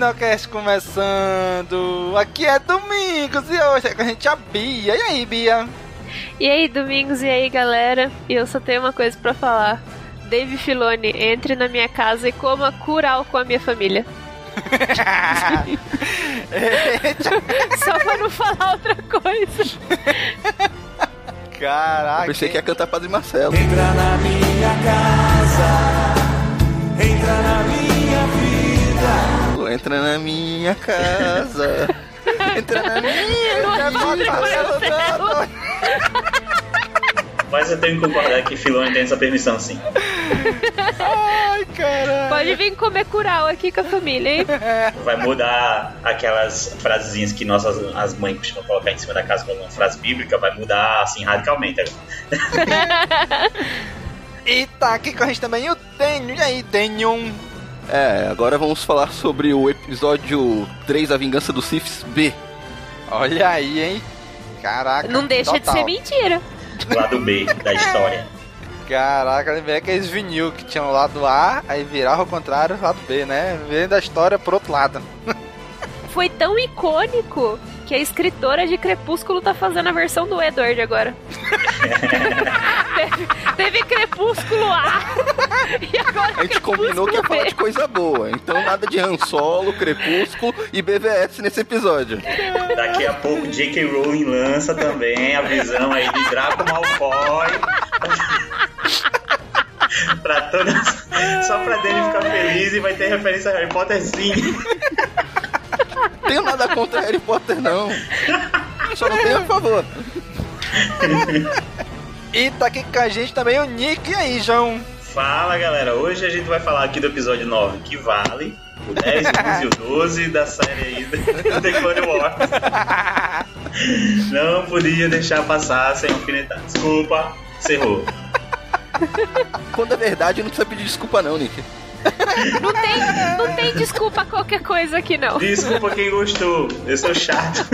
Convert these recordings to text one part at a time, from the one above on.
Caminocast começando! Aqui é Domingos e hoje é com a gente a Bia. E aí, Bia? E aí, Domingos, e aí, galera? E eu só tenho uma coisa pra falar. Dave Filoni, entre na minha casa e coma curau com a minha família. Só pra não falar outra coisa. Caraca! Eu pensei que ia cantar Padre Marcelo. Entra na minha casa, entra na minha vida. Entra na minha casa. Entra na minha casa. Mas eu tenho que concordar que Filoni tem essa permissão, sim. Ai, caralho! Pode vir comer curau aqui com a família, hein? Vai mudar aquelas frasezinhas que nossas as mães costumam colocar em cima da casa como uma frase bíblica, vai mudar assim radicalmente. E tá aqui com a gente também o Tenho. E aí, Tenho? É, agora vamos falar sobre o episódio 3, A Vingança dos Siths B. Olha aí, hein? Caraca. Não deixa de total. ser mentira. Lado B da história. Caraca, lembrei aqueles vinil que tinham o lado A, aí virava ao contrário, lado B, né? Vem da história pro outro lado. Foi tão icônico que a escritora de Crepúsculo tá fazendo a versão do Edward agora. teve, teve Crepúsculo A. E agora A gente combinou que ia falar de coisa boa. Então nada de Han Solo, Crepúsculo e BVS nesse episódio. Daqui a pouco J.K. Rowling lança também a visão aí de Draco Malfoy. pra todas. Só pra dele ficar feliz e vai ter referência a Harry Potter sim. Tenho nada contra Harry Potter, não. Só não tenho a favor. E tá aqui com a gente também o Nick. E aí, João? Fala galera, hoje a gente vai falar aqui do episódio 9, que vale o 10, o 11 e o 12 da série aí do The Clone Wars. Não podia deixar passar sem alfinetar. Desculpa, você errou. Quando é verdade, não precisa pedir desculpa, não, Nick. Não tem, não tem desculpa qualquer coisa aqui, não. Desculpa quem gostou, eu sou chato.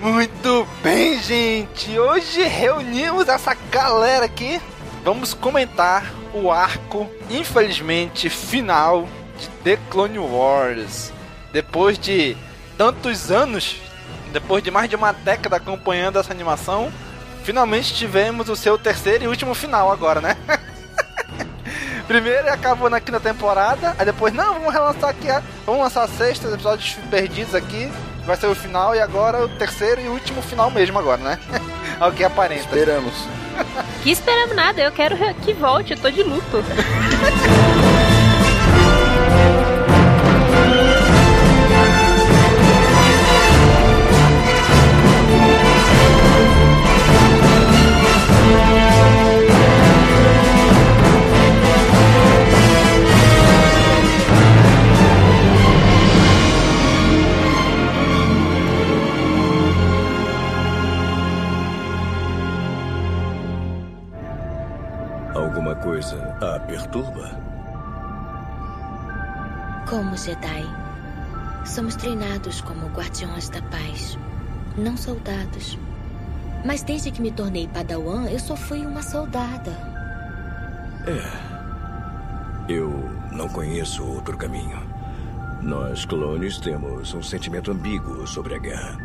Muito bem, gente. Hoje reunimos essa galera aqui. Vamos comentar o arco, infelizmente, final de The Clone Wars. Depois de tantos anos, depois de mais de uma década acompanhando essa animação, finalmente tivemos o seu terceiro e último final agora, né? Primeiro acabou na quinta temporada, aí depois, não, vamos relançar aqui, a- vamos lançar a sexta, os episódios perdidos aqui, vai ser o final, e agora o terceiro e último final mesmo agora, né? Ao que aparenta. Esperamos. Que esperamos nada, eu quero que volte, eu tô de luto. coisa a perturba? Como Jedi, somos treinados como guardiões da paz, não soldados. Mas desde que me tornei Padawan, eu só fui uma soldada. É. Eu não conheço outro caminho. Nós, clones, temos um sentimento ambíguo sobre a guerra.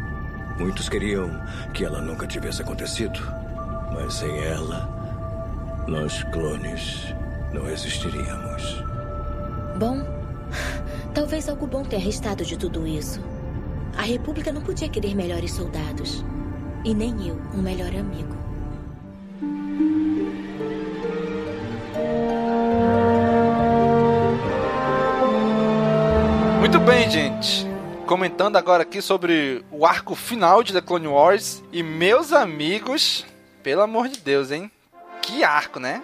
Muitos queriam que ela nunca tivesse acontecido. Mas sem ela, nós, clones, não existiríamos. Bom, talvez algo bom tenha restado de tudo isso. A República não podia querer melhores soldados. E nem eu, um melhor amigo. Muito bem, gente. Comentando agora aqui sobre o arco final de The Clone Wars. E meus amigos, pelo amor de Deus, hein? Que arco, né?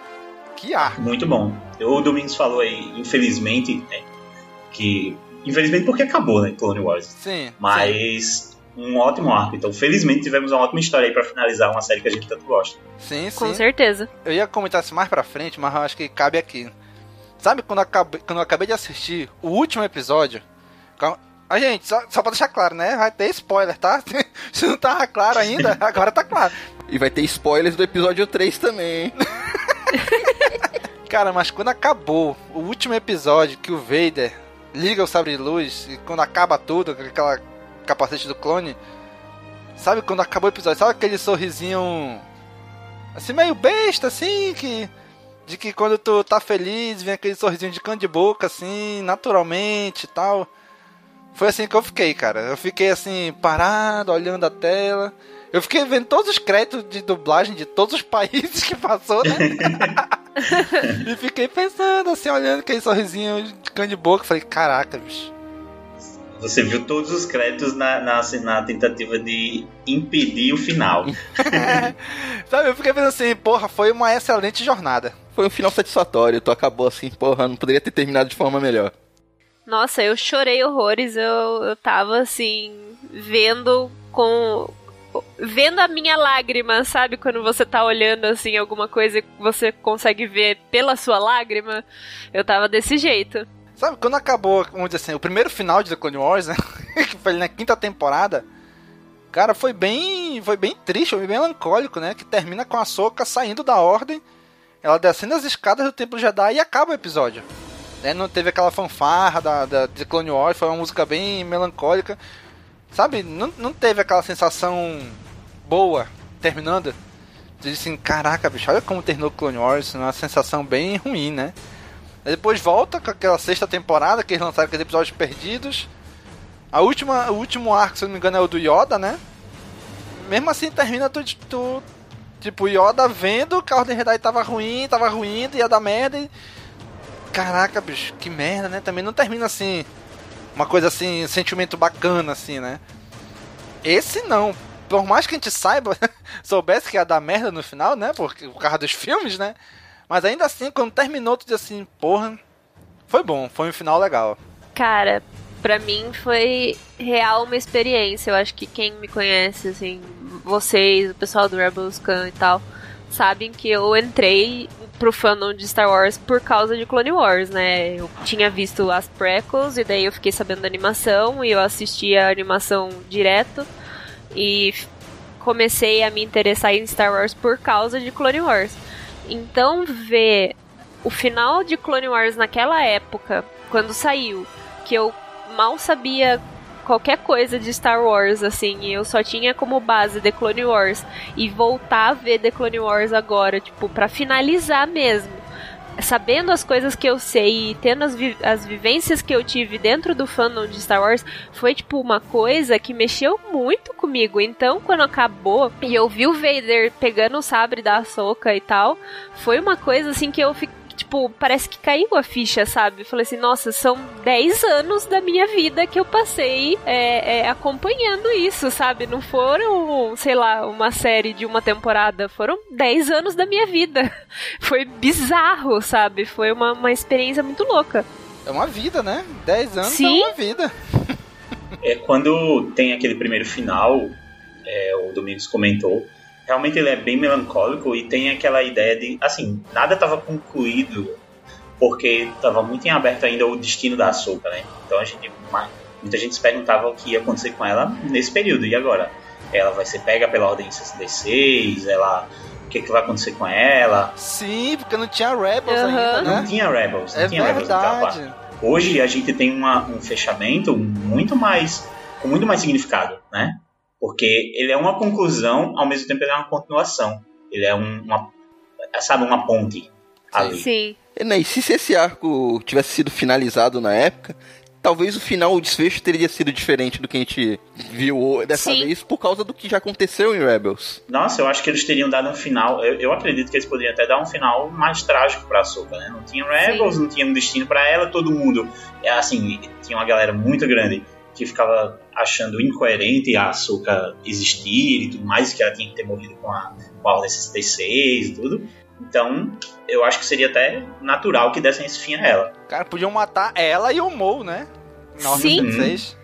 Que arco. Muito bom. O Domingos falou aí, infelizmente, né, que. Infelizmente porque acabou, né? Clone Wars. Sim. Mas. Sim. Um ótimo arco. Então, felizmente, tivemos uma ótima história aí pra finalizar uma série que a gente tanto gosta. Sim, sim. Com certeza. Eu ia comentar isso mais pra frente, mas eu acho que cabe aqui. Sabe quando eu acabei, quando eu acabei de assistir o último episódio? A gente, só, só pra deixar claro, né? Vai ter spoiler, tá? Se não tava claro ainda, agora tá claro. E vai ter spoilers do episódio 3 também, hein? Cara, mas quando acabou o último episódio que o Vader liga o sabre de luz e quando acaba tudo, aquela capacete do clone, sabe quando acabou o episódio, sabe aquele sorrisinho assim meio besta assim que de que quando tu tá feliz vem aquele sorrisinho de canto de boca assim, naturalmente e tal. Foi assim que eu fiquei, cara. Eu fiquei assim parado, olhando a tela. Eu fiquei vendo todos os créditos de dublagem de todos os países que passou, né? e fiquei pensando, assim, olhando aquele sorrisinho de canto de boca. Falei, caraca, bicho. Você viu todos os créditos na, na, na tentativa de impedir o final. Sabe, eu fiquei pensando assim, porra, foi uma excelente jornada. Foi um final satisfatório, tu acabou assim, porra, não poderia ter terminado de forma melhor. Nossa, eu chorei horrores, eu, eu tava assim, vendo com vendo a minha lágrima, sabe? Quando você tá olhando assim alguma coisa e você consegue ver pela sua lágrima. Eu tava desse jeito. Sabe, quando acabou, vamos dizer assim, o primeiro final de The Clone Wars, né? que foi na quinta temporada. Cara, foi bem, foi bem triste, foi bem melancólico, né? Que termina com a Soca saindo da ordem, ela descendo as escadas do Templo Jedi e acaba o episódio. Né? Não teve aquela fanfarra da, da The Clone Wars, foi uma música bem melancólica. Sabe, não, não teve aquela sensação boa terminando. De assim, caraca, bicho, olha como terminou Clone Wars, uma sensação bem ruim, né? Aí depois volta com aquela sexta temporada que eles lançaram aqueles episódios perdidos. A última, o último arco, se não me engano, é o do Yoda, né? Mesmo assim termina tu, tu tipo, Yoda vendo que a Ordem Jedi tava ruim, tava ruim, ia dar merda e... Caraca, bicho, que merda, né? Também não termina assim uma coisa assim, um sentimento bacana, assim, né? Esse não. Por mais que a gente saiba, soubesse que ia dar merda no final, né? Porque, por causa dos filmes, né? Mas ainda assim, quando terminou, tu assim, porra, foi bom, foi um final legal. Cara, pra mim foi real uma experiência. Eu acho que quem me conhece, assim, vocês, o pessoal do Rebels Can e tal, sabem que eu entrei pro fandom de Star Wars por causa de Clone Wars, né? Eu tinha visto as prequels e daí eu fiquei sabendo da animação e eu assisti a animação direto e comecei a me interessar em Star Wars por causa de Clone Wars. Então ver o final de Clone Wars naquela época, quando saiu, que eu mal sabia qualquer coisa de Star Wars, assim, eu só tinha como base The Clone Wars e voltar a ver The Clone Wars agora, tipo, para finalizar mesmo. Sabendo as coisas que eu sei e tendo as, vi as vivências que eu tive dentro do fandom de Star Wars, foi tipo uma coisa que mexeu muito comigo. Então, quando acabou e eu vi o Vader pegando o sabre da Ahsoka e tal, foi uma coisa assim que eu fiquei tipo, parece que caiu a ficha, sabe? Falei assim, nossa, são 10 anos da minha vida que eu passei é, é, acompanhando isso, sabe? Não foram, sei lá, uma série de uma temporada, foram 10 anos da minha vida. Foi bizarro, sabe? Foi uma, uma experiência muito louca. É uma vida, né? 10 anos Sim. é uma vida. é quando tem aquele primeiro final, é, o Domingos comentou, realmente ele é bem melancólico e tem aquela ideia de, assim, nada estava concluído porque estava muito em aberto ainda o destino da Ahsoka, né? Então a gente, muita gente se perguntava o que ia acontecer com ela nesse período. E agora? Ela vai ser pega pela Ordem 66? Ela o que, que, vai acontecer com ela. Sim, porque não tinha Rebels uhum. ainda, né? Não tinha Rebels, não é tinha verdade. Rebels Hoje a gente tem uma, um fechamento muito mais com muito mais significado, né? Porque ele é uma conclusão, ao mesmo tempo ele é uma continuação. Ele é um, uma, sabe, uma ponte ali. Sim. E se esse arco tivesse sido finalizado na época, talvez o final, o desfecho teria sido diferente do que a gente viu dessa Sim. vez, por causa do que já aconteceu em Rebels. Nossa, eu acho que eles teriam dado um final. Eu, eu acredito que eles poderiam até dar um final mais trágico pra Ahsoka, né? Não tinha Rebels, Sim. não tinha um destino para ela, todo mundo. É assim, tinha uma galera muito grande que ficava achando incoerente a Ahsoka existir e tudo mais, que ela tinha que ter morrido com a, com a Ordem 66 e tudo. Então, eu acho que seria até natural que dessem esse fim a ela. Cara, podiam matar ela e o Mo, né? Na Sim. 66.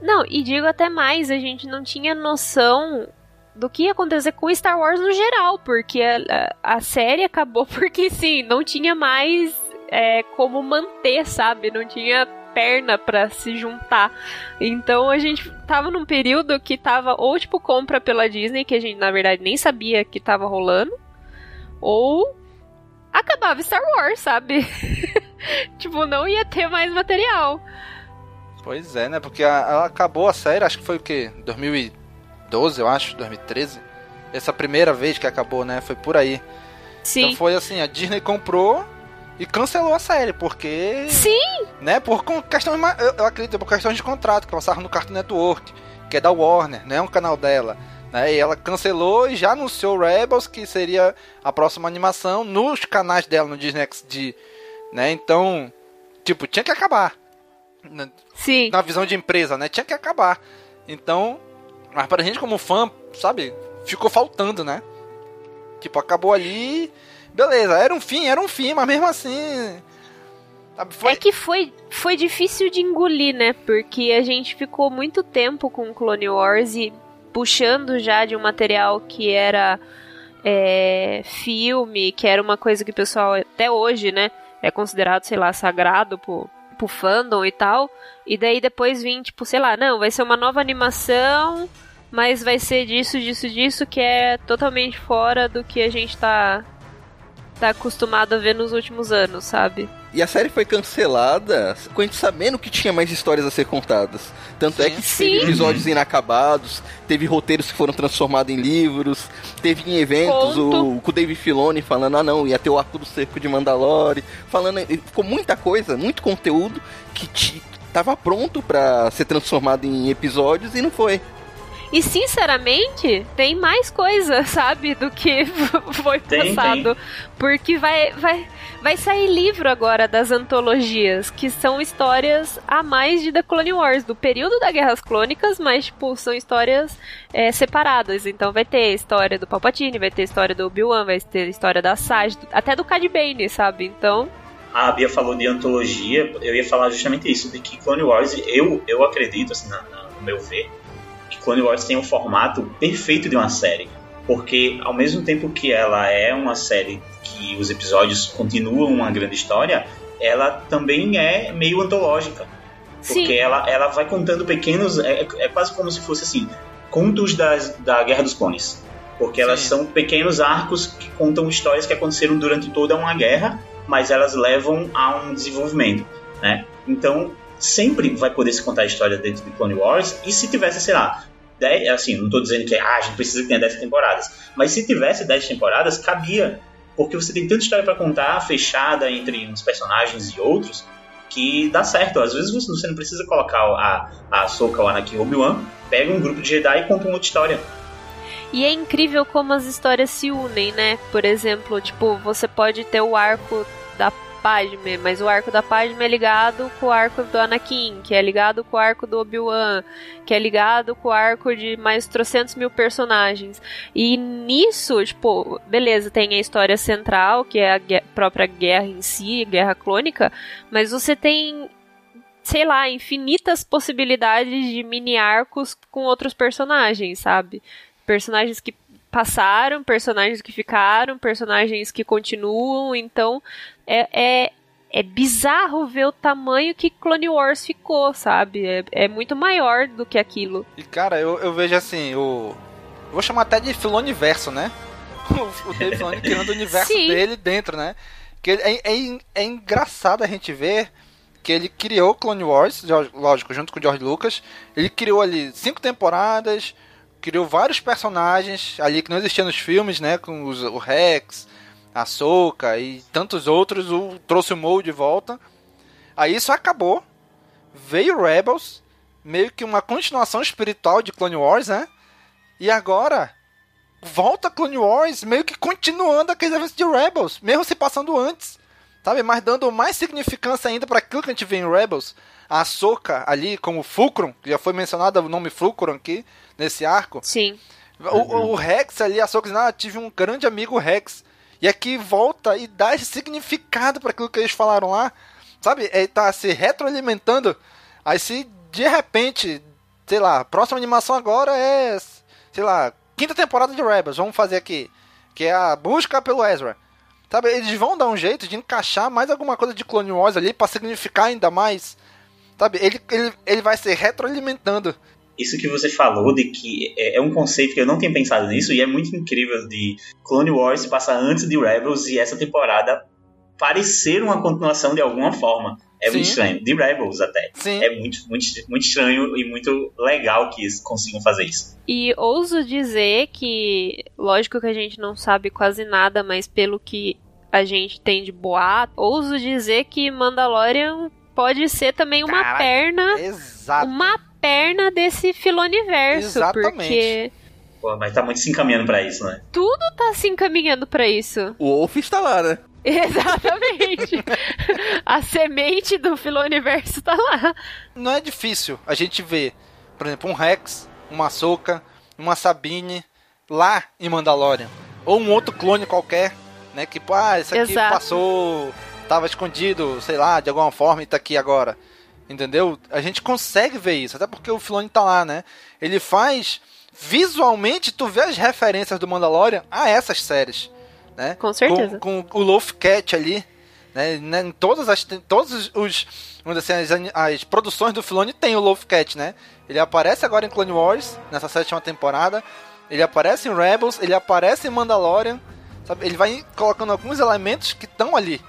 Não, e digo até mais, a gente não tinha noção do que ia acontecer com Star Wars no geral, porque a, a série acabou porque sim, não tinha mais é, como manter, sabe? Não tinha perna para se juntar. Então a gente tava num período que tava ou tipo compra pela Disney, que a gente na verdade nem sabia que tava rolando, ou acabava Star Wars, sabe? tipo, não ia ter mais material. Pois é, né? Porque ela acabou a série, acho que foi o quê? 2012, eu acho, 2013. Essa primeira vez que acabou, né? Foi por aí. Sim. Então foi assim, a Disney comprou e cancelou a série, porque. Sim! Né, por questão. Eu, eu acredito, por questões de contrato, que passaram no Cartoon Network, que é da Warner, né? É um canal dela. Né, e ela cancelou e já anunciou Rebels, que seria a próxima animação, nos canais dela no Disney XD. Né? Então, tipo, tinha que acabar. Sim. Na visão de empresa, né? Tinha que acabar. Então, mas pra gente como fã, sabe? Ficou faltando, né? Tipo, acabou ali beleza, era um fim, era um fim, mas mesmo assim. Foi... É que foi, foi difícil de engolir, né? Porque a gente ficou muito tempo com Clone Wars e puxando já de um material que era é, filme, que era uma coisa que o pessoal até hoje, né? É considerado, sei lá, sagrado pro, pro fandom e tal. E daí depois vim, tipo, sei lá, não, vai ser uma nova animação, mas vai ser disso, disso, disso, que é totalmente fora do que a gente tá tá acostumado a ver nos últimos anos, sabe? E a série foi cancelada com a gente sabendo que tinha mais histórias a ser contadas. Tanto é que Sim. teve episódios inacabados, teve roteiros que foram transformados em livros, teve em eventos o, com o David Filoni falando, ah não, ia ter o arco do cerco de Mandalore, falando, ficou muita coisa, muito conteúdo que tava pronto para ser transformado em episódios e não foi. E sinceramente, tem mais coisa, sabe, do que foi Tem, passado. tem. Porque vai, vai, vai sair livro agora das antologias, que são histórias a mais de The Clone Wars, do período das Guerras Clônicas, mas, tipo, são histórias é, separadas. Então vai ter história do Palpatine, vai ter história do Obi-Wan, vai ter história da Sage, até do Cad Bane, sabe? Então A Bia falou de antologia, eu ia falar justamente isso, de que Clone Wars, eu, eu acredito, assim, na, na, no meu ver, que Clone Wars tem um formato perfeito de uma série. Porque ao mesmo tempo que ela é uma série que os episódios continuam uma grande história, ela também é meio antológica. Porque ela, ela vai contando pequenos. É, é quase como se fosse assim: contos das, da Guerra dos Clones. Porque elas Sim. são pequenos arcos que contam histórias que aconteceram durante toda uma guerra, mas elas levam a um desenvolvimento. Né? Então, sempre vai poder se contar a história dentro de Clone Wars. E se tivesse, sei lá, 10, assim, não tô dizendo que ah, a gente precisa que tenha 10 temporadas, mas se tivesse 10 temporadas, cabia. Porque você tem tanta história para contar, fechada entre uns personagens e outros, que dá certo. Às vezes você não precisa colocar a, a Ahsoka, o Anakin Obi-Wan, pega um grupo de Jedi e conta uma outra história. E é incrível como as histórias se unem, né? Por exemplo, tipo, você pode ter o arco da Padme, mas o arco da Padme é ligado com o arco do Anakin, que é ligado com o arco do Obi-Wan, que é ligado com o arco de mais trocentos mil personagens. E nisso, tipo, beleza, tem a história central, que é a gue- própria guerra em si, guerra clônica, mas você tem sei lá, infinitas possibilidades de mini arcos com outros personagens, sabe? Personagens que passaram, personagens que ficaram, personagens que continuam, então é, é, é bizarro ver o tamanho que Clone Wars ficou, sabe? É, é muito maior do que aquilo. E cara, eu, eu vejo assim, o. Vou chamar até de Filoniverso, né? O, Dave Filoni criando o universo Sim. dele dentro, né? Que é, é, é engraçado a gente ver que ele criou Clone Wars, lógico, junto com o George Lucas. Ele criou ali cinco temporadas, criou vários personagens ali que não existiam nos filmes, né? Com os- o Rex, a Soka e tantos outros. O, trouxe o Maul de volta. Aí isso acabou. Veio Rebels, meio que uma continuação espiritual de Clone Wars, né? E agora volta Clone Wars, meio que continuando aqueles eventos de Rebels, mesmo se passando antes. Sabe? Mas dando mais significância ainda para aquilo que a gente vê em Rebels. A Ahsoka ali como Fulcrum, que já foi mencionado o nome Fulcrum aqui nesse arco. Sim. O, o Rex ali, a dizendo, ah, tive um grande amigo Rex. E aqui volta e dá esse significado para aquilo que eles falaram lá. Sabe? Ele tá se retroalimentando. Aí se de repente, sei lá, próxima animação agora é, sei lá, quinta temporada de Rebels, vamos fazer aqui. Que é a busca pelo Ezra. Sabe, eles vão dar um jeito de encaixar mais alguma coisa de Clone Wars ali para significar ainda mais. Sabe, ele, ele, ele vai se retroalimentando. Isso que você falou de que é é um conceito que eu não tinha pensado nisso e é muito incrível de Clone Wars se passar antes de Rebels e essa temporada parecer uma continuação de alguma forma. É muito Sim. estranho. De Rebels até. Sim. É muito, muito, muito estranho e muito legal que eles consigam fazer isso. E ouso dizer que, lógico que a gente não sabe quase nada, mas pelo que a gente tem de boato, ouso dizer que Mandalorian pode ser também uma Caraca, perna, Exato. uma perna desse filoniverso, Exatamente. porque Pô, mas tá muito se encaminhando pra isso, né? tudo tá se encaminhando pra isso. O Wolf está lá, né? Exatamente. a semente do filoniverso tá lá. Não é difícil a gente ver, por exemplo, um Rex, uma Ahsoka, uma Sabine lá em Mandalorian. Ou um outro clone qualquer, né? Que, pô, ah, esse aqui Exato. passou, tava escondido, sei lá, de alguma forma e tá aqui agora. Entendeu? A gente consegue ver isso, até porque o Filoni tá lá, né? Ele faz visualmente tu vê as referências do Mandalorian a essas séries, né? Com certeza. Com, com o Loaf Cat ali, né? né, Em todas as todos os- os vamos dizer assim, as, as produções do Filoni tem o Loaf Cat, né? Ele aparece agora em Clone Wars nessa sétima temporada, ele aparece em Rebels, ele aparece em Mandalorian, sabe? Ele vai colocando alguns elementos que estão ali,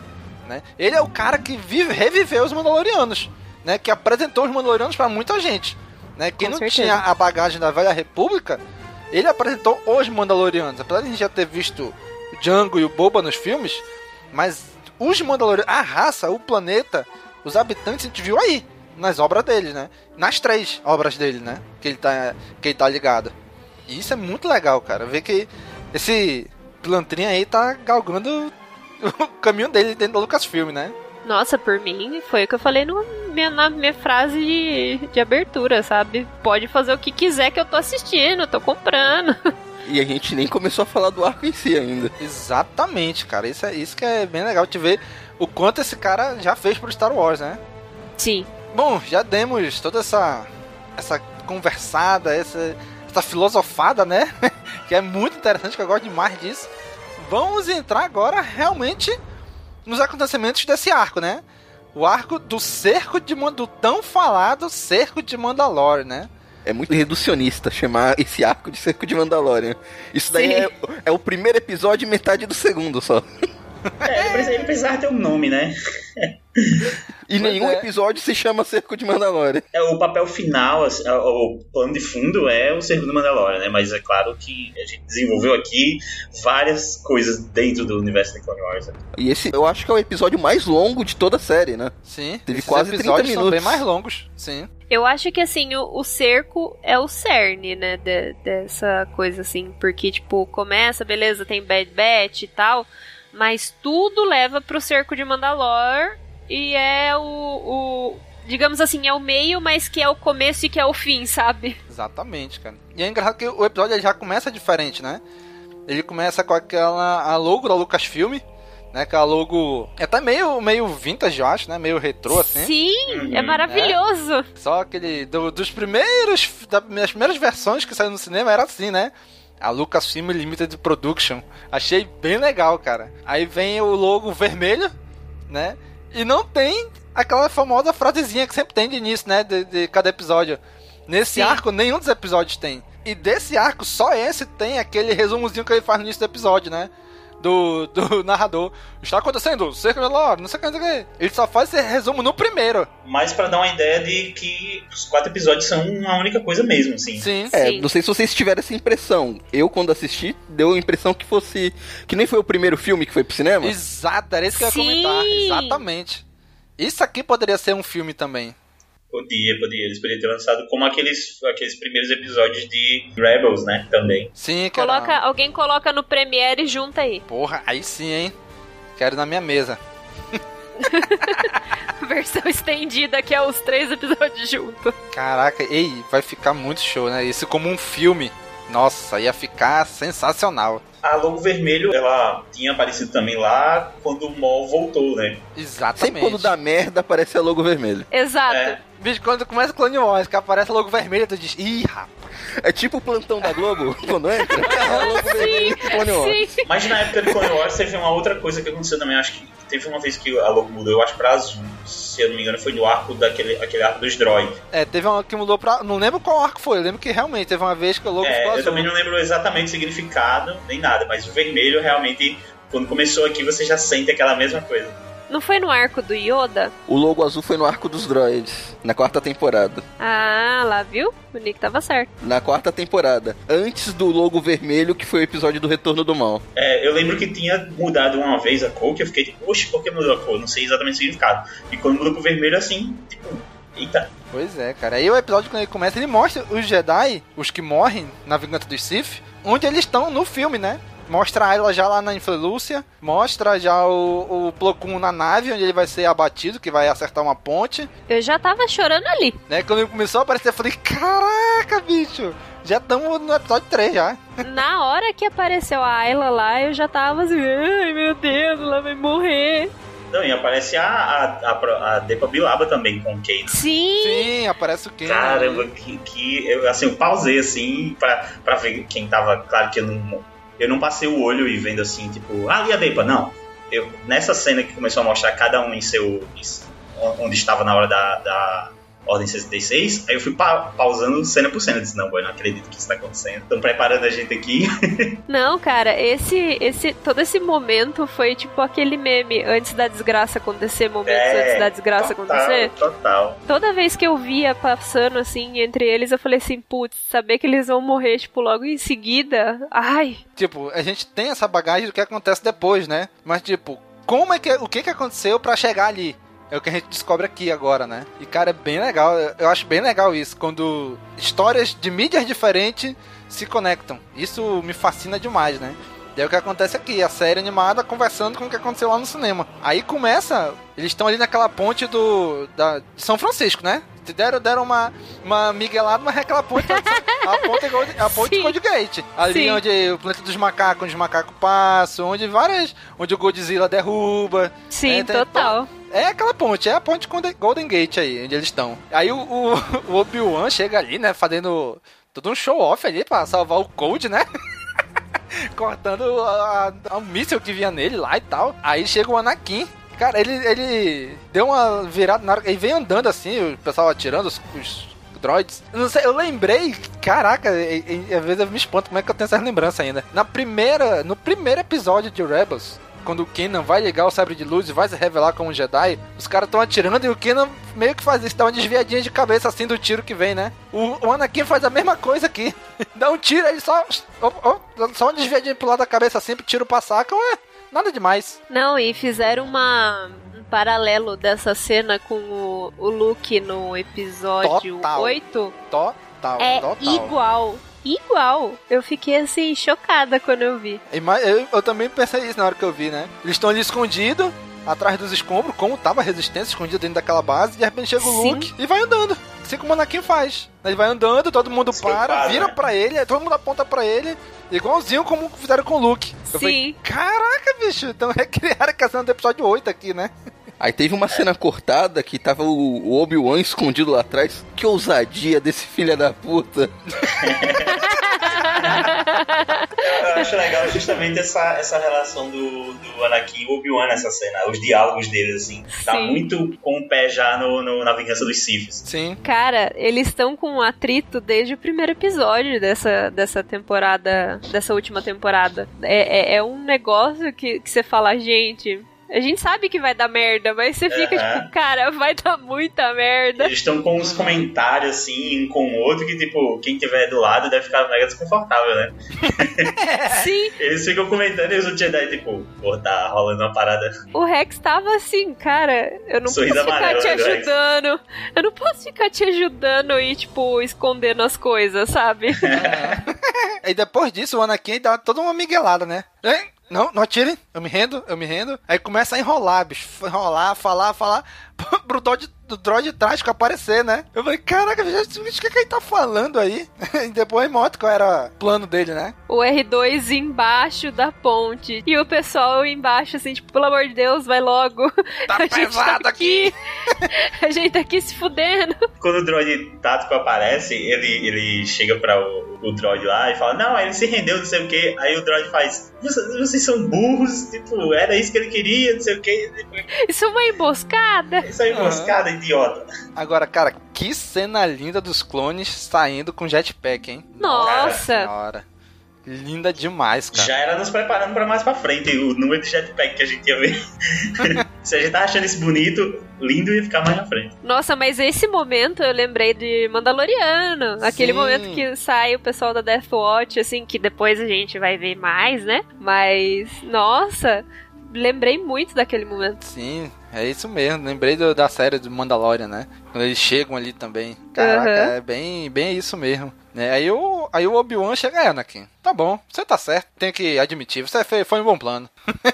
né? Ele é o cara que vive, reviveu os Mandalorianos, né? Que apresentou os Mandalorianos pra muita gente, né? Quem Com não certeza. tinha a bagagem da Velha República, ele apresentou os Mandalorianos. Apesar de a gente já ter visto o Django e o Boba nos filmes, mas os Mandalorianos, a raça, o planeta, os habitantes, a gente viu aí, nas obras dele, né? Nas três obras dele, né? Que ele tá, que ele tá ligado. E isso é muito legal, cara. Ver que esse pilantrinha aí tá galgando o caminho dele dentro da Lucasfilm, né? Nossa, por mim, foi o que eu falei no, minha- na minha frase de, de abertura, sabe? Pode fazer o que quiser que eu tô assistindo, eu tô comprando. E a gente nem começou a falar do arco em si ainda. Exatamente, cara. Isso, é, isso que é bem legal de ver o quanto esse cara já fez pro Star Wars, né? Sim. Bom, já demos toda essa essa conversada, essa, essa filosofada, né? que é muito interessante, que eu gosto demais disso. Vamos entrar agora realmente nos acontecimentos desse arco, né? O arco do cerco de do tão falado cerco de Mandalore, né? É muito reducionista chamar esse arco de cerco de Mandalorian. Isso daí é, é o primeiro episódio e metade do segundo só. É, ele, precisa, ele precisava ter um nome, né? E nenhum é. episódio se chama Cerco de Mandalorian. É, o papel final, assim, é, o plano de fundo é o Cerco do Mandalorian, né? Mas é claro que a gente desenvolveu aqui várias coisas dentro do universo de Clone Wars. né? E esse eu acho que é o episódio mais longo de toda a série, né? Sim. Teve quase 30 episódios são minutos. bem mais longos. Sim. Eu acho que assim, o, o cerco é o cerne, né, de- dessa coisa assim, porque tipo, começa, beleza, tem Bad Batch e tal, mas tudo leva pro cerco de Mandalore e é o, o digamos assim, é o meio, mas que é o começo e que é o fim, sabe? Exatamente, cara. E é engraçado que o episódio já começa diferente, né? Ele começa com aquela a logo da Lucasfilm, né? Aquela logo é até meio meio vintage, eu acho, né? Meio retrô assim. Sim, é maravilhoso. Só aquele do- dos primeiros da- das primeiras versões que saiu no cinema era assim, né? A Lucasfilm Limited Production. Achei bem legal, cara. Aí vem o logo vermelho, né? E não tem aquela famosa frasezinha que sempre tem de início, né? De, de cada episódio. Nesse Sim. arco, nenhum dos episódios tem. E desse arco, só esse tem aquele resumozinho que ele faz no início do episódio, né? Do, do narrador. Está acontecendo, cerca de não sei o que, não sei o que. Ele só faz esse resumo no primeiro. Mas para dar uma ideia de que os quatro episódios são uma única coisa mesmo, assim. Sim. É, Sim. não sei se vocês tiveram essa impressão. Eu, quando assisti, deu a impressão que fosse. Que nem foi o primeiro filme que foi pro cinema. Exato, era isso que eu ia comentar. Exatamente. Isso aqui poderia ser um filme também. Podia, podia. Eles poderiam ter lançado como aqueles, aqueles primeiros episódios de Rebels, né? Também. Sim, cara. Coloca, alguém coloca no Premiere e junta aí. Porra, aí sim, hein? Quero na minha mesa. Versão estendida, que é os três episódios junto. Caraca, ei, vai ficar muito show, né? Isso como um filme. Nossa, ia ficar sensacional. A Logo Vermelho, ela tinha aparecido também lá quando o Maul voltou, né? Exatamente. Sempre quando dá merda, aparece a logo vermelho. Exato. É. Bicho, quando começa o Clone Wars, que aparece logo vermelho, tu diz, ih, rapaz. É tipo o plantão da Globo, quando entra. É a logo vermelho do Clone Wars. Sim. Mas na época do Clone Wars teve uma outra coisa que aconteceu também. Acho que teve uma vez que a Logo mudou, eu acho, pra azul. Se eu não me engano, foi no arco daquele aquele arco dos droids. É, teve uma que mudou pra. Não lembro qual arco foi, eu lembro que realmente teve uma vez que o logo ficou É, eu azul. também não lembro exatamente o significado, nem nada, mas o vermelho realmente, quando começou aqui, você já sente aquela mesma coisa. Não foi no arco do Yoda? O logo azul foi no arco dos droids, na quarta temporada. Ah, lá, viu? O Nick tava certo. Na quarta temporada. Antes do logo vermelho, que foi o episódio do Retorno do Mal. É, eu lembro que tinha mudado uma vez a cor, que eu fiquei tipo, oxe, por que mudou a cor? Não sei exatamente o significado. E quando mudou pro vermelho, assim, tipo, eita. Pois é, cara. Aí o episódio, quando ele começa, ele mostra os Jedi, os que morrem na Vingança dos Sith, onde eles estão no filme, né? Mostra ela já lá na Inflelúcia, mostra já o, o Plo Koon na nave, onde ele vai ser abatido, que vai acertar uma ponte, Eu já tava chorando ali. né? Quando ele começou a aparecer, eu falei, caraca, bicho! Já estamos no episódio 3 já. Na hora que apareceu a Ayla lá, eu já tava assim, ai meu Deus, ela vai morrer. Não, e aparece a, a, a, a Depa Bilaba também com o Kane. Sim! Sim, aparece o Ken. Caramba, que, que eu, assim, eu pausei assim pra, pra ver quem tava. Claro que eu não, eu não passei o olho e vendo assim, tipo, ah, ali a Depa, não. Eu, nessa cena que começou a mostrar cada um em seu. onde estava na hora da, da Ordem 66, aí eu fui pa, pausando cena por cena. Eu disse, não, boy, não acredito que isso tá acontecendo. Estão preparando a gente aqui. Não, cara, esse, esse, todo esse momento foi tipo aquele meme antes da desgraça acontecer, momentos É, antes da desgraça total, acontecer. Total. Toda vez que eu via passando assim entre eles, eu falei assim, putz, saber que eles vão morrer, tipo, logo em seguida. Ai, Tipo, a gente tem essa bagagem do que acontece depois, né? Mas, tipo, como é que, o que que aconteceu pra chegar ali? É o que a gente descobre aqui agora, né? E, cara, é bem legal. Eu- acho bem legal isso, quando histórias de mídias diferentes se conectam. Isso me fascina demais, né? E é o que acontece aqui, a série animada conversando com o que aconteceu lá no cinema. Aí começa, eles estão ali naquela ponte do da, de São Francisco, né? Deram, deram uma, uma miguelada, mas é aquela ponte, a ponte, Gold- a ponte. Gold Gate. Ali Sim. onde o planeta dos macacos, onde os macacos passam, onde várias. onde o Godzilla derruba. sim, É, tem- total. É aquela ponte, é a ponte Golden- Golden Gate aí, onde eles estão. Aí o, o, o Obi-Wan chega ali, né, fazendo todo um show-off ali pra salvar o Cold, né? Cortando um míssil que vinha nele lá e tal. Aí chega o Anakin. Cara, ele, ele deu uma virada na hora. Ele vem andando assim, o pessoal atirando os, os droids. Não sei, eu lembrei. Caraca, e- às vezes eu me espanto como é que eu tenho essa lembrança ainda. Na primeira. No primeiro episódio de Rebels. Quando o Kenan vai ligar o sabre de luz e vai se revelar como um Jedi, os caras estão atirando e o Kenan meio que faz isso, dá uma desviadinha de cabeça assim do tiro que vem, né? O, o Anakin faz a mesma coisa aqui. dá um tiro, ele só. ó, ó, só uma desviadinha pro lado da cabeça assim, pro tiro passar, que ué, nada demais. Não, e fizeram uma um paralelo dessa cena com o, o Luke no episódio Total. 8. Total, É total. igual. Igual. Eu fiquei assim, chocada quando eu vi. E mais- Eu, eu também pensei isso na hora que eu vi, né? Eles estão ali escondidos, atrás dos escombros, como tava a resistência escondida dentro daquela base, e de repente chega o Sim. Luke e vai andando. Assim como o Anakin faz. Ele vai andando, todo mundo Se para, vira né? pra ele, aí todo mundo aponta pra ele, igualzinho como fizeram com o Luke. Eu falei, Sim. caraca, bicho, então recriaram a cena do episódio 8 aqui, né? Aí teve uma cena cortada que tava o, Obi-Wan escondido lá atrás. Que ousadia desse filho da puta. legal justamente essa, essa relação do, do Anakin e Obi-Wan nessa cena. Os diálogos deles, assim. Tá Sim. muito com o pé já no, no- na vingança dos Siths. Sim. Cara, eles estão com um atrito desde o primeiro episódio dessa, dessa temporada, dessa última temporada. É, é, é um negócio que, que você fala, gente. A gente sabe que vai dar merda, mas você fica Aham. tipo, cara, vai dar muita merda. Eles estão com uns comentários assim, um com o outro, que tipo, quem tiver do lado deve ficar mega desconfortável, né? Sim, Eles ficam comentando e os Jedi, tipo, pô, tá rolando uma parada. o Rex tava assim, cara, eu não Sorriso posso ficar te né, Rex? ajudando. Eu não posso ficar te ajudando e, tipo, escondendo as coisas, sabe? E depois disso, o Anakin dá toda uma miguelada, né? Hein? Não, não atirem, eu me rendo, eu me rendo. Aí começa a enrolar, bicho. Enrolar, falar, falar. Pro droid, do droid trágico aparecer, né? Eu falei, caraca, gente, o que, que ele tá falando aí? E depois mostra qual era o plano dele, né? o R2 embaixo da ponte. E o pessoal embaixo, assim, tipo, pelo amor de Deus, vai logo. Tá a gente tá pesado aqui. a gente tá aqui se fudendo. Quando o droid tático aparece, ele, ele chega pra o, o droid lá e fala, não, ele se rendeu, não sei o que. Aí o droid faz, "Vocês- são burros, tipo, era isso que ele queria, não sei o que. Isso é uma emboscada. Isso é emboscada, idiota. Agora, cara, que cena linda dos clones saindo com jetpack, hein? Nossa. senhora. Linda demais, cara. Já era nos preparando pra mais pra frente, o número de jetpack que a gente ia ver. Se a gente tá achando isso bonito, lindo ia ficar mais na frente. Nossa, mas esse momento eu lembrei de Mandaloriano. Aquele Sim. momento que sai o pessoal da Death Watch, assim, que depois a gente vai ver mais, né? Mas, nossa, lembrei muito daquele momento. Sim, é isso mesmo. Lembrei do- da série do Mandalorian, né? Quando eles chegam ali também. Caraca, Aham. é bem, bem isso mesmo. Né? Aí o, aí o Obi-Wan chega, é, Anakin, tá bom, você tá certo, tenho que admitir, você fe- foi um bom plano.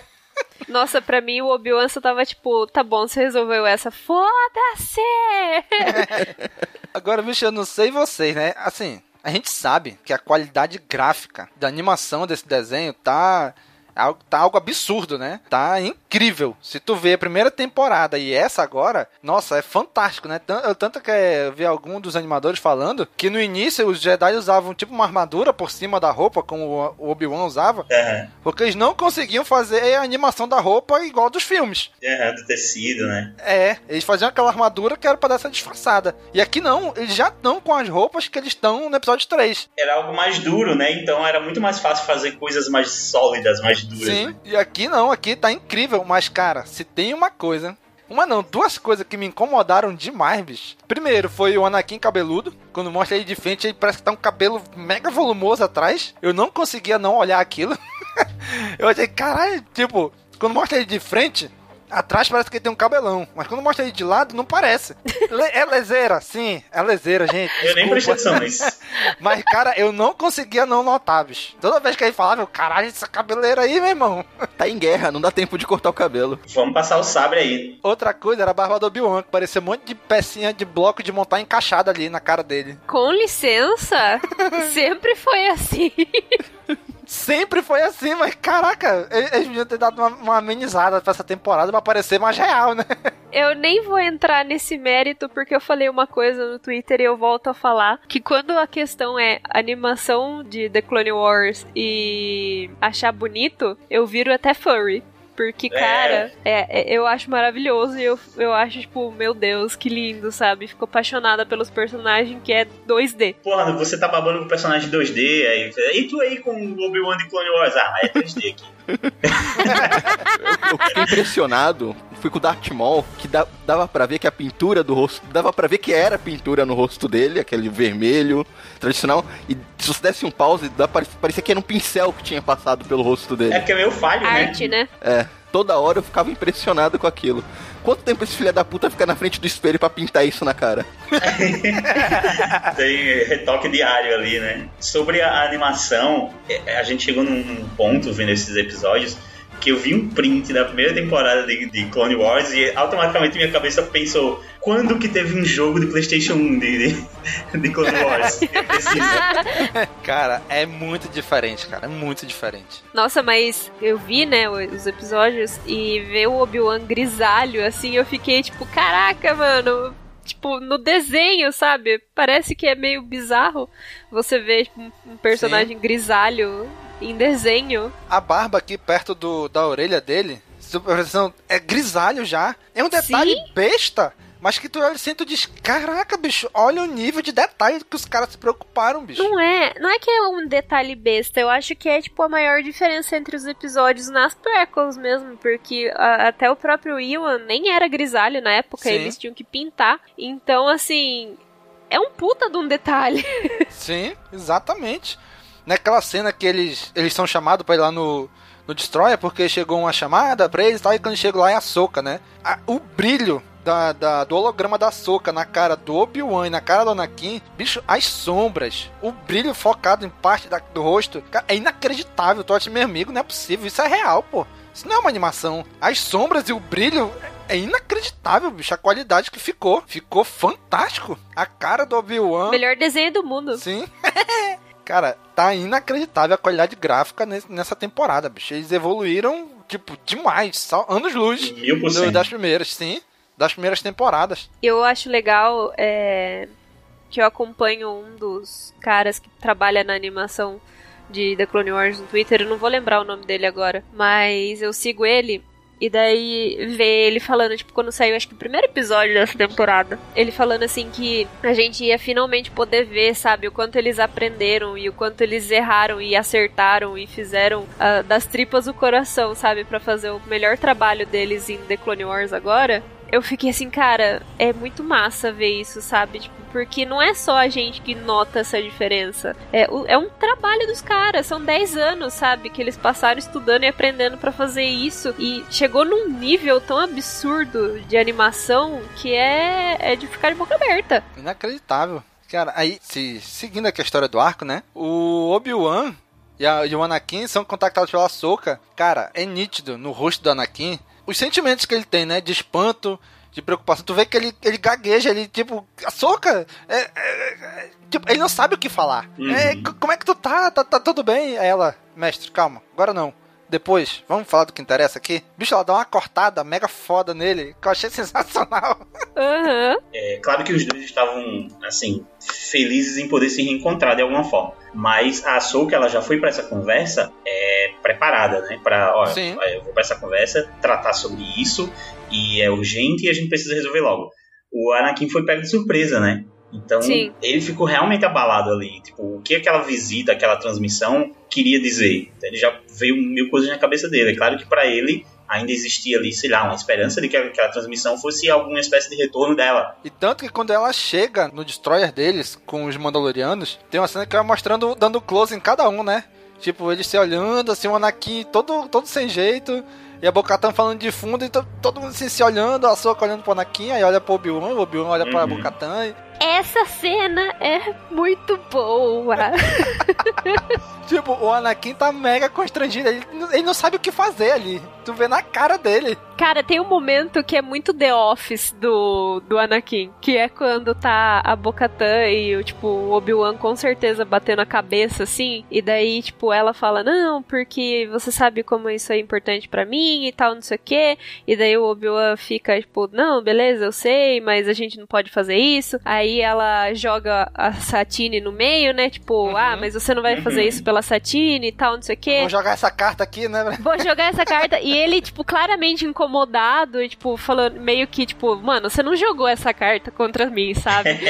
Nossa, pra mim o Obi-Wan só tava tipo, tá bom, você resolveu essa, foda-se! Agora, bicho, eu não sei vocês, né? Assim, a gente sabe que a qualidade gráfica da animação desse desenho tá. Algo- Tá algo absurdo, né? Tá incrível. Se tu vê a primeira temporada e essa agora, nossa, é fantástico, né? Tan- eu- Tanto que é, eu vi algum dos animadores falando que no início os Jedi usavam tipo uma armadura por cima da roupa, como o- Obi-Wan usava, Aham, porque eles não conseguiam fazer a animação da roupa igual dos filmes. aham, do tecido, né? É, eles faziam aquela armadura que era pra dar essa disfarçada. E aqui não, eles já estão com as roupas que eles estão no episódio 3. Era algo mais duro, né? Então era muito mais fácil fazer coisas mais sólidas, mais duras. Sim, né? e aqui não, aqui tá incrível. Mas, cara, se tem uma coisa. Uma não, duas coisas que me incomodaram demais, bicho. Primeiro foi o Anakin cabeludo. Quando mostra ele de frente, ele parece que tá um cabelo mega volumoso atrás. Eu não conseguia não olhar aquilo. Eu achei, caralho, tipo, quando mostra ele de frente, atrás parece que ele tem um cabelão. Mas quando mostra ele de lado, não parece. Le- É lezeira, sim, é lezeira, gente. Eu nem prestei desculpa. atenção nisso. Mas, cara, eu não conseguia não notar, bicho. Toda vez que ele falava, eu, caralho, essa cabeleira aí, meu irmão. Tá em guerra, não dá tempo de cortar o cabelo. Vamos passar o sabre aí. Outra coisa era a barba do Obi-Wan, que parecia um monte de pecinha de bloco de montar encaixada ali na cara dele. Com licença, sempre foi assim. Sempre foi assim, mas caraca, eles deviam ter dado uma, uma amenizada pra essa temporada pra parecer mais real, né? Eu nem vou entrar nesse mérito porque eu falei uma coisa no Twitter e eu volto a falar que quando a questão é animação de The Clone Wars e achar bonito, eu viro até furry. Porque, cara, é, é- eu acho maravilhoso e eu, eu acho, tipo, meu Deus, que lindo, sabe? Fico apaixonada pelos personagens que é 2D. Porra, você tá babando com personagem 2D, aí, e tu aí com o Obi-Wan de Clone Wars? Ah, é 3D aqui. Eu fiquei impressionado. Fui com o Darth Maul, que dá- dava pra ver que a pintura do rosto. Dava pra ver que era pintura no rosto dele, aquele vermelho tradicional. E se você desse um pause, dá, pare- parecia que era um pincel que tinha passado pelo rosto dele. É porque é meio falho, né? Arte, né? É, toda hora eu ficava impressionado com aquilo. Quanto tempo esse filho da puta fica na frente do espelho pra pintar isso na cara? Tem retoque diário ali, né? Sobre a animação, é, a gente chegou num ponto vendo esses episódios que eu vi um print da primeira temporada de, de Clone Wars e automaticamente minha cabeça pensou quando que teve um jogo de Playstation 1 de, de, de Clone Wars? Preciso. Cara, é muito diferente, cara, é muito diferente. Nossa, mas eu vi, né, os episódios e ver o Obi-Wan grisalho, assim, eu fiquei tipo, caraca, mano. Tipo, no desenho, sabe? Parece que é meio bizarro você ver tipo, um- um personagem grisalho em desenho. A barba aqui perto do, da orelha dele, supervisão, é grisalho já. É um detalhe Sim? besta. Mas que tu olha assim, tu diz, caraca, bicho, olha o nível de detalhe que os caras se preocuparam, bicho. Não é, não é que é um detalhe besta, eu acho que é, tipo, a maior diferença entre os episódios nas prequels mesmo, porque a, até o próprio Iwan nem era grisalho na época, Sim. eles tinham que pintar. Então, assim, é um puta de um detalhe. Sim, exatamente. Naquela cena que eles, eles são chamados para ir lá no, no Destroyer, porque chegou uma chamada pra eles e tal, e quando chegam lá é a soca, né? A, o brilho da, da, do holograma da Soca na cara do Obi-Wan e na cara do Anakin, bicho, as sombras, o brilho focado em parte da, do rosto, cara, é inacreditável. Acha, meu amigo, não é possível. Isso é real, pô. Isso não é uma animação. As sombras e o brilho é inacreditável, bicho, a qualidade que ficou. Ficou fantástico. A cara do Obi-Wan. Melhor desenho do mundo. Sim. Cara, tá inacreditável a qualidade gráfica nessa temporada, bicho. Eles evoluíram, tipo, demais. Só anos-luz das primeiras, sim das primeiras temporadas. Eu acho legal é, que eu acompanho um dos caras que trabalha na animação de The Clone Wars no Twitter, eu não vou lembrar o nome dele agora, mas eu sigo ele e daí ver ele falando, tipo, quando saiu, acho que o primeiro episódio dessa temporada, ele falando assim que a gente ia finalmente poder ver, sabe, o quanto eles aprenderam e o quanto eles erraram e acertaram e fizeram uh, das tripas o coração, sabe, para fazer o melhor trabalho deles em The Clone Wars agora eu fiquei assim, cara, é muito massa ver isso, sabe? Tipo, porque não é só a gente que nota essa diferença. É, é um trabalho dos caras, são 10 anos, sabe? Que eles passaram estudando e aprendendo para fazer isso. E chegou num nível tão absurdo de animação que é, é de ficar de boca aberta. Inacreditável. Cara, aí, se, seguindo aqui a história do arco, né? O Obi-Wan e, e, o Anakin são contactados pela Soca. Cara, é nítido no rosto do Anakin os sentimentos que ele tem, né? De espanto, de preocupação. Tu vê que ele, ele gagueja, ele, tipo, a soca. É, é, é, tipo, ele não sabe o que falar. Uhum. É, como é que tu tá? tá? Tá tudo bem? Aí ela, mestre, calma, agora não. Depois, vamos falar do que interessa aqui? Bicho, ela dá uma cortada mega foda nele, que eu achei sensacional. Uhum. É claro que os dois estavam, assim, felizes em poder se reencontrar de alguma forma. Mas a Ahsoka, ela já foi para essa conversa é, preparada, né? Pra, ó, Sim. eu vou para essa conversa tratar sobre isso e é urgente e a gente precisa resolver logo. O Anakin foi pego de surpresa, né? Então, Sim. ele ficou realmente abalado ali. Tipo, o que aquela visita, aquela transmissão queria dizer? Então, ele já veio mil coisas na cabeça dele. É claro que para ele ainda existia ali, sei lá, uma esperança de que aquela transmissão fosse alguma espécie de retorno dela. E tanto que quando ela chega no destroyer deles com os Mandalorianos, tem uma cena que vai mostrando, dando close em cada um, né? Tipo, eles se olhando, assim, o Anakin todo, todo sem jeito. E a Bocatan falando de fundo, e todo mundo assim, se olhando, a Soca olhando pro Anakin, aí olha pro Obi-Wan, o Obi-Wan olha uhum. pra Bocatan. Essa cena é muito boa. tipo, o Anakin tá mega constrangido, ele, ele não sabe o que fazer ali. Tu vê na cara dele. Cara, tem um momento que é muito The Office do, do Anakin, que é quando tá a Bocatan e o tipo, o Obi-Wan com certeza batendo a cabeça assim, e daí, tipo, ela fala: "Não, porque você sabe como isso é importante para mim e tal, não sei o quê". E daí o Obi-Wan fica tipo: "Não, beleza, eu sei, mas a gente não pode fazer isso". Aí ela joga a Satine no meio, né? Tipo, uhum. "Ah, mas você não vai fazer isso pela Satine e tal, não sei o quê". Vou jogar essa carta aqui, né? Vou jogar essa carta e ele, tipo, claramente incomodado e, tipo, falando meio que, tipo, mano, você não jogou essa carta contra mim, sabe?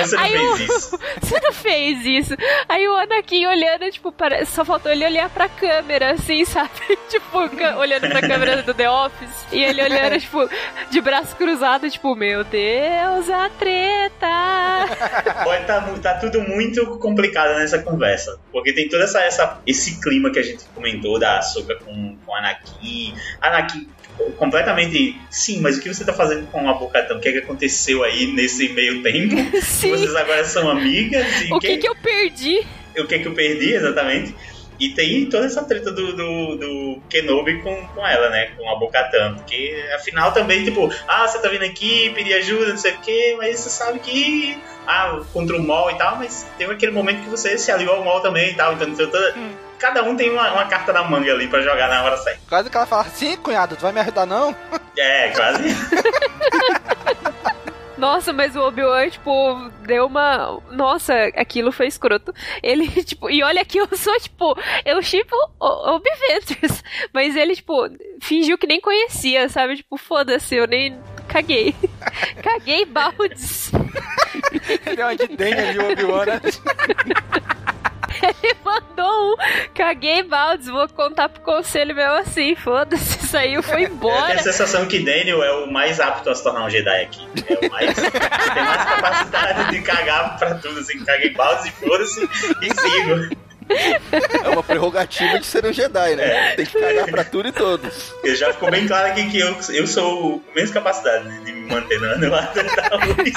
Aí, você não aí fez o, isso. Você não fez isso. Aí o Anakin olhando, tipo, para, só faltou ele olhar pra câmera, assim, sabe? tipo, olhando pra câmera do The Office. E ele olhando, tipo, de braço cruzado, tipo, meu Deus, a treta! Pode tá, tá tudo muito complicado nessa conversa. Porque tem todo essa, essa, esse clima que a gente comentou da Ahsoka com, com Anakin. Anakin completamente. Sim, mas o que você tá fazendo com a Bocatão? O que, é que aconteceu aí nesse meio tempo? Sim. Vocês agora são amigas? o que, que, que eu perdi? O que, que eu perdi, exatamente? E tem toda essa treta do, do, do Kenobi com, com ela, né? Com a Bocatan. Porque afinal também, tipo, ah, você tá vindo aqui, pedir ajuda, não sei o quê, mas você sabe que. Ah, contra o Mol e tal, mas teve aquele momento que você se aliou ao Mol também e tal. Então, toda, hum cada um tem uma, uma carta na manga ali pra jogar na hora certa. Quase que ela fala, sim, cunhado, tu vai me ajudar não? É, quase. Nossa, mas o Obi-Wan, tipo, deu uma. Nossa, aquilo foi escroto. Ele, tipo, e olha que eu sou, tipo, eu tipo Obi Ventures. Mas ele, tipo, fingiu que nem conhecia, sabe? Tipo, foda-se, eu nem. Caguei. Caguei baldes. ele é uma de dengue ali, o Obi-Wan, né? Ele mandou um caguei baldes, vou contar pro conselho meu assim, foda-se, saiu, foi embora. Eu tenho a sensação que Daniel é o mais apto a se tornar um Jedi aqui. É o mais. tem mais capacidade de cagar pra tudo, assim, caguei baldes e foda-se e sigo. É uma prerrogativa de ser um Jedi, né? É. Tem que cagar pra tudo e todos. Eu já ficou bem claro aqui que eu, eu sou o menos capacidade de me manter no lado da luz.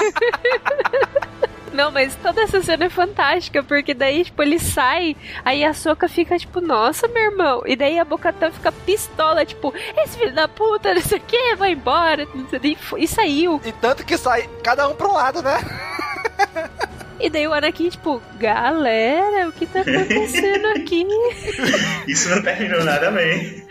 Não, mas toda essa cena é fantástica, porque daí, tipo, ele sai, aí a Soca fica, tipo, nossa, meu irmão. E daí a Bocatã fica pistola, tipo, esse filho da puta, não sei o que, vai embora. E saiu. E tanto que sai cada um pro lado, né? E daí o Anakin, tipo, galera, o que tá acontecendo aqui? Isso não terminou nada bem.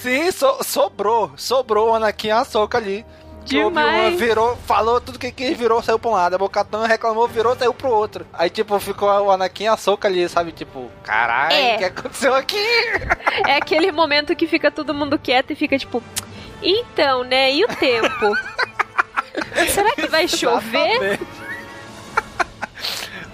Sim, so, sobrou. Sobrou o Anakin e a Soca ali. Demais. virou, falou tudo que quis, virou, saiu pra um lado. A Bocatã reclamou, virou, saiu pro outro. Aí, tipo, ficou o Anakin e a Soca ali, sabe? Tipo, caralho, é. o que aconteceu aqui? É aquele momento que fica todo mundo quieto e fica tipo, então, né? E o tempo? Será que vai chover?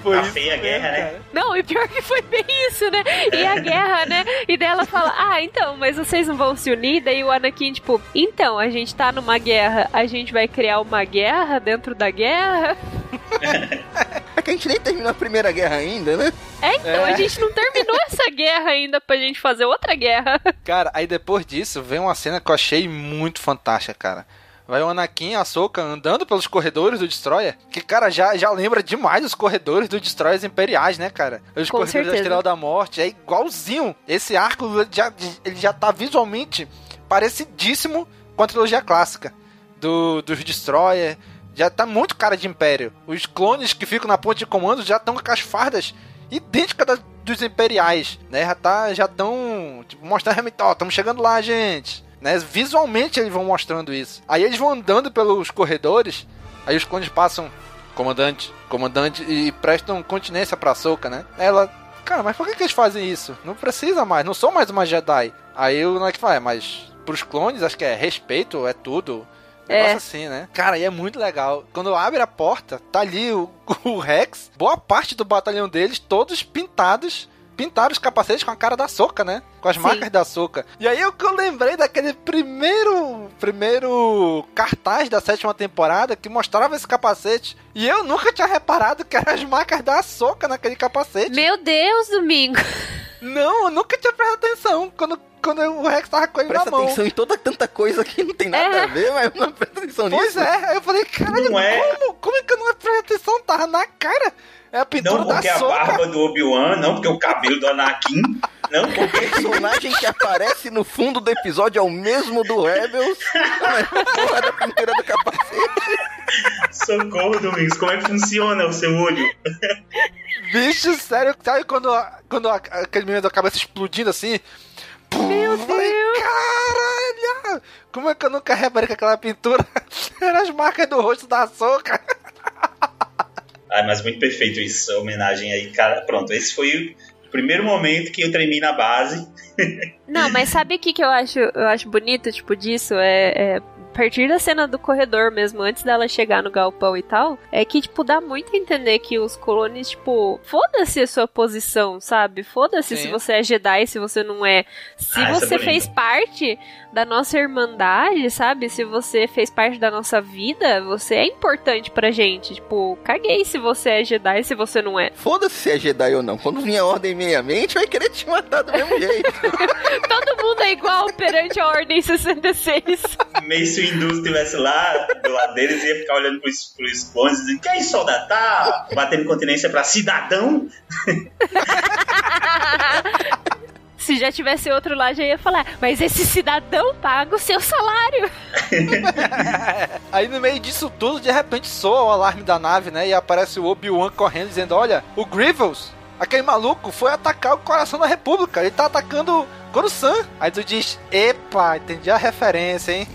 Foi tá feia a guerra, né? Não, e pior que foi bem isso, né? E a guerra, né? E daí ela fala, ah, então, mas vocês não vão se unir? Daí o Anakin, tipo, então, a gente tá numa guerra, a gente vai criar uma guerra dentro da guerra? É que a gente nem terminou a primeira guerra ainda, né? É, então, é. a gente não terminou essa guerra ainda pra gente fazer outra guerra. Cara, aí depois disso, vem uma cena que eu achei muito fantástica, cara vai o Anakin a Ahsoka andando pelos corredores do Destroyer, que, cara, já, já lembra demais os corredores do Destroyers imperiais, né, cara? Os Com corredores certeza. da Estrela da Morte, é igualzinho. Esse arco já, ele já tá visualmente parecidíssimo com a trilogia clássica do, dos Destroyer. Já tá muito cara de Império. Os clones que ficam na ponte de comando já estão com as fardas idênticas das, dos Imperiais, né? Já tá, já estão tipo, mostrando realmente, ó, estamos chegando lá, gente. Né? Visualmente eles vão mostrando isso. Aí eles vão andando pelos corredores, aí os clones passam, comandante, comandante, e prestam continência pra Soca, né? Ela, cara, mas por que, que eles fazem isso? Não precisa mais, não sou mais uma Jedi. Aí o Nike fala, é, mas pros clones acho que é respeito, é tudo. É. assim, né? Cara, e é muito legal. Quando abre a porta, tá ali o, o Rex, boa parte do batalhão deles, todos pintados pintaram os capacetes com a cara da Soca, né? Com as Sim. marcas da Soca. E aí eu que eu lembrei daquele primeiro primeiro cartaz da sétima temporada que mostrava esse capacete. E eu nunca tinha reparado que eram as marcas da Soca naquele capacete. Meu Deus, Domingo! Não, eu nunca tinha prestado atenção quando, quando o Rex tava com ele Presta na mão. atenção em toda tanta coisa que não tem nada é. a ver, mas não presta atenção pois nisso. Pois é, eu falei, caralho, é. como? Como é que eu não prestei atenção? Tava na cara. É a pintura não porque da a barba do Obi-Wan, não porque o cabelo do Anakin, não porque... O personagem que aparece no fundo do episódio é o mesmo do Rebels, porra da pintura do capacete. Socorro, Domingos, como é que funciona o seu olho? Bicho, sério, sabe quando, quando aquele menino da cabeça explodindo assim? Meu Deus! Caralho! Como é que eu nunca reparei que aquela pintura era as marcas do rosto da Soca? Ah, mas muito perfeito isso, a homenagem aí, cara. Pronto, esse foi o primeiro momento que eu tremi na base. Não, mas sabe o que, que eu acho, eu acho bonito, tipo, disso? É, é partir da cena do corredor mesmo, antes dela chegar no galpão e tal, é que, tipo, dá muito a entender que os colones, tipo, foda-se a sua posição, sabe? Foda-se se você é Jedi, se você não é. Se ah, é você é fez parte da nossa irmandade, sabe? Se você fez parte da nossa vida, você é importante pra gente. Tipo, caguei se você é Jedi se você não é. Foda-se se é Jedi ou não. Quando vinha a Ordem Meia-Mente, vai querer te matar do mesmo jeito. Todo mundo é igual perante a Ordem 66. Meio se o Hindu estivesse lá do lado deles, ia ficar olhando pros, pros clones e dizendo: Que é isso, soldado? Tá batendo continência pra cidadão? Se já tivesse outro lá, já ia falar, mas esse cidadão paga o seu salário. Aí no meio disso tudo, de repente soa o alarme da nave, né? E aparece o Obi-Wan correndo dizendo: Olha, o Grievous, aquele maluco, foi atacar o coração da República. Ele tá atacando Coruscant. Aí tu diz: Epa, entendi a referência, hein?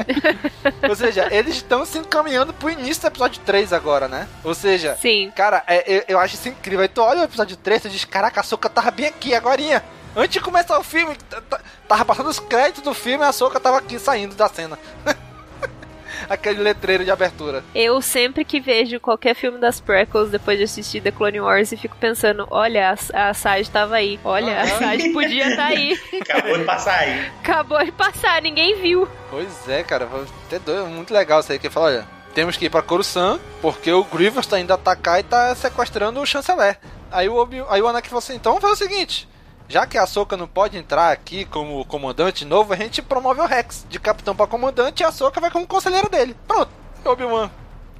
Ou seja, eles estão se encaminhando pro início do episódio 3 agora, né? Ou seja, Sim. cara, é, eu, eu acho isso incrível. Aí tu olha o episódio 3 e diz, caraca, a Soca tava bem aqui agorinha. Antes de começar o filme, tava passando os créditos do filme e a Soca tava aqui saindo da cena. Aquele letreiro de abertura. Eu sempre que vejo qualquer filme das prequels depois de assistir The Clone Wars e fico pensando, olha, a, a Sage tava aí. Olha, a Sage podia estar aí. Acabou de passar aí. Acabou de passar, ninguém viu. Pois é, cara, até doido, muito legal isso aí. Que ele fala, olha, temos que ir pra Coruscant, porque o Grievous tá indo atacar e tá sequestrando o chanceler. Aí o, Obi, aí o Anakin falou assim, então vamos fazer o seguinte, já que a Soka não pode entrar aqui como comandante novo, a gente promove o Rex de capitão pra comandante e a Soka vai como conselheira dele. Pronto, Obi-Wan.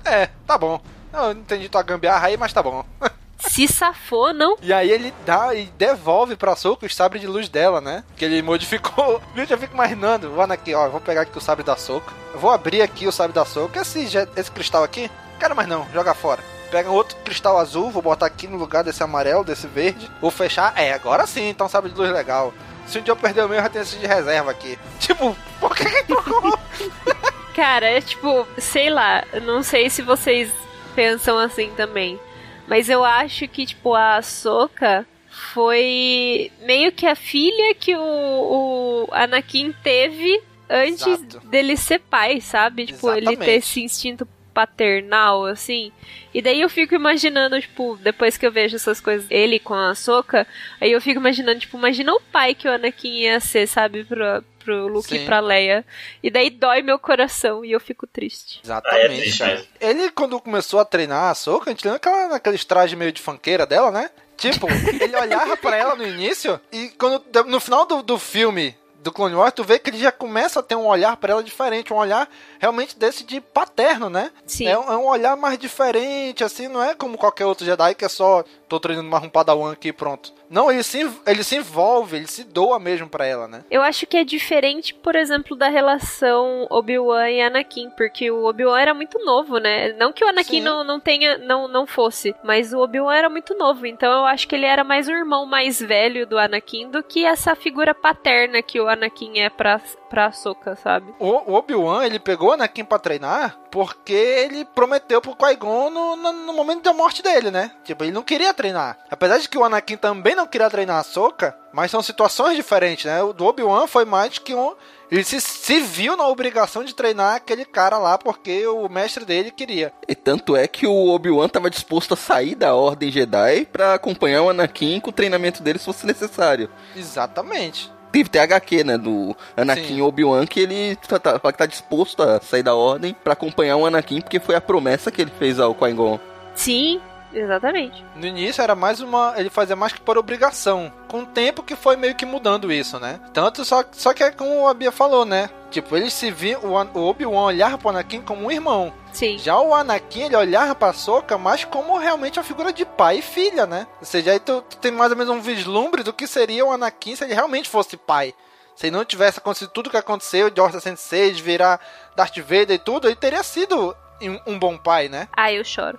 É, tá bom. Eu não entendi tua gambiarra aí, mas tá bom. Se safou, não? E aí ele dá e devolve pra Soka o sabre de luz dela, né? Que ele modificou. Eu já fico imaginando. O Anakin, ó, vou pegar aqui o sabre da Soka. Eu vou abrir aqui o sabre da Soka. Esse, esse cristal aqui, quero mais não, joga fora. Pega outro cristal azul, vou botar aqui no lugar desse amarelo, desse verde. Vou fechar. É, agora sim, então sabre de luz legal. Se um dia eu perder o meu, já tem esse de reserva aqui. Tipo, por que que trocou? Cara, é tipo, sei lá, eu não sei se vocês pensam assim também. Mas eu acho que, tipo, a Ahsoka foi meio que a filha que o, o Anakin teve antes Exato. dele ser pai, sabe? Tipo, ele ter Exatamente. esse instinto paternal, assim. E daí eu fico imaginando, tipo, depois que eu vejo essas coisas, ele com a Soca, aí eu fico imaginando, tipo, imagina o pai que o Anakin ia ser, sabe, pro, pro Luke Sim. e pra Leia. E daí dói meu coração e eu fico triste. Exatamente, cara. mesmo. Ele, quando começou a treinar a Soca, a gente lembra aquela, naqueles trajes meio de funkeira dela, né? Tipo, ele olhava pra ela no início e quando no final do, do filme do Clone Wars, tu vê que ele já começa a ter um olhar pra ela diferente, um olhar realmente desse de paterno, né? Sim. É, é um olhar mais diferente, assim, não é como qualquer outro Jedi que é só tô treinando mais um padawan aqui pronto. Não, ele se, ele se envolve, ele se doa mesmo pra ela, né? Eu acho que é diferente, por exemplo, da relação Obi-Wan e Anakin, porque o Obi-Wan era muito novo, né? Não que o Anakin Sim. não, não tenha, não, não fosse, mas o Obi-Wan era muito novo, então eu acho que ele era mais o irmão mais velho do Anakin do que essa figura paterna que o Anakin é pra, pra Ahsoka, sabe? O, Obi-Wan, ele pegou o Anakin pra treinar porque ele prometeu pro Qui-Gon no, no, no momento da morte dele, né? Tipo, ele não queria treinar. Apesar de que o Anakin também não queria treinar a Soka, mas são situações diferentes, né? O do Obi-Wan foi mais que um... Ele se, se viu na obrigação de treinar aquele cara lá porque o mestre dele queria. E tanto é que o Obi-Wan tava disposto a sair da Ordem Jedi pra acompanhar o Anakin com o treinamento dele se fosse necessário. Exatamente. Teve THQ, né, do Anakin Obi-Wan, que ele tá, tá, que tá disposto a sair da Ordem pra acompanhar o Anakin, porque foi a promessa que ele fez ao Qui-Gon. Sim, exatamente. No início era mais uma. Ele fazia mais que por obrigação. Com o tempo que foi meio que mudando isso, né? Tanto só, só que é como a Bia falou, né? Tipo, ele se via. O, An- o Obi-Wan olhava pro Anakin como um irmão. Sim. Já o Anakin, ele olhava pra Soka mais como realmente uma figura de pai e filha, né? Ou seja, aí tu, tu tem mais ou menos um vislumbre do que seria o Anakin se ele realmente fosse pai. Se não tivesse acontecido tudo o que aconteceu de Orca 106, virar Darth Vader e tudo, ele teria sido um, um bom pai, né? Ai, eu choro.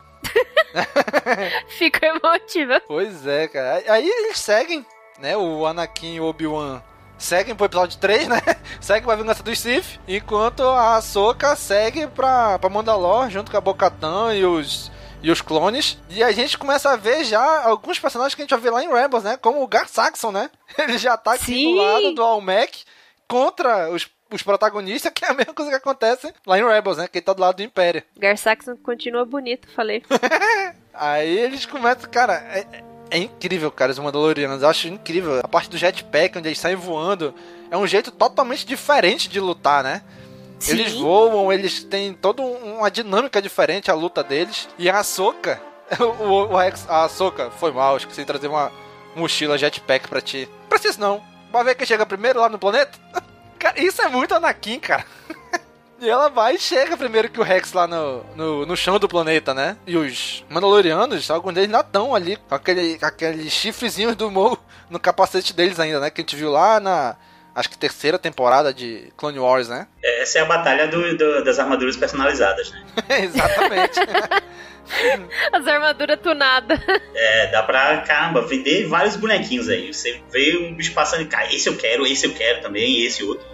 Fico emotiva. Pois é, cara. Aí eles seguem, né? O Anakin e o Obi-Wan seguem pro episódio 3, né? Seguem pra Vingança dos Sith. Enquanto a Ahsoka segue pra, pra Mandalor, junto com a Bo-Katan e os, e os clones. E a gente começa a ver já alguns personagens que a gente já viu lá em Rebels, né? Como o Gar Saxon, né? Ele já tá aqui Sim. do lado do Almec contra os, os protagonistas, que é a mesma coisa que acontece lá em Rebels, né? Que ele tá do lado do Império. Garsaxon continua bonito, falei. Aí eles começam, cara, é, é incrível, cara, os Mandalorianos. Eu acho incrível. A parte do jetpack, onde eles saem voando, é um jeito totalmente diferente de lutar, né? Sim. Eles voam, eles têm toda um- uma dinâmica diferente a luta deles. E a Ahsoka, o, o Rex, a Ahsoka, foi mal, esqueci de trazer uma mochila jetpack pra ti. Preciso não. Vai ver quem chega primeiro lá no planeta? Cara, isso é muito Anakin, cara. E ela vai e chega primeiro que o Rex lá no, no, no chão do planeta, né? E os Mandalorianos, alguns deles ainda estão ali, com aquele, aqueles chifrezinhos do Mo no capacete deles ainda, né? Que a gente viu lá na, acho que terceira temporada de Clone Wars, né? Essa é a batalha do- do- das armaduras personalizadas, né? Exatamente. As armaduras tunadas. É, dá pra, caramba, vender vários bonequinhos aí. Você vê um bicho passando e cai, esse eu quero, esse eu quero também, esse outro.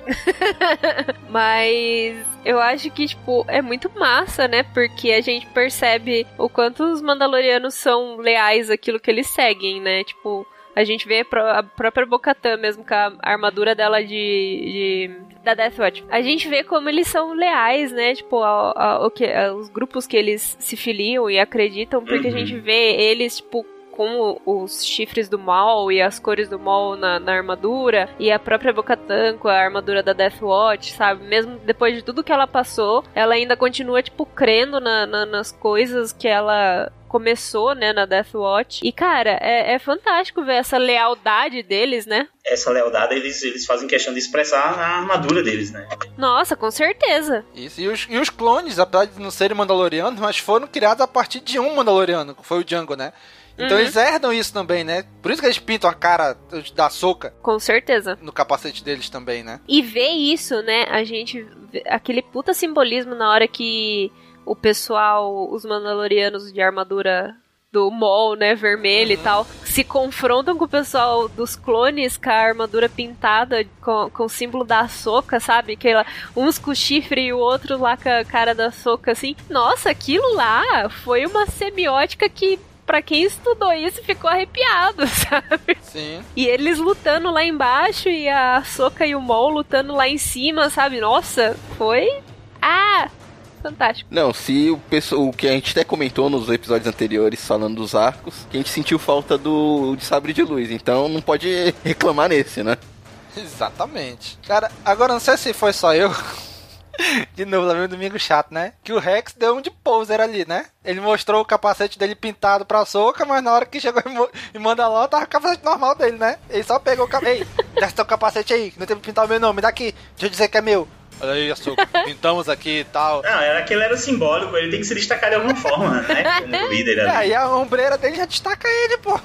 Mas eu acho que, tipo, é muito massa, né? Porque a gente percebe o quanto os Mandalorianos são leais àquilo que eles seguem, né? Tipo, a gente vê a própria Bocatã mesmo com a armadura dela de, de da Death Watch. A gente vê como eles são leais, né? Tipo, ao, ao, ao que, aos grupos que eles se filiam e acreditam, porque uhum. a gente vê eles, tipo, com os chifres do mal e as cores do mal na, na armadura, e a própria Bocatan com a armadura da Death Watch, sabe? Mesmo depois de tudo que ela passou, ela ainda continua, tipo, crendo na, na, nas coisas que ela começou, né, na Death Watch. E, cara, é, é, fantástico ver essa lealdade deles, né? Essa lealdade eles, eles fazem questão de expressar na armadura deles, né? Nossa, com certeza. Isso, e os, e os clones, apesar de não serem mandalorianos, mas foram criados a partir de um mandaloriano, que foi o Django, né? Então uhum. eles herdam isso também, né? Por isso que eles pintam a cara da soca. Com certeza. No capacete deles também, né? E ver isso, né? A gente. Aquele puta simbolismo na hora que o pessoal, os Mandalorianos de armadura do Mol, né, vermelho uhum. e tal, se confrontam com o pessoal dos clones com a armadura pintada com, com o símbolo da soca, sabe? Que ela, uns com chifre e o outro lá com a cara da soca, assim. Nossa, aquilo lá foi uma semiótica que para quem estudou isso ficou arrepiado, sabe? Sim. E eles lutando lá embaixo e a Soca e o Mol lutando lá em cima, sabe? Nossa, foi. Ah! Fantástico. Não, se o, pessoal, o que a gente até comentou nos episódios anteriores falando dos arcos, que a gente sentiu falta do de sabre de luz, então não pode reclamar nesse, né? Exatamente. Cara, agora não sei se foi só eu, De novo, lá vem um domingo chato, né? Que o Rex deu um de poser ali, né? Ele mostrou o capacete dele pintado pra soca, mas na hora que chegou em Mandalor, tava o capacete normal dele, né? Ele só pegou o capacete. Ei, desce teu capacete aí, que não tem que pintar o meu nome, daqui, deixa eu dizer que é meu. Olha aí, Açúcar, pintamos aqui e tal. Não, era, aquele era simbólico, ele tem que se destacar de alguma forma, né? Como líder ali. É, e a ombreira dele já destaca ele, pô.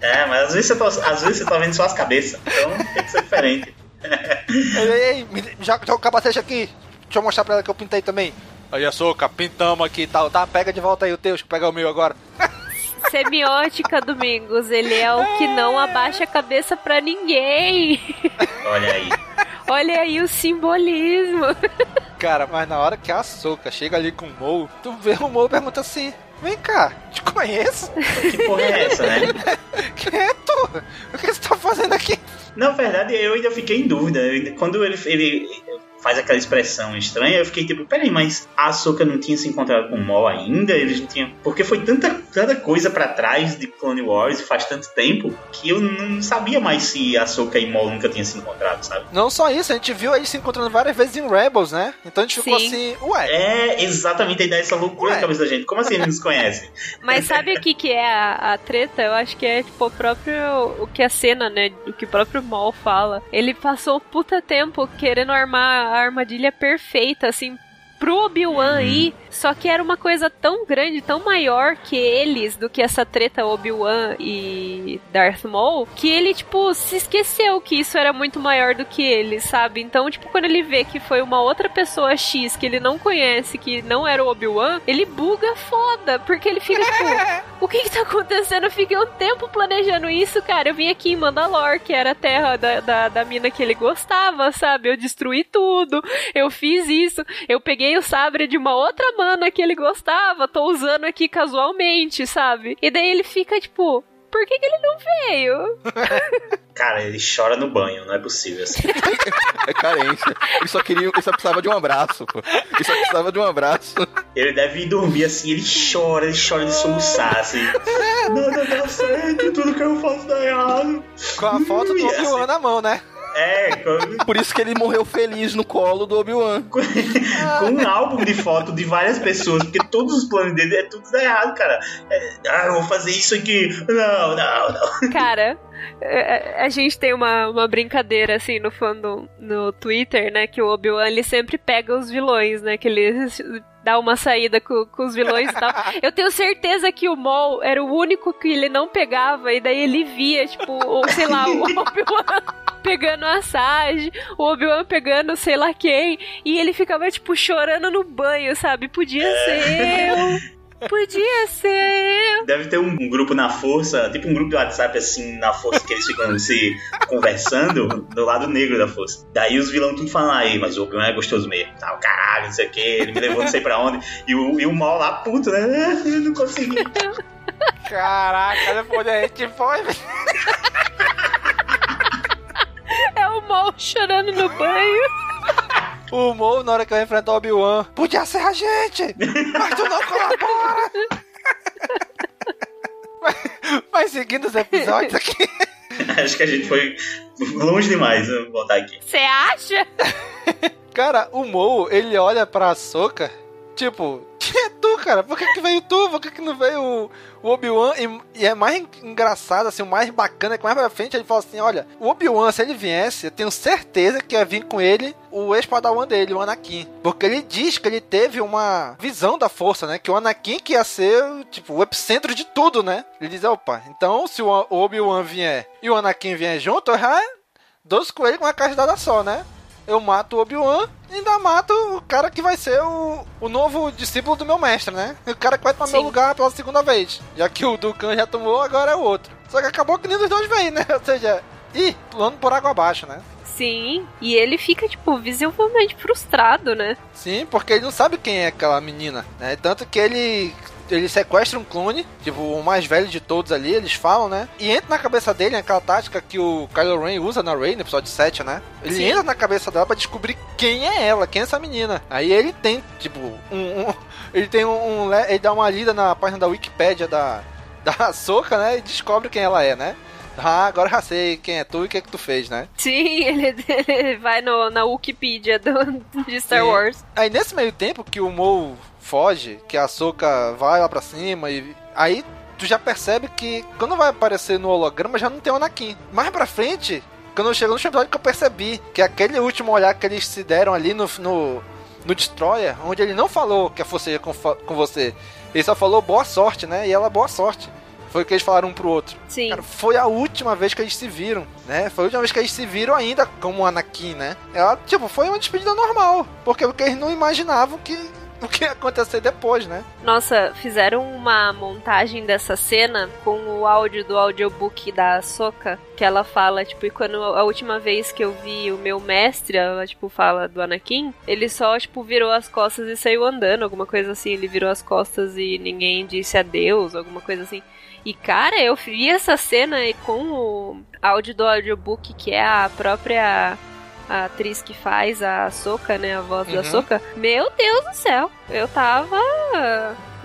É, mas às vezes você tá, às vezes você tá vendo só as cabeças, então tem que ser diferente. Ei, já, já o capacete aqui. Deixa eu mostrar pra ela que eu pintei também. Aí, açúcar, pintamos aqui e tal. Tá, pega de volta aí o teu, deixa eu pegar o meu agora. Semiótica, Domingos. Ele é o que não abaixa a cabeça pra ninguém. Olha aí. Olha aí o simbolismo. Cara, mas na hora que a açúcar chega ali com o Mo, tu vê o Mo e pergunta assim: Vem cá, te conheço? Que porra é essa, né? Quem é tu? O que você tá fazendo aqui? Na verdade, eu ainda fiquei em dúvida. Quando ele, ele faz aquela expressão estranha, eu fiquei tipo, peraí, mas a Ahsoka não tinha se encontrado com o Maul ainda? Eles não tinham... Porque foi tanta, tanta coisa para trás de Clone Wars faz tanto tempo que eu não sabia mais se a Ahsoka e Maul nunca tinham se encontrado, sabe? Não só isso, a gente viu eles se encontrando várias vezes em Rebels, né? Então a gente ficou Sim. assim, ué. É, exatamente a ideia dessa loucura ué. na cabeça da gente. Como assim eles nos conhecem? Mas sabe o que que é a, a treta? Eu acho que é, tipo, o próprio... O que a cena, né? O que o próprio Maul fala. Ele passou um puta tempo querendo armar a armadilha perfeita, assim, pro Obi-Wan uhum. ir, só que era uma coisa tão grande, tão maior que eles, do que essa treta Obi-Wan e Darth Maul, que ele, tipo, se esqueceu que isso era muito maior do que ele, sabe? Então, tipo, quando ele vê que foi uma outra pessoa X que ele não conhece, que não era o Obi-Wan, ele buga foda, porque ele fica, tipo, o que que tá acontecendo? Eu fiquei um tempo planejando isso, cara. Eu vim aqui em Mandalore, que era a terra da, da, da mina que ele gostava, sabe? Eu destruí tudo, eu fiz isso, eu peguei peguei o sabre de uma outra mana que ele gostava, tô usando aqui casualmente, sabe? E daí ele fica tipo, por que, que ele não veio? Cara, ele chora no banho, não é possível assim. é carência. Ele só queria, ele só precisava de um abraço, pô. Ele só precisava de um abraço. Ele deve ir dormir assim, ele chora, ele chora de soluçar, assim. Nada dá certo, tudo que eu faço dá errado. Com a foto do Obi-Wan assim, na mão, né? É, com... por isso que ele morreu feliz no colo do Obi-Wan. com, um álbum de foto de várias pessoas, porque todos os planos dele é tudo errado, cara. É, ah, eu vou fazer isso aqui. Não, não, não. Cara, é, é, a gente tem uma, uma brincadeira assim no fandom no Twitter, né? Que o Obi-Wan ele sempre pega os vilões, né? Que ele dá uma saída com, com os vilões e tal. Eu tenho certeza que o Maul era o único que ele não pegava, e daí ele via, tipo, ou, sei lá, o Obi-Wan pegando a Sage, o Obi-Wan pegando sei lá quem, e ele ficava, tipo, chorando no banho, sabe? Podia ser eu. Podia ser. Deve ter um, grupo na força, tipo um grupo de WhatsApp assim, na força, que eles ficam se conversando do lado negro da força. Daí os vilões tudo falam aí, mas o Obi-Wan é gostoso mesmo. Tá, o caralho, não sei o que, ele me levou não sei pra onde. E o, e o mal lá, puto, né? Eu não consegui. Caraca, depois a gente foi. O mal chorando no banho. O Mo, na hora que vai enfrentar o Obi-Wan, podia ser a gente, mas tu não colabora. mas, mas seguindo os episódios aqui. Acho que a gente foi longe demais, vou botar aqui. Você acha? Cara, o Mo, ele olha pra Soca, tipo, quem é tu, cara? Por que, que veio tu? Por que, que não veio o, Obi-Wan? E, e, é mais engraçado, assim, o mais bacana é que mais pra frente ele fala assim: olha, o Obi-Wan, se ele viesse, eu tenho certeza que ia vir com ele o ex-padawan dele, o Anakin. Porque ele diz que ele teve uma visão da força, né? Que o Anakin que ia ser, tipo, o epicentro de tudo, né? Ele diz: opa, então se o Obi-Wan vier e o Anakin vier junto, já dois coelhos com uma cajadada só, né? Eu mato o Obi-Wan e ainda mato o cara que vai ser o, o novo discípulo do meu mestre, né? O cara que vai tomar Sim. meu lugar pela segunda vez. Já que o Dukan já tomou, agora é o outro. Só que acabou que nem dos dois vem, né? Ou seja, ih, pulando por água abaixo, né? Sim, e ele fica, tipo, visivelmente frustrado, né? Sim, porque ele não sabe quem é aquela menina, né? Tanto que ele ele sequestra um clone, tipo, o mais velho de todos ali, eles falam, né? E entra na cabeça dele aquela tática que o Kylo Ren usa na Rey, no episódio 7, né? Ele Sim. entra na cabeça dela pra descobrir quem é ela, quem é essa menina. Aí ele tem, tipo, um. um ele tem um, um, Ele dá uma lida na página da Wikipedia da, da Soca, né? E descobre quem ela é, né? Ah, agora já sei quem é tu e o que é que tu fez, né? Sim, ele, ele vai no, na Wikipedia do, de Star Sim. Wars. Aí nesse meio tempo que o Mo foge, que a Soca vai lá pra cima e. Aí tu já percebe que quando vai aparecer no holograma já não tem o Anakin. Mais pra frente, quando chegou no episódio que eu percebi que aquele último olhar que eles se deram ali no, no, no Destroyer, onde ele não falou que a força ia com, com você, ele só falou boa sorte, né? E ela boa sorte. Foi o que eles falaram um pro outro. Sim. Cara, foi a última vez que eles se viram, né? Foi a última vez que eles se viram ainda como Anakin, né? Ela, tipo, foi uma despedida normal. Porque, porque eles não imaginavam que o que ia acontecer depois, né? Nossa, fizeram uma montagem dessa cena com o áudio do audiobook da Soca, que ela fala, tipo, e quando a última vez que eu vi o meu mestre, ela, tipo, fala do Anakin, ele só, tipo, virou as costas e saiu andando, alguma coisa assim. Ele virou as costas e ninguém disse adeus, alguma coisa assim. E cara, eu vi essa cena com o áudio do audiobook, que é a própria a atriz que faz a Soca, né, a voz uhum. da Soca. Meu Deus do céu, eu tava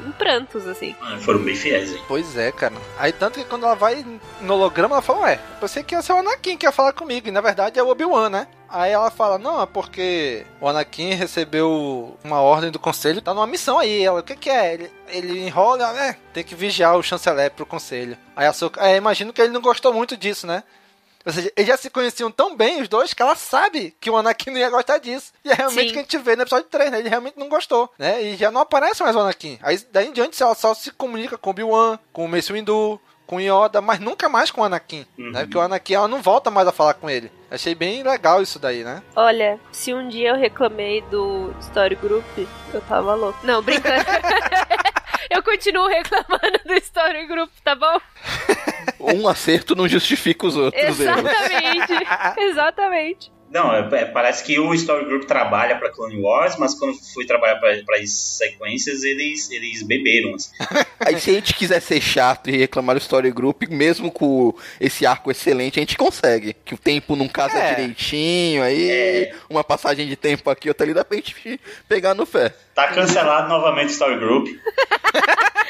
em prantos, assim. Ah, foram bem fiéis, hein? Pois é, cara. Aí tanto que quando ela vai no holograma, ela fala, ué, eu pensei que ia ser o Anakin que ia falar comigo. E na verdade é o Obi-Wan, né? Aí ela fala, não, é porque o Anakin recebeu uma ordem do conselho, tá numa missão aí. Ela, o que que é? Ele, ele enrola, é, tem que vigiar o chanceler pro conselho. Aí a Soca, é, imagino que ele não gostou muito disso, né? Ou seja, eles já se conheciam tão bem, os dois, que ela sabe que o Anakin não ia gostar disso. E é realmente o que a gente vê no episódio 3, né? Ele realmente não gostou, né? E já não aparece mais o Anakin. Aí daí em diante ela só se comunica com o Obi-Wan, com o Mace Windu, com o Yoda, mas nunca mais com o Anakin, uhum. né? Porque o Anakin ela não volta mais a falar com ele. Achei bem legal isso daí, né? Olha, se um dia eu reclamei do Story Group, eu tava louco. Não, brincando. eu continuo reclamando do Story Group, tá bom? um acerto não justifica os outros. Exatamente. Exatamente. Não, é, é, parece que o Story Group trabalha para Clone Wars, mas quando foi trabalhar para as sequências, eles, eles beberam. Assim. Aí se a gente quiser ser chato e reclamar do Story Group, mesmo com esse arco excelente, a gente consegue. Que o tempo não casa é. direitinho, aí é. uma passagem de tempo aqui, outra ali, dá pra gente pegar no fé. Tá cancelado novamente o Story Group.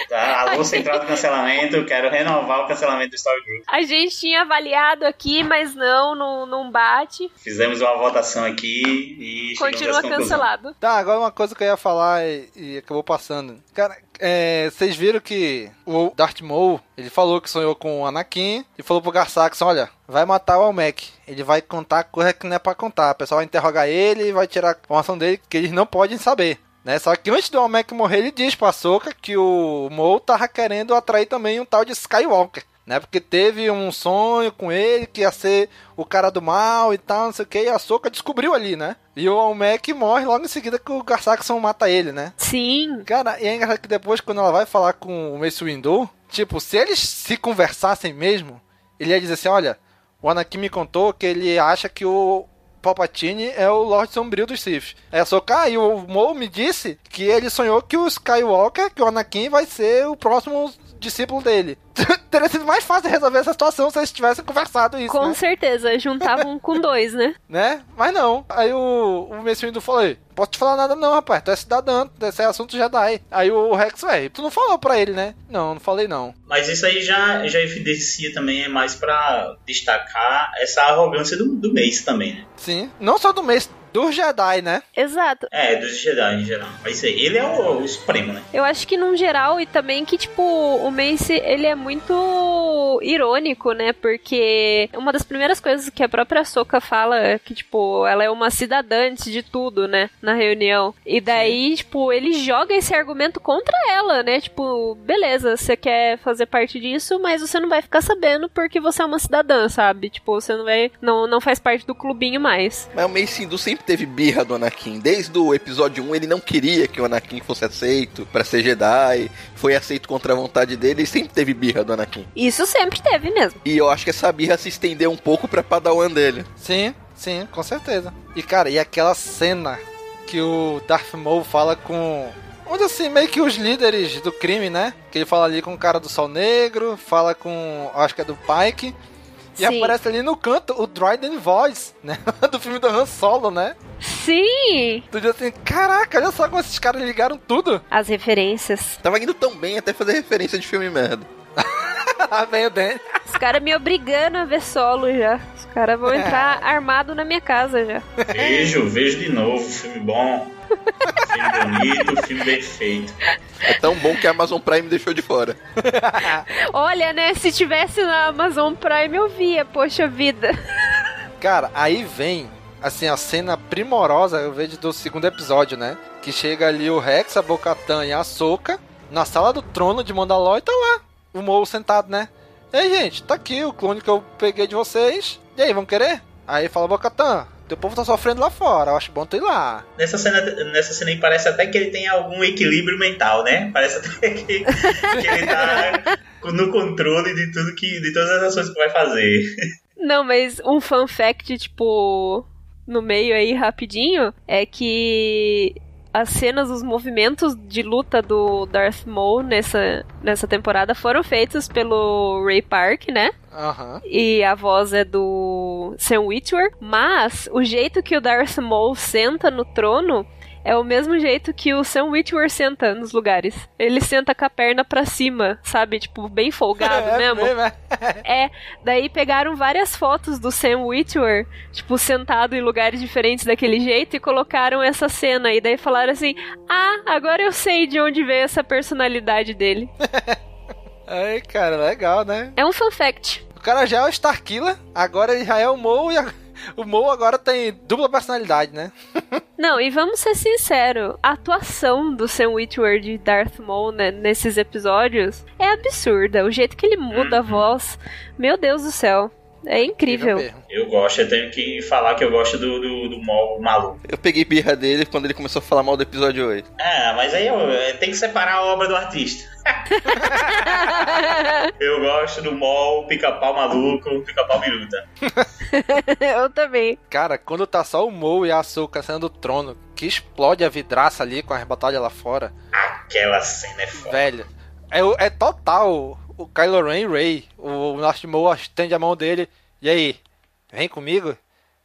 tá, alô, central do cancelamento, quero renovar o cancelamento do Story Group. A gente tinha avaliado aqui, mas não, não, não bate. Fizemos uma votação aqui e Continua cancelado. Tá, agora uma coisa que eu ia falar e, e acabou passando. Cara, é, vocês viram que o Darth Maul, ele falou que sonhou com o Anakin e falou pro Garsax, olha, vai matar o Almec. Ele vai contar coisa que não é pra contar. O pessoal vai interrogar ele e vai tirar a informação dele que eles não podem saber. Né? Só que antes do Almec morrer, ele diz pra Soka que o Mo tava querendo atrair também um tal de Skywalker. né? Porque teve um sonho com ele que ia ser o cara do mal e tal, não sei o que, e a Soca descobriu ali, né? E o Almec morre logo em seguida que o Garsaxon mata ele, né? Sim. Cara, e é engraçado que depois, quando ela vai falar com o Mace Windu, tipo, se eles se conversassem mesmo, ele ia dizer assim, olha, o Anakin me contou que ele acha que o Palpatine é o Lorde Sombrio dos Sith. É a Soka e o Mo me disse que ele sonhou que o Skywalker, que o Anakin vai ser o próximo discípulo dele. Teria sido mais fácil resolver essa situação se eles tivessem conversado isso. Com né? certeza, juntavam com dois, né? Né? Mas não. Aí o, o Messi Windu falou: "Ei, posso te falar nada não, rapaz. Tu é cidadão, esse é assunto Jedi. Aí o Rex, velho, tu não falou pra ele, né? Não, não falei não. Mas isso aí já, já evidencia também, é mais pra destacar essa arrogância do, do Mace também, né? Sim. Não só do Mace, dos Jedi, né? Exato. É, dos Jedi em geral. Mas isso aí, ele é o, o supremo, né? Eu acho que num geral e também que, tipo, o Mace, ele é muito irônico, né? Porque uma das primeiras coisas que a própria Soka fala é que, tipo, ela é uma cidadã antes de tudo, né? Na reunião. E daí, Sim. tipo, ele joga esse argumento contra ela, né? Tipo, beleza, você quer fazer parte disso, mas você não vai ficar sabendo porque você é uma cidadã, sabe? Tipo, você não vai. Não, não faz parte do clubinho mais. Mas o Mace Windu sempre teve birra do Anakin. Desde o episódio 1, ele não queria que o Anakin fosse aceito para ser Jedi. Foi aceito contra a vontade dele e sempre teve birra do Anakin. Isso sempre teve mesmo. E eu acho que essa birra se estendeu um pouco pra Padawan dele. Sim, sim, com certeza. E cara, e aquela cena que o Darth Maul fala com onde assim, meio que os líderes do crime, né? Que ele fala ali com o cara do Sol Negro, fala com, acho que é do Pike. E Sim. aparece ali no canto o Dryden Voice, né? Do filme do Han Solo, né? Sim! Tu diz assim, caraca, olha só como esses caras ligaram tudo. As referências. Tava indo tão bem até fazer referência de filme merda. ah, veio bem. Os caras me obrigando a ver solo já. Os caras vão entrar é. armado na minha casa já. Vejo, vejo de novo, filme bom. Filme bonito, filme bem feito. É tão bom que a Amazon Prime deixou de fora. Olha, né? Se tivesse na Amazon Prime eu via, poxa vida. Cara, aí vem assim, a cena primorosa, eu vejo do segundo episódio, né? Que chega ali o Rex, a Bocatan e a Soca na sala do trono de Mandalor e tá lá, o Mo sentado, né? Ei, gente, tá aqui o clone que eu peguei de vocês. E aí, vão querer? Aí fala Bocatan, teu povo tá sofrendo lá fora, eu acho bom tu ir lá. Nessa cena, nessa cena aí parece até que ele tem algum equilíbrio mental, né? Parece até que, que ele tá no controle de tudo que. de todas as ações que vai fazer. Não, mas um fun fact, tipo, no meio aí rapidinho, é que as cenas, os movimentos de luta do Darth Maul nessa, nessa temporada foram feitos pelo Ray Park, né? Uhum. E a voz é do Sam Witwer. Mas o jeito que o Darth Maul senta no trono é o mesmo jeito que o Sam Witwer senta nos lugares. Ele senta com a perna pra cima, sabe? Tipo, bem folgado é, mesmo. É, é, daí pegaram várias fotos do Sam Witwer, tipo, sentado em lugares diferentes daquele jeito e colocaram essa cena. E daí falaram assim: Ah, agora eu sei de onde veio essa personalidade dele. Ai, cara, legal, né? É um fun fact. O cara já é o Starkiller, agora ele já é o Mo e agora o Mo agora tem dupla personalidade, né? Não, e vamos ser sinceros, a atuação do Sam Witwer de Darth Maul né, nesses episódios é absurda. O jeito que ele muda a uhum. voz, meu Deus do céu. É incrível. Eu gosto, eu tenho que falar que eu gosto do, do, do Mol maluco. Eu peguei birra dele quando ele começou a falar mal do episódio 8. É, mas aí eu, eu tenho que separar a obra do artista. eu gosto do Mol, pica-pau maluco, pica-pau miruta. eu também. Cara, quando tá só o Mo e a Açúcar sendo do trono, que explode a vidraça ali com as batalhas lá fora. Aquela cena é foda. Velho, é, é total o Kylo Ren e Rey. O nosso Mo estende a mão dele. E aí? Vem comigo?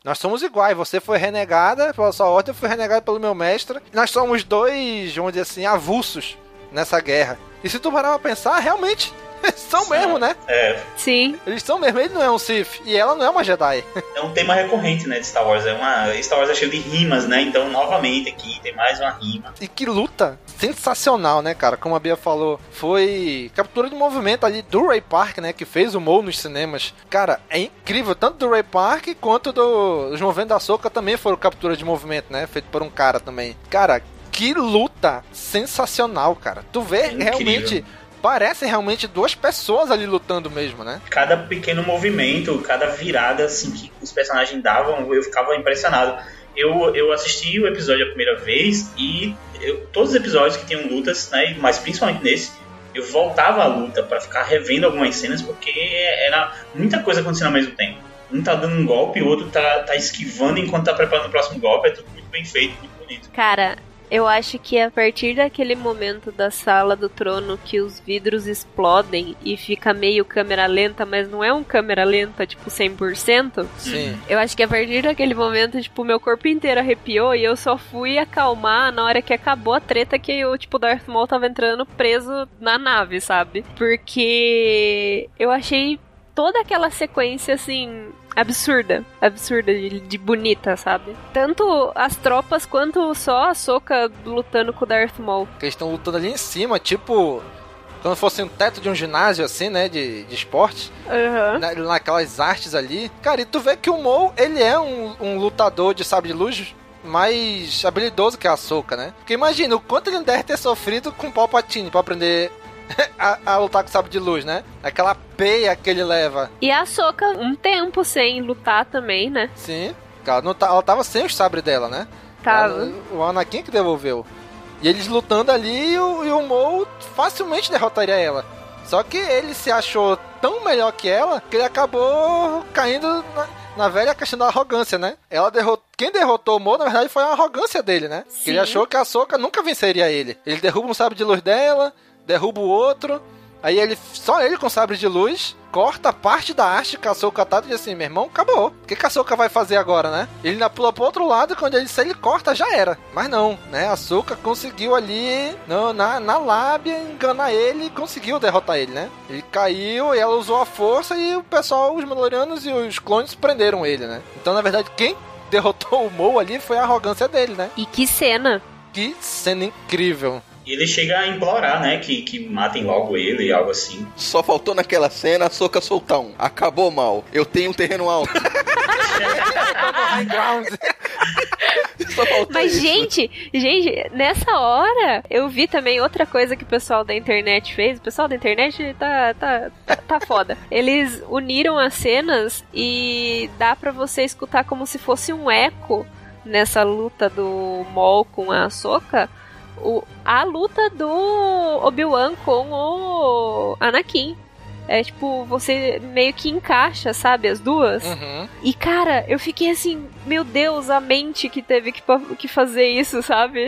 Nós somos iguais. Você foi renegada pela sua ordem, eu fui renegado pelo meu mestre. Nós somos dois, vamos dizer assim, avulsos nessa guerra. E se tu parar pra pensar, realmente, são mesmo, né? É. Sim. Eles são mesmo, ele não é um Sith e ela não é uma Jedi. É um tema recorrente, né, de Star Wars. É uma Star Wars é cheio de rimas, né? Então, novamente aqui tem mais uma rima. E que luta sensacional, né, cara? Como a Bia falou, foi captura de movimento ali do Ray Park, né, que fez o Mo nos cinemas. Cara, é incrível, tanto do Ray Park quanto do os movimentos da Soca também foram captura de movimento, né, feito por um cara também. Cara, que luta sensacional, cara. Tu vê é realmente parecem realmente duas pessoas ali lutando mesmo, né? Cada pequeno movimento, cada virada assim que os personagens davam, eu ficava impressionado. Eu, eu assisti o episódio a primeira vez e eu, todos os episódios que tinham lutas, né, mas principalmente nesse, eu voltava à luta para ficar revendo algumas cenas porque era muita coisa acontecendo ao mesmo tempo. Um tá dando um golpe, o outro tá, tá esquivando enquanto tá preparando o próximo golpe, é tudo muito bem feito, muito bonito. Cara, eu acho que a partir daquele momento da sala do trono que os vidros explodem e fica meio câmera lenta, mas não é um câmera lenta, tipo, 100%. Sim. Eu acho que a partir daquele momento, tipo, meu corpo inteiro arrepiou e eu só fui acalmar na hora que acabou a treta que o, tipo, Darth Maul tava entrando preso na nave, sabe? Porque eu achei toda aquela sequência, assim, absurda. Absurda de, de, bonita, sabe? Tanto as tropas quanto só a Soca lutando com o Darth Maul. Que eles estão lutando ali em cima, tipo. Como fosse um teto de um ginásio, assim, né? De, de esporte. Uhum. Na, naquelas artes ali. Cara, e tu vê que o Maul, ele é um, um lutador de sabre de luz mais habilidoso que a Soca, né? Porque imagina o quanto ele deve ter sofrido com o Palpatine pra aprender a, a lutar com sabre de luz, né? Aquela peia que ele leva. E a Soca um tempo sem lutar também, né? Sim. Ela, não tá, ela tava sem o sabre dela, né? Tava. Ela, o Anakin que devolveu. E eles lutando ali e o, e o Mo facilmente derrotaria ela. Só que ele se achou tão melhor que ela que ele acabou caindo na, na velha questão da arrogância, né? Ela derrotou. Quem derrotou o Mo, na verdade, foi a arrogância dele, né? Ele achou que a Soca nunca venceria ele. Ele derruba um sabre de luz dela, derruba o outro. Aí ele, só ele com sabre de luz, corta parte da arte que a Soka tá e diz assim, meu irmão, acabou. O que, que a Soka vai fazer agora, né? Ele ainda pula pro outro lado, quando ele se ele corta, já era. Mas não, né? A Soka conseguiu ali, no, na, na lábia, enganar ele e conseguiu derrotar ele, né? Ele caiu e ela usou a força e o pessoal, os Mandalorianos e os clones prenderam ele, né? Então, na verdade, quem derrotou o Mo ali foi a arrogância dele, né? E que cena! Que cena incrível! E ele chega a implorar, né? Que, que matem logo ele, algo assim. Só faltou naquela cena a Soca soltar um. Acabou mal. Eu tenho um terreno alto. Mas, isso. gente, gente, nessa hora eu vi também outra coisa que o pessoal da internet fez. O pessoal da internet tá, tá, tá, tá foda. Eles uniram as cenas e dá para você escutar como se fosse um eco nessa luta do Mol com a Soca o, a luta do Obi-Wan com o Anakin. É tipo, você meio que encaixa, sabe, as duas. Uhum. E cara, eu fiquei assim, meu Deus, a mente que teve que, que fazer isso, sabe?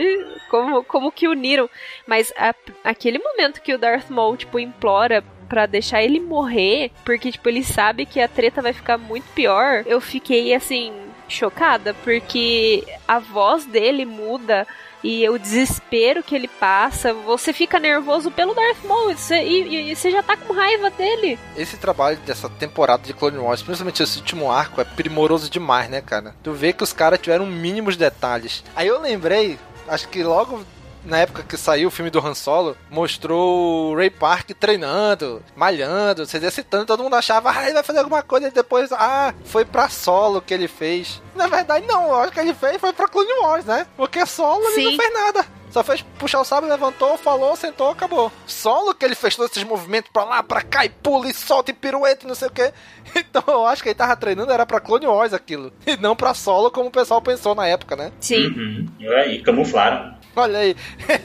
Como, como que uniram. Mas a, aquele momento que o Darth Maul, tipo, implora para deixar ele morrer, porque, tipo, ele sabe que a treta vai ficar muito pior, eu fiquei assim, chocada, porque a voz dele muda e o desespero que ele passa, você fica nervoso pelo Darth Maul e você, e, e você já tá com raiva dele. Esse trabalho dessa temporada de Clone Wars, principalmente esse último arco, é primoroso demais, né, cara? Tu vê que os caras tiveram mínimos detalhes. Aí eu lembrei, acho que logo na época que saiu o filme do Han Solo, mostrou o Ray Park treinando, malhando, se exercitando, todo mundo achava, ah, ele vai fazer alguma coisa, e depois, ah, foi pra Solo que ele fez. Na verdade, não, eu acho que ele fez foi pra Clone Wars, né? Porque Solo ele não fez nada. Só fez puxar o sábio, levantou, falou, sentou, acabou. Solo que ele fez todos esses movimentos pra lá, pra cá, e pula, e solta, e pirueta, e não sei o que. Então eu acho que ele tava treinando, era pra Clone Wars aquilo. E não pra solo, como o pessoal pensou na época, né? Sim. Uhum. E aí, camuflaram. Olha aí,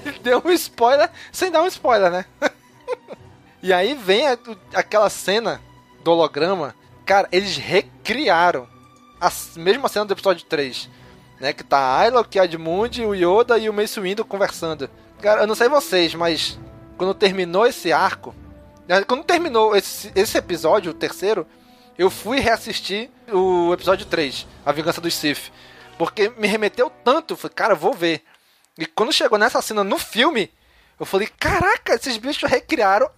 ele deu um spoiler sem dar um spoiler, né? e aí vem a, aquela cena do holograma. Cara, eles recriaram a mesma cena do episódio 3. Né, que tá a Ayla, o Kiadmund, o Yoda e o Mace Windu conversando. Cara, eu não sei vocês, mas quando terminou esse arco, né, quando terminou esse, esse episódio, o terceiro, eu fui reassistir o episódio 3, A Vingança dos Sith. Porque me remeteu tanto, falei, cara, vou ver. E quando chegou nessa cena no filme, eu falei: caraca, esses bichos recriaram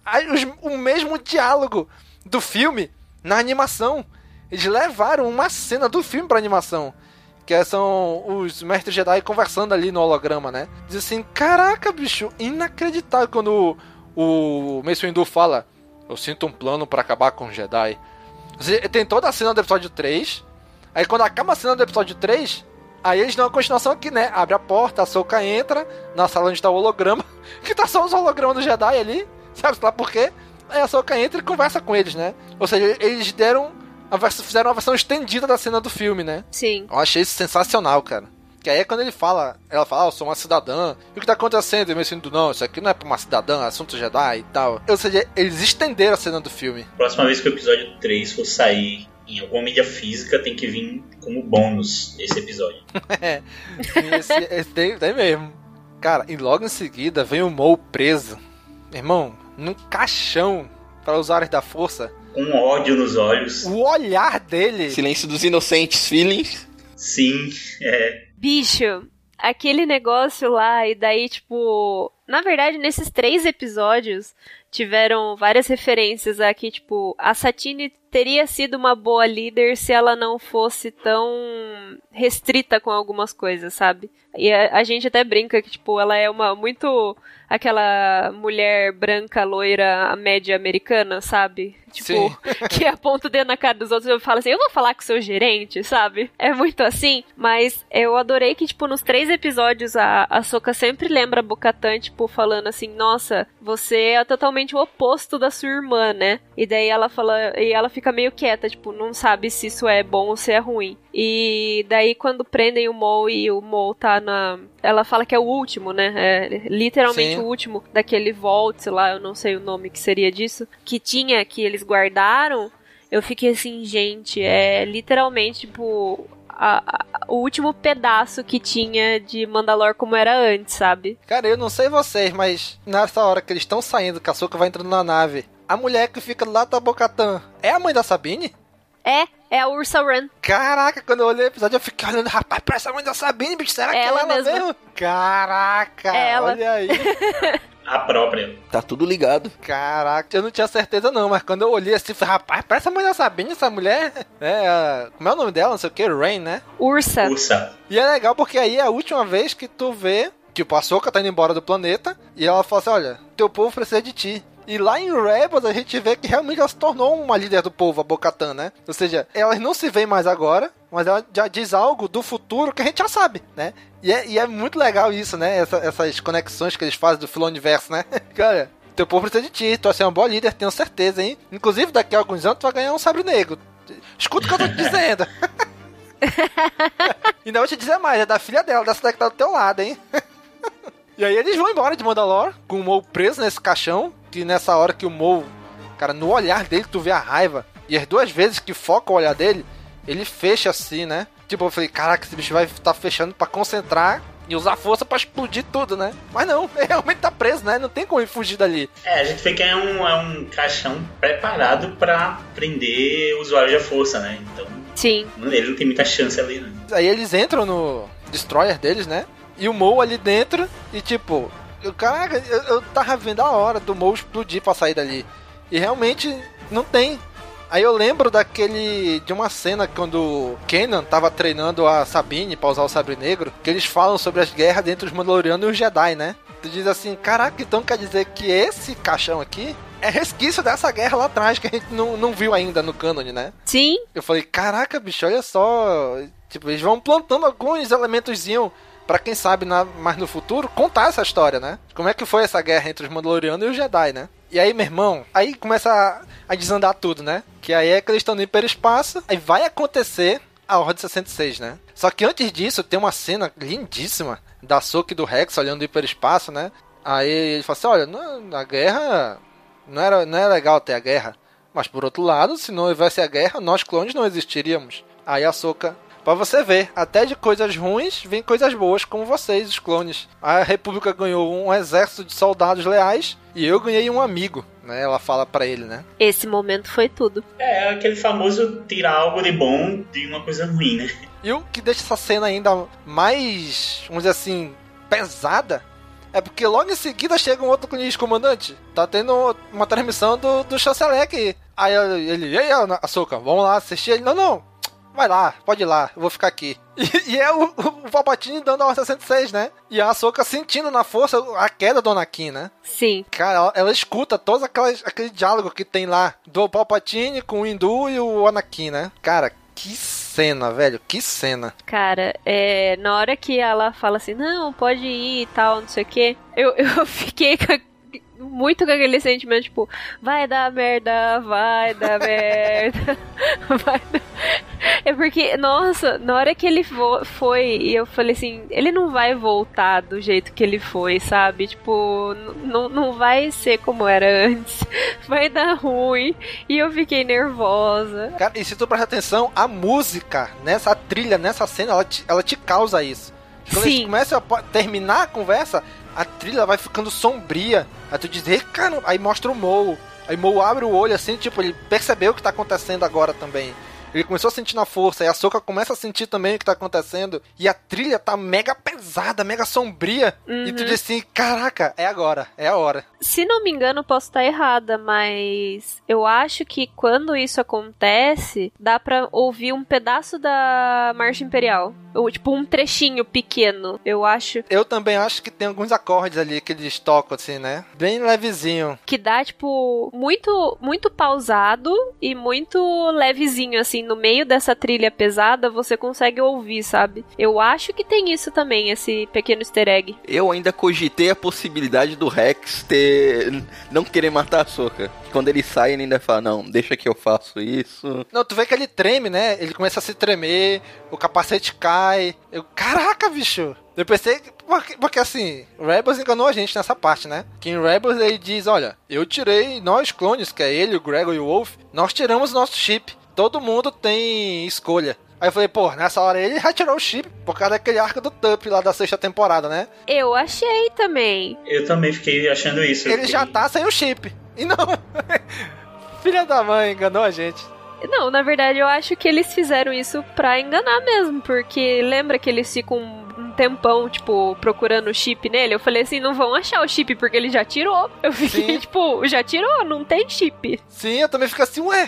o mesmo diálogo do filme na animação. Eles levaram uma cena do filme pra animação. Que são os mestres Jedi conversando ali no holograma, né? Diz assim: caraca, bicho, inacreditável quando o, o Mace Windu fala: Eu sinto um plano para acabar com o Jedi. Tem toda a cena do episódio 3. Aí quando acaba a cena do episódio 3, Aí eles dão uma continuação aqui, né? Abre a porta, a Soka entra na sala onde tá o holograma, que tá só os hologramas do Jedi ali, Sabe lá por quê? Aí a Soca entra e conversa com eles, né? Ou seja, eles deram. A versão, fizeram uma versão estendida da cena do filme, né? Sim. Eu achei isso sensacional, cara. Que aí é quando ele fala, ela fala, ah, eu sou uma cidadã. E o que tá acontecendo? E eu me sinto, não, isso aqui não é pra uma cidadã, é assunto Jedi e tal. Ou seja, eles estenderam a cena do filme. Próxima vez que o episódio 3 for sair em alguma mídia física, tem que vir como bônus esse episódio. é, esse, esse tem, tem mesmo. Cara, e logo em seguida vem o Mo preso. Irmão, num caixão para usuários da força. Com ódio nos olhos. O olhar dele. Silêncio dos inocentes, feelings. Sim, é. Bicho, aquele negócio lá, e daí, tipo. Na verdade, nesses três episódios, tiveram várias referências aqui, tipo, a Satine teria sido uma boa líder se ela não fosse tão restrita com algumas coisas, sabe? E a, a gente até brinca que, tipo, ela é uma muito aquela mulher branca, loira, média americana, sabe? Tipo, Sim. que aponta o dedo na cara dos outros e fala assim, eu vou falar com o seu gerente, sabe? É muito assim, mas eu adorei que, tipo, nos três episódios a, a Soka sempre lembra a Bocatan, tipo, falando assim, nossa, você é totalmente o oposto da sua irmã, né? E daí ela fala, e ela fica meio quieta, tipo, não sabe se isso é bom ou se é ruim. E daí quando prendem o Mo e o Mo tá na... Ela fala que é o último, né? É literalmente Sim. o último daquele Vault lá, eu não sei o nome que seria disso, que tinha, que eles guardaram. Eu fiquei assim, gente, é literalmente, tipo, a, a, o último pedaço que tinha de Mandalor como era antes, sabe? Cara, eu não sei vocês, mas nessa hora que eles estão saindo, que a Soka vai entrando na nave, a mulher que fica lá da Bocatã é a mãe da Sabine? É, é a Ursa Run. Caraca, quando eu olhei o episódio, eu fiquei olhando, rapaz, parece a mãe da Sabine, bicho, será que é ela, ela mesmo? Caraca, é ela. olha aí. a própria. Tá tudo ligado. Caraca, eu não tinha certeza não, mas quando eu olhei assim, falei, rapaz, parece a mãe da Sabine, essa mulher. É, como é o nome dela? Não sei o que, Rain, né? Ursa. Ursa. E é legal porque aí é a última vez que tu vê que o Açoka tá indo embora do planeta e ela fala assim, olha, teu povo precisa de ti. E lá em Rebels a gente vê que realmente ela se tornou uma líder do povo, a Bocatan, né? Ou seja, elas não se veem mais agora, mas ela já diz algo do futuro que a gente já sabe, né? E é, e é muito legal isso, né? Essa, essas conexões que eles fazem do Filoniverso, universo, né? Cara, teu povo precisa de ti, tu vai ser uma boa líder, tenho certeza, hein? Inclusive, daqui a alguns anos tu vai ganhar um sabre negro. Escuta o que eu tô te dizendo. e ainda vou te dizer mais, é da filha dela, dessa daqui que tá do teu lado, hein? e aí eles vão embora de Mandalore, com o Mo preso nesse caixão, que nessa hora que o Mo, cara, no olhar dele tu vê a raiva. E as duas vezes que foca o olhar dele, ele fecha assim, né? Tipo, eu falei, caraca, esse bicho vai estar tá fechando para concentrar e usar força para explodir tudo, né? Mas não, ele realmente tá preso, né? Não tem como ele fugir dali. É, a gente vê que é um, é um caixão preparado para prender o usuário da força, né? Então. Sim. Ele não tem muita chance ali, né? Aí eles entram no destroyer deles, né? E o Mo ali dentro, e tipo, eu, caraca, eu, eu tava vendo a hora do Mo explodir pra sair dali. E realmente não tem. Aí eu lembro daquele. de uma cena quando Kenan tava treinando a Sabine pra usar o sabre negro, que eles falam sobre as guerras entre os Mandalorianos e os Jedi, né? Tu diz assim, caraca, então quer dizer que esse caixão aqui é resquício dessa guerra lá atrás que a gente não, não viu ainda no cânone, né? Sim. Eu falei, caraca, bicho, olha só. Tipo, eles vão plantando alguns elementozinhos para quem sabe na, mais no futuro contar essa história, né? Como é que foi essa guerra entre os Mandalorianos e os Jedi, né? E aí, meu irmão, aí começa a, a desandar tudo, né? Que aí é que eles estão no hiperespaço, aí vai acontecer a Ordem 66, né? Só que antes disso, tem uma cena lindíssima da Soka e do Rex olhando o hiperespaço, né? Aí ele fala assim, olha, não, a guerra... Não era, não era legal ter a guerra. Mas por outro lado, se não houvesse a guerra, nós clones não existiríamos. Aí a Soka Pra você ver, até de coisas ruins vem coisas boas, como vocês, os clones. A República ganhou um exército de soldados leais e eu ganhei um amigo, né? Ela fala para ele, né? Esse momento foi tudo. É, aquele famoso tirar algo de bom de uma coisa ruim, né? E o que deixa essa cena ainda mais, vamos dizer assim, pesada é porque logo em seguida chega um outro clonista comandante. Tá tendo uma transmissão do, do chanceler aqui. Aí ele, e aí, Açúcar, vamos lá assistir? Ele, não, não, vai lá, pode ir lá, eu vou ficar aqui. E, e é o, o Palpatine dando a Ordem 66, né? E a Ahsoka sentindo na força a queda do Anakin, né? Sim. Cara, ela, ela escuta todos aquelas, aquele diálogo que tem lá do Palpatine com o Hindu e o Anakin, né? Cara, que cena, velho, que cena. Cara, é, na hora que ela fala assim, não, pode ir e tal, não sei o quê, eu, eu fiquei muito com aquele sentimento, tipo, vai dar merda, vai dar merda, vai dar... É porque, nossa, na hora que ele foi, eu falei assim, ele não vai voltar do jeito que ele foi, sabe? Tipo, não vai ser como era antes. Vai dar ruim. E eu fiquei nervosa. Cara, e se tu prestar atenção, a música nessa trilha, nessa cena, ela te, ela te causa isso. Quando Sim. começa a terminar a conversa, a trilha vai ficando sombria. Aí tu diz, cara, aí mostra o Mo. Aí Mo abre o olho assim, tipo, ele percebeu o que tá acontecendo agora também. Ele começou a sentir na força, e a Soca começa a sentir também o que tá acontecendo. E a trilha tá mega pesada, mega sombria. Uhum. E tu uhum. diz assim: caraca, é agora, é a hora. Se não me engano, posso estar errada, mas eu acho que quando isso acontece, dá pra ouvir um pedaço da Marcha Imperial. Ou, tipo, um trechinho pequeno, eu acho. Eu também acho que tem alguns acordes ali que eles tocam, assim, né? Bem levezinho. Que dá, tipo, muito, muito pausado e muito levezinho, assim Assim, no meio dessa trilha pesada, você consegue ouvir, sabe? Eu acho que tem isso também, esse pequeno easter egg. Eu ainda cogitei a possibilidade do Rex ter. não querer matar a Soca. Quando ele sai, ele ainda fala: Não, deixa que eu faço isso. Não, tu vê que ele treme, né? Ele começa a se tremer, o capacete cai. Eu, caraca, bicho! Eu pensei que. Porque, porque, assim, Rebels enganou a gente nessa parte, né? Que em Rebels ele diz: Olha, eu tirei nós clones, que é ele, o Gregor e o Wolf, nós tiramos nosso chip todo mundo tem escolha. Aí eu falei, pô, nessa hora ele retirou o chip por causa daquele arco do Tup lá da sexta temporada, né? Eu achei também. Eu também fiquei achando isso. Ele já tá sem o chip. E não. Filha da mãe, enganou a gente. Não, na verdade eu acho que eles fizeram isso pra enganar mesmo, porque lembra que eles ficam um tempão, tipo, procurando o chip nele? Eu falei assim, não vão achar o chip porque ele já tirou. Eu fiquei, Sim. tipo, já tirou, não tem chip. Sim, eu também fico assim, ué,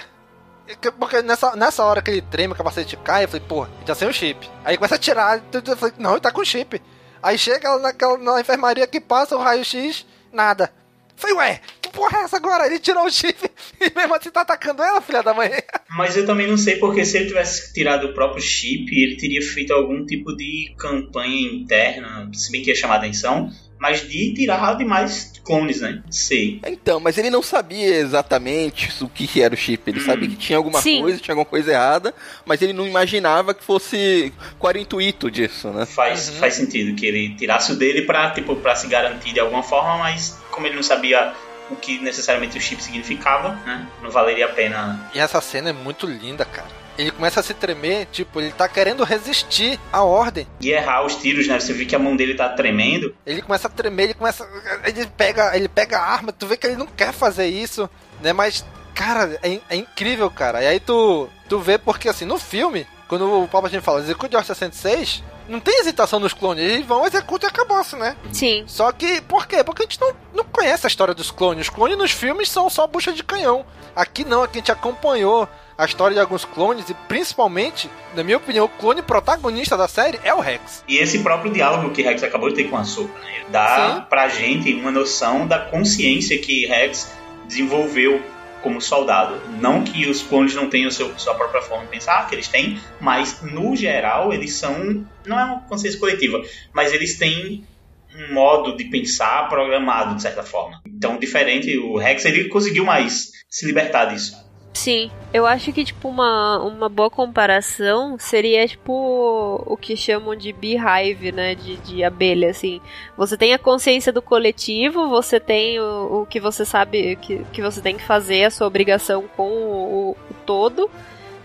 porque nessa, nessa hora que ele treme, o capacete cai, eu falei, pô, já sem o chip. Aí começa a tirar, eu falei, não, ele tá com chip. Aí chega naquela, na enfermaria que passa o raio-x, nada. Falei, ué, que porra é essa agora? Ele tirou o chip e mesmo assim tá atacando ela, filha da mãe. Mas eu também não sei porque se ele tivesse tirado o próprio chip, ele teria feito algum tipo de campanha interna, se bem que ia chamar atenção, mas de tirar demais clones, né? Sei. Então, mas ele não sabia exatamente o que era o chip. Ele hum. sabia que tinha alguma Sim. coisa, tinha alguma coisa errada, mas ele não imaginava que fosse qual era o intuito disso, né? Faz, uhum. faz sentido que ele tirasse o dele pra, tipo, pra se garantir de alguma forma, mas como ele não sabia o que necessariamente o chip significava, né? Não valeria a pena. E essa cena é muito linda, cara ele começa a se tremer, tipo, ele tá querendo resistir à ordem. E errar os tiros, né? Você vê que a mão dele tá tremendo. Ele começa a tremer, ele começa. Ele pega, ele pega a arma, tu vê que ele não quer fazer isso, né? Mas, cara, é, é incrível, cara. E aí tu, tu vê porque, assim, no filme, quando o Palpatine fala execute Ordem 66, não tem hesitação nos clones, eles vão, executam e acabou-se, né? Sim. Só que, por quê? Porque a gente não, não conhece a história dos clones. Os clones nos filmes são só bucha de canhão. Aqui não, aqui a gente acompanhou a história de alguns clones e principalmente, na minha opinião, o clone protagonista da série é o Rex. E esse próprio diálogo que Rex acabou de ter com a Soka, né? Dá Sim. pra gente uma noção da consciência que Rex desenvolveu como soldado. Não que os clones não tenham seu, sua própria forma de pensar, que eles têm, mas no geral eles são. Não é uma consciência coletiva, mas eles têm um modo de pensar programado de certa forma. Então, diferente, o Rex ele conseguiu mais se libertar disso. Sim, eu acho que, tipo, uma, uma boa comparação seria, tipo, o que chamam de beehive, né, de, de abelha, assim. Você tem a consciência do coletivo, você tem o, o que você sabe que, que você tem que fazer, a sua obrigação com o, o todo,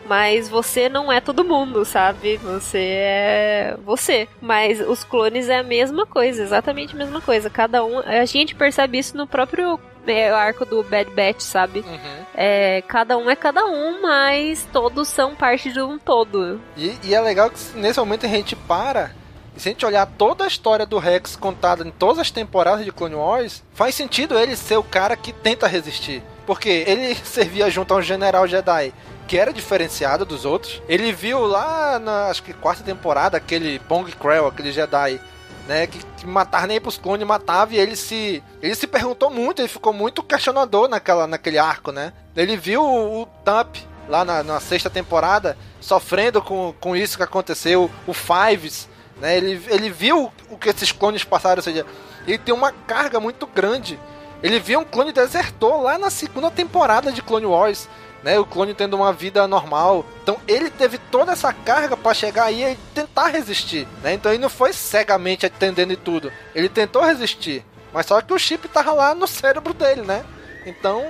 mas você não é todo mundo, sabe? Você é você. Mas os clones é a mesma coisa, exatamente a mesma coisa. Cada um. A gente percebe isso no próprio é, arco do Bad Batch, sabe? Uhum. É, cada um é cada um, mas todos são parte de um todo. E, e é legal que nesse momento a gente para e se a gente olhar toda a história do Rex contada em todas as temporadas de Clone Wars, faz sentido ele ser o cara que tenta resistir. Porque ele servia junto a um general Jedi que era diferenciado dos outros. Ele viu lá na acho que quarta temporada aquele Pong Krell, aquele Jedi, né, que, que matava nem pros clones, matava e ele se ele se perguntou muito, ele ficou muito questionador naquela naquele arco, né? Ele viu o, o Thump lá na, na, sexta temporada sofrendo com, com isso que aconteceu, o Fives, né? Ele, ele viu o que esses clones passaram, ou seja, ele tem uma carga muito grande Ele viu um clone desertor lá na segunda temporada de Clone Wars. Né, o clone tendo uma vida normal. Então ele teve toda essa carga para chegar aí e tentar resistir. Né? Então ele não foi cegamente atendendo e tudo. Ele tentou resistir. Mas só que o chip tava lá no cérebro dele, né? Então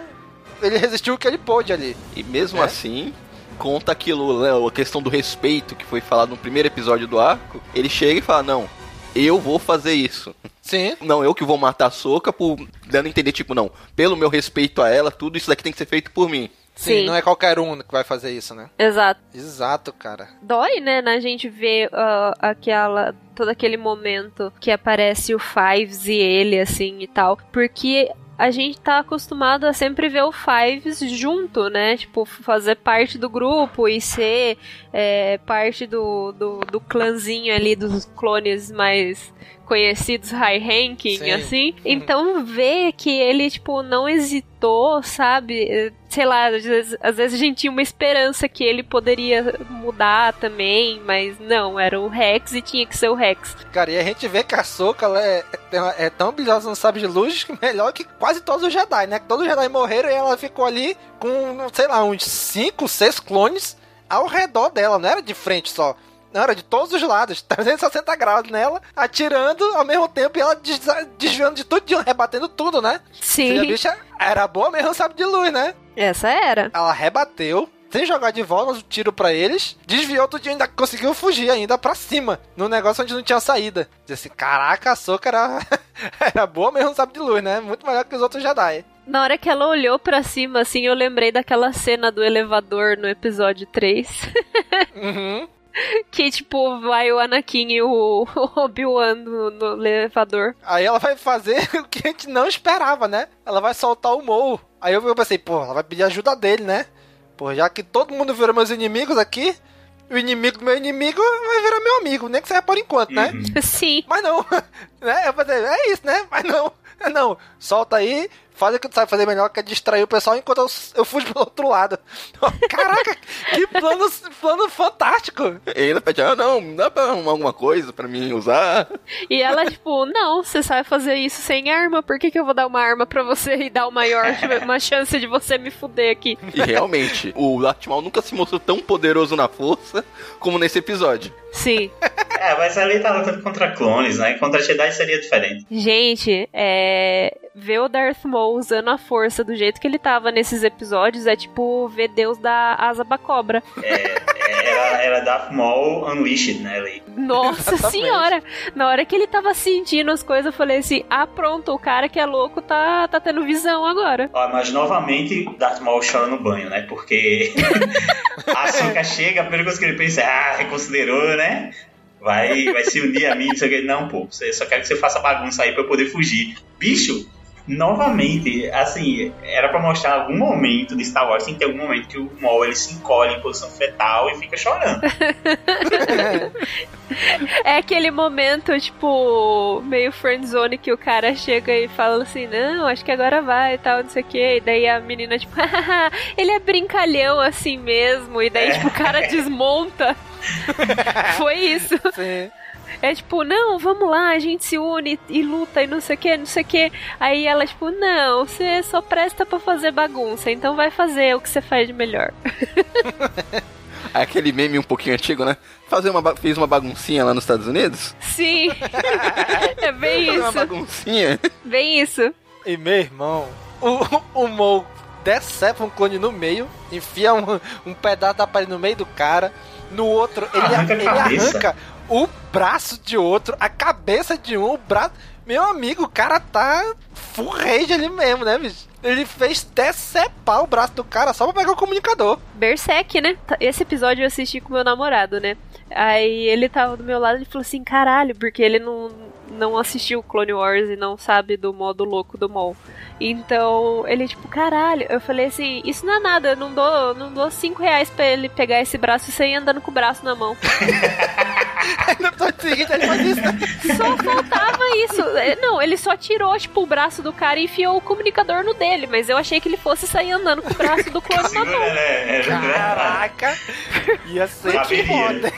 ele resistiu o que ele pôde ali. E mesmo é? assim, conta aquilo, né, a questão do respeito que foi falado no primeiro episódio do arco. Ele chega e fala: Não, eu vou fazer isso. Sim. Não, eu que vou matar a Soca por dando a entender, tipo, não, pelo meu respeito a ela, tudo isso daqui tem que ser feito por mim. Sim, Sim, não é qualquer um que vai fazer isso, né? Exato. Exato, cara. Dói, né, na gente ver uh, aquela todo aquele momento que aparece o Fives e ele assim e tal, porque a gente tá acostumado a sempre ver o Fives junto, né? Tipo, fazer parte do grupo e ser é, parte do, do, do clãzinho ali dos clones mais conhecidos high ranking, Sim. assim. Então ver que ele, tipo, não hesitou, sabe? Sei lá, às vezes, às vezes a gente tinha uma esperança que ele poderia mudar também, mas não, era o Rex e tinha que ser o Rex. Cara, e a gente vê que a Soka ela é, é, é tão habilidosa no sabre de luz que melhor que quase todos os Jedi, né? Todos os Jedi morreram e ela ficou ali com, sei lá, uns 5, 6 clones ao redor dela, não era de frente só. Não, era de todos os lados, 360 graus nela, atirando ao mesmo tempo e ela desviando de tudo, rebatendo tudo, né? Sim. a bicha era boa mesmo, sabe, de luz, né? Essa era. Ela rebateu, sem jogar de volta o tiro para eles, desviou tudo e ainda conseguiu fugir ainda para cima, no negócio onde não tinha saída. Disse, caraca, a Soca era, era boa mesmo, sabe, de luz, né? Muito melhor que os outros Jedi. Na hora que ela olhou para cima, assim, eu lembrei daquela cena do elevador no episódio 3. uhum. que, tipo, vai o Anakin e o Obi-Wan no, no, elevador. Aí ela vai fazer o que a gente não esperava, né? Ela vai soltar o Mou. Aí eu pensei, pô, ela vai pedir ajuda dele, né? Pô, já que todo mundo virou meus inimigos aqui, o inimigo do meu inimigo vai virar meu amigo, nem que seja por enquanto, né? Uhum. Sim. Mas não, né? Eu falei, é isso, né? Mas não, não, solta aí, faz o que tu sabe fazer melhor, que é distrair o pessoal enquanto eu, eu fujo pelo outro lado. Caraca, que plano, plano fantástico! E ainda pede, ah, não, dá pra arrumar alguma coisa pra mim usar? E ela, tipo, não, você sabe fazer isso sem arma, por que, que eu vou dar uma arma pra você e dar o maior, uma chance de você me fuder aqui? E realmente, o Darth Maul nunca se mostrou tão poderoso na força como nesse episódio. Sim. É, mas ali tá lutando contra clones, né? Contra Jedi seria diferente. Gente, é. Ver o Darth Maul usando a força do jeito que ele tava nesses episódios é tipo ver Deus da asa pra cobra. É, é era, era Darth Maul Unleashed, né? Ali. Nossa senhora! Na hora que ele tava sentindo as coisas, eu falei assim: ah, pronto, o cara que é louco tá, tá tendo visão agora. Ó, mas novamente Darth Maul chora no banho, né? Porque a Soka chega, a primeira coisa que ele pensa é: ah, reconsiderou, né? vai, vai se unir a mim, não sei o que. Não, pô, você só quero que você faça bagunça aí pra eu poder fugir. Bicho, novamente, assim, era para mostrar algum momento de Star Wars, tem que ter algum momento que o Maul ele se encolhe em posição fetal e fica chorando. é aquele momento, tipo, meio friendzone que o cara chega e fala assim, não, acho que agora vai e tal, não sei o que. E daí a menina, tipo, ele é brincalhão assim mesmo. E daí, é. tipo, o cara desmonta. Foi isso. Sim. É tipo, não, vamos lá, a gente se une e luta e não sei o que, não sei o que. Aí ela, tipo, não, você só presta para fazer bagunça, então vai fazer o que você faz de melhor. É aquele meme um pouquinho antigo, né? Fazer uma, fez uma baguncinha lá nos Estados Unidos? Sim. é bem isso. uma baguncinha. Bem isso. E meu irmão, o, o Mo decepa um clone no meio, enfia um, um pedaço da parede no meio do cara. No outro, ele arranca, ele arranca o braço de outro, a cabeça de um, o braço. Meu amigo, o cara tá full rage ali mesmo, né, bicho? Ele fez decepar o braço do cara só pra pegar o comunicador. Berserk, né? Esse episódio eu assisti com meu namorado, né? Aí ele tava do meu lado e falou assim, caralho, porque ele não, não assistiu Clone Wars e não sabe do modo louco do Maul. Então, ele, tipo, caralho. Eu falei assim: Isso não é nada, eu não dou, não dou cinco reais pra ele pegar esse braço e sair andando com o braço na mão. no episódio seguinte ele faz isso. Né? Só faltava isso. É, não, ele só tirou, tipo, o braço do cara e enfiou o comunicador no dele, mas eu achei que ele fosse sair andando com o braço do clone na mão. É, é, Caraca! Ia ser que foda.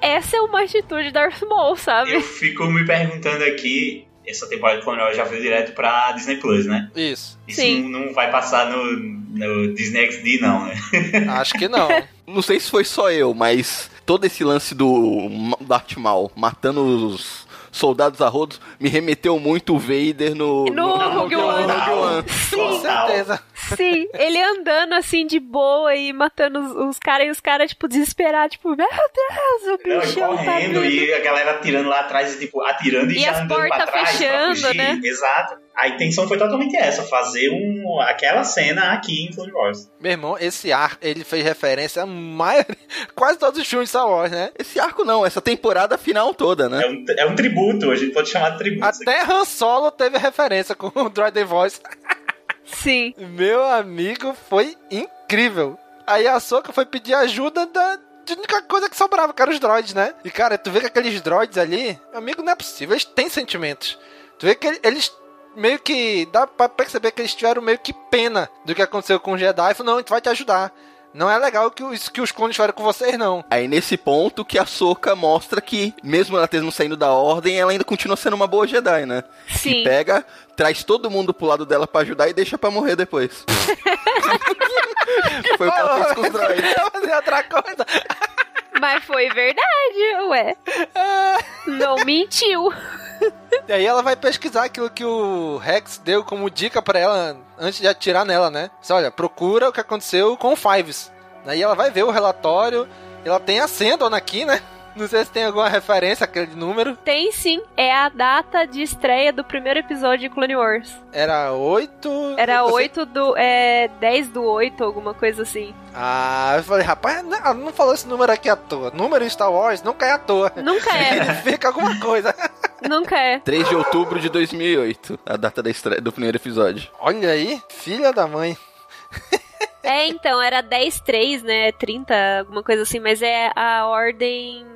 Essa é uma atitude da Darth Maul, sabe? Eu fico me perguntando aqui essa temporada de Clone já veio direto pra Disney Plus, né? Isso. Isso Sim. Não, não vai passar no, no Disney XD, não, né? Acho que não. não sei se foi só eu, mas todo esse lance do Darth Maul matando os soldados a rodos me remeteu muito o Vader no, no, no Rogue One. Rogue One. Sim, com certeza. Sim, ele andando assim de boa e matando os, os caras e os caras, tipo, desesperados, tipo, meu Deus, o bichão tá correndo tá e a galera atirando lá atrás, tipo, atirando e, e já as andando pra trás fechando, pra fugir. né? Exato. A intenção foi totalmente essa, fazer um, aquela cena aqui em Clone Wars. Meu irmão, esse arco, ele fez referência a maioria, quase todos os filmes de Star Wars, né? Esse arco não, essa temporada final toda, né? É um, é um tributo, a gente pode chamar de tributo. Até Han Solo teve referência com o Droid The Voice. Sim. Meu amigo, foi incrível. Aí a Soka foi pedir ajuda da, de única coisa que sobrava, que eram os droids, né? E cara, tu vê que aqueles droids ali, amigo, não é possível, eles têm sentimentos. Tu vê que eles meio que. dá pra perceber que eles tiveram meio que pena do que aconteceu com o Jedi. E falou, não, a gente vai te ajudar. Não é legal que isso que os clones fizeram com vocês, não. Aí nesse ponto que a Soka mostra que, mesmo ela tendo saindo da ordem, ela ainda continua sendo uma boa Jedi, né? Sim. Que pega, traz todo mundo pro lado dela para ajudar e deixa para morrer depois. foi o que ela fez com os droids. fazer outra coisa. Mas foi verdade, ué. Não mentiu. E aí ela vai pesquisar aquilo que o Rex deu como dica para ela antes de atirar nela, né? Diz, olha, procura o que aconteceu com o Fives. Aí ela vai ver o relatório. Ela tem a Sendon aqui, né? Não sei se tem alguma referência àquele número. Tem sim, é a data de estreia do primeiro episódio de Clone Wars. Era 8. Era 8 do. É. 10 do 8, alguma coisa assim. Ah, eu falei, rapaz, não, não falou esse número aqui à toa. Número em Star Wars nunca é à toa. Nunca é. Significa alguma coisa. Nunca é. 3 de outubro de 2008, a data da estreia do primeiro episódio. Olha aí, filha da mãe. É, então, era 10-3, né? 30, alguma coisa assim, mas é a ordem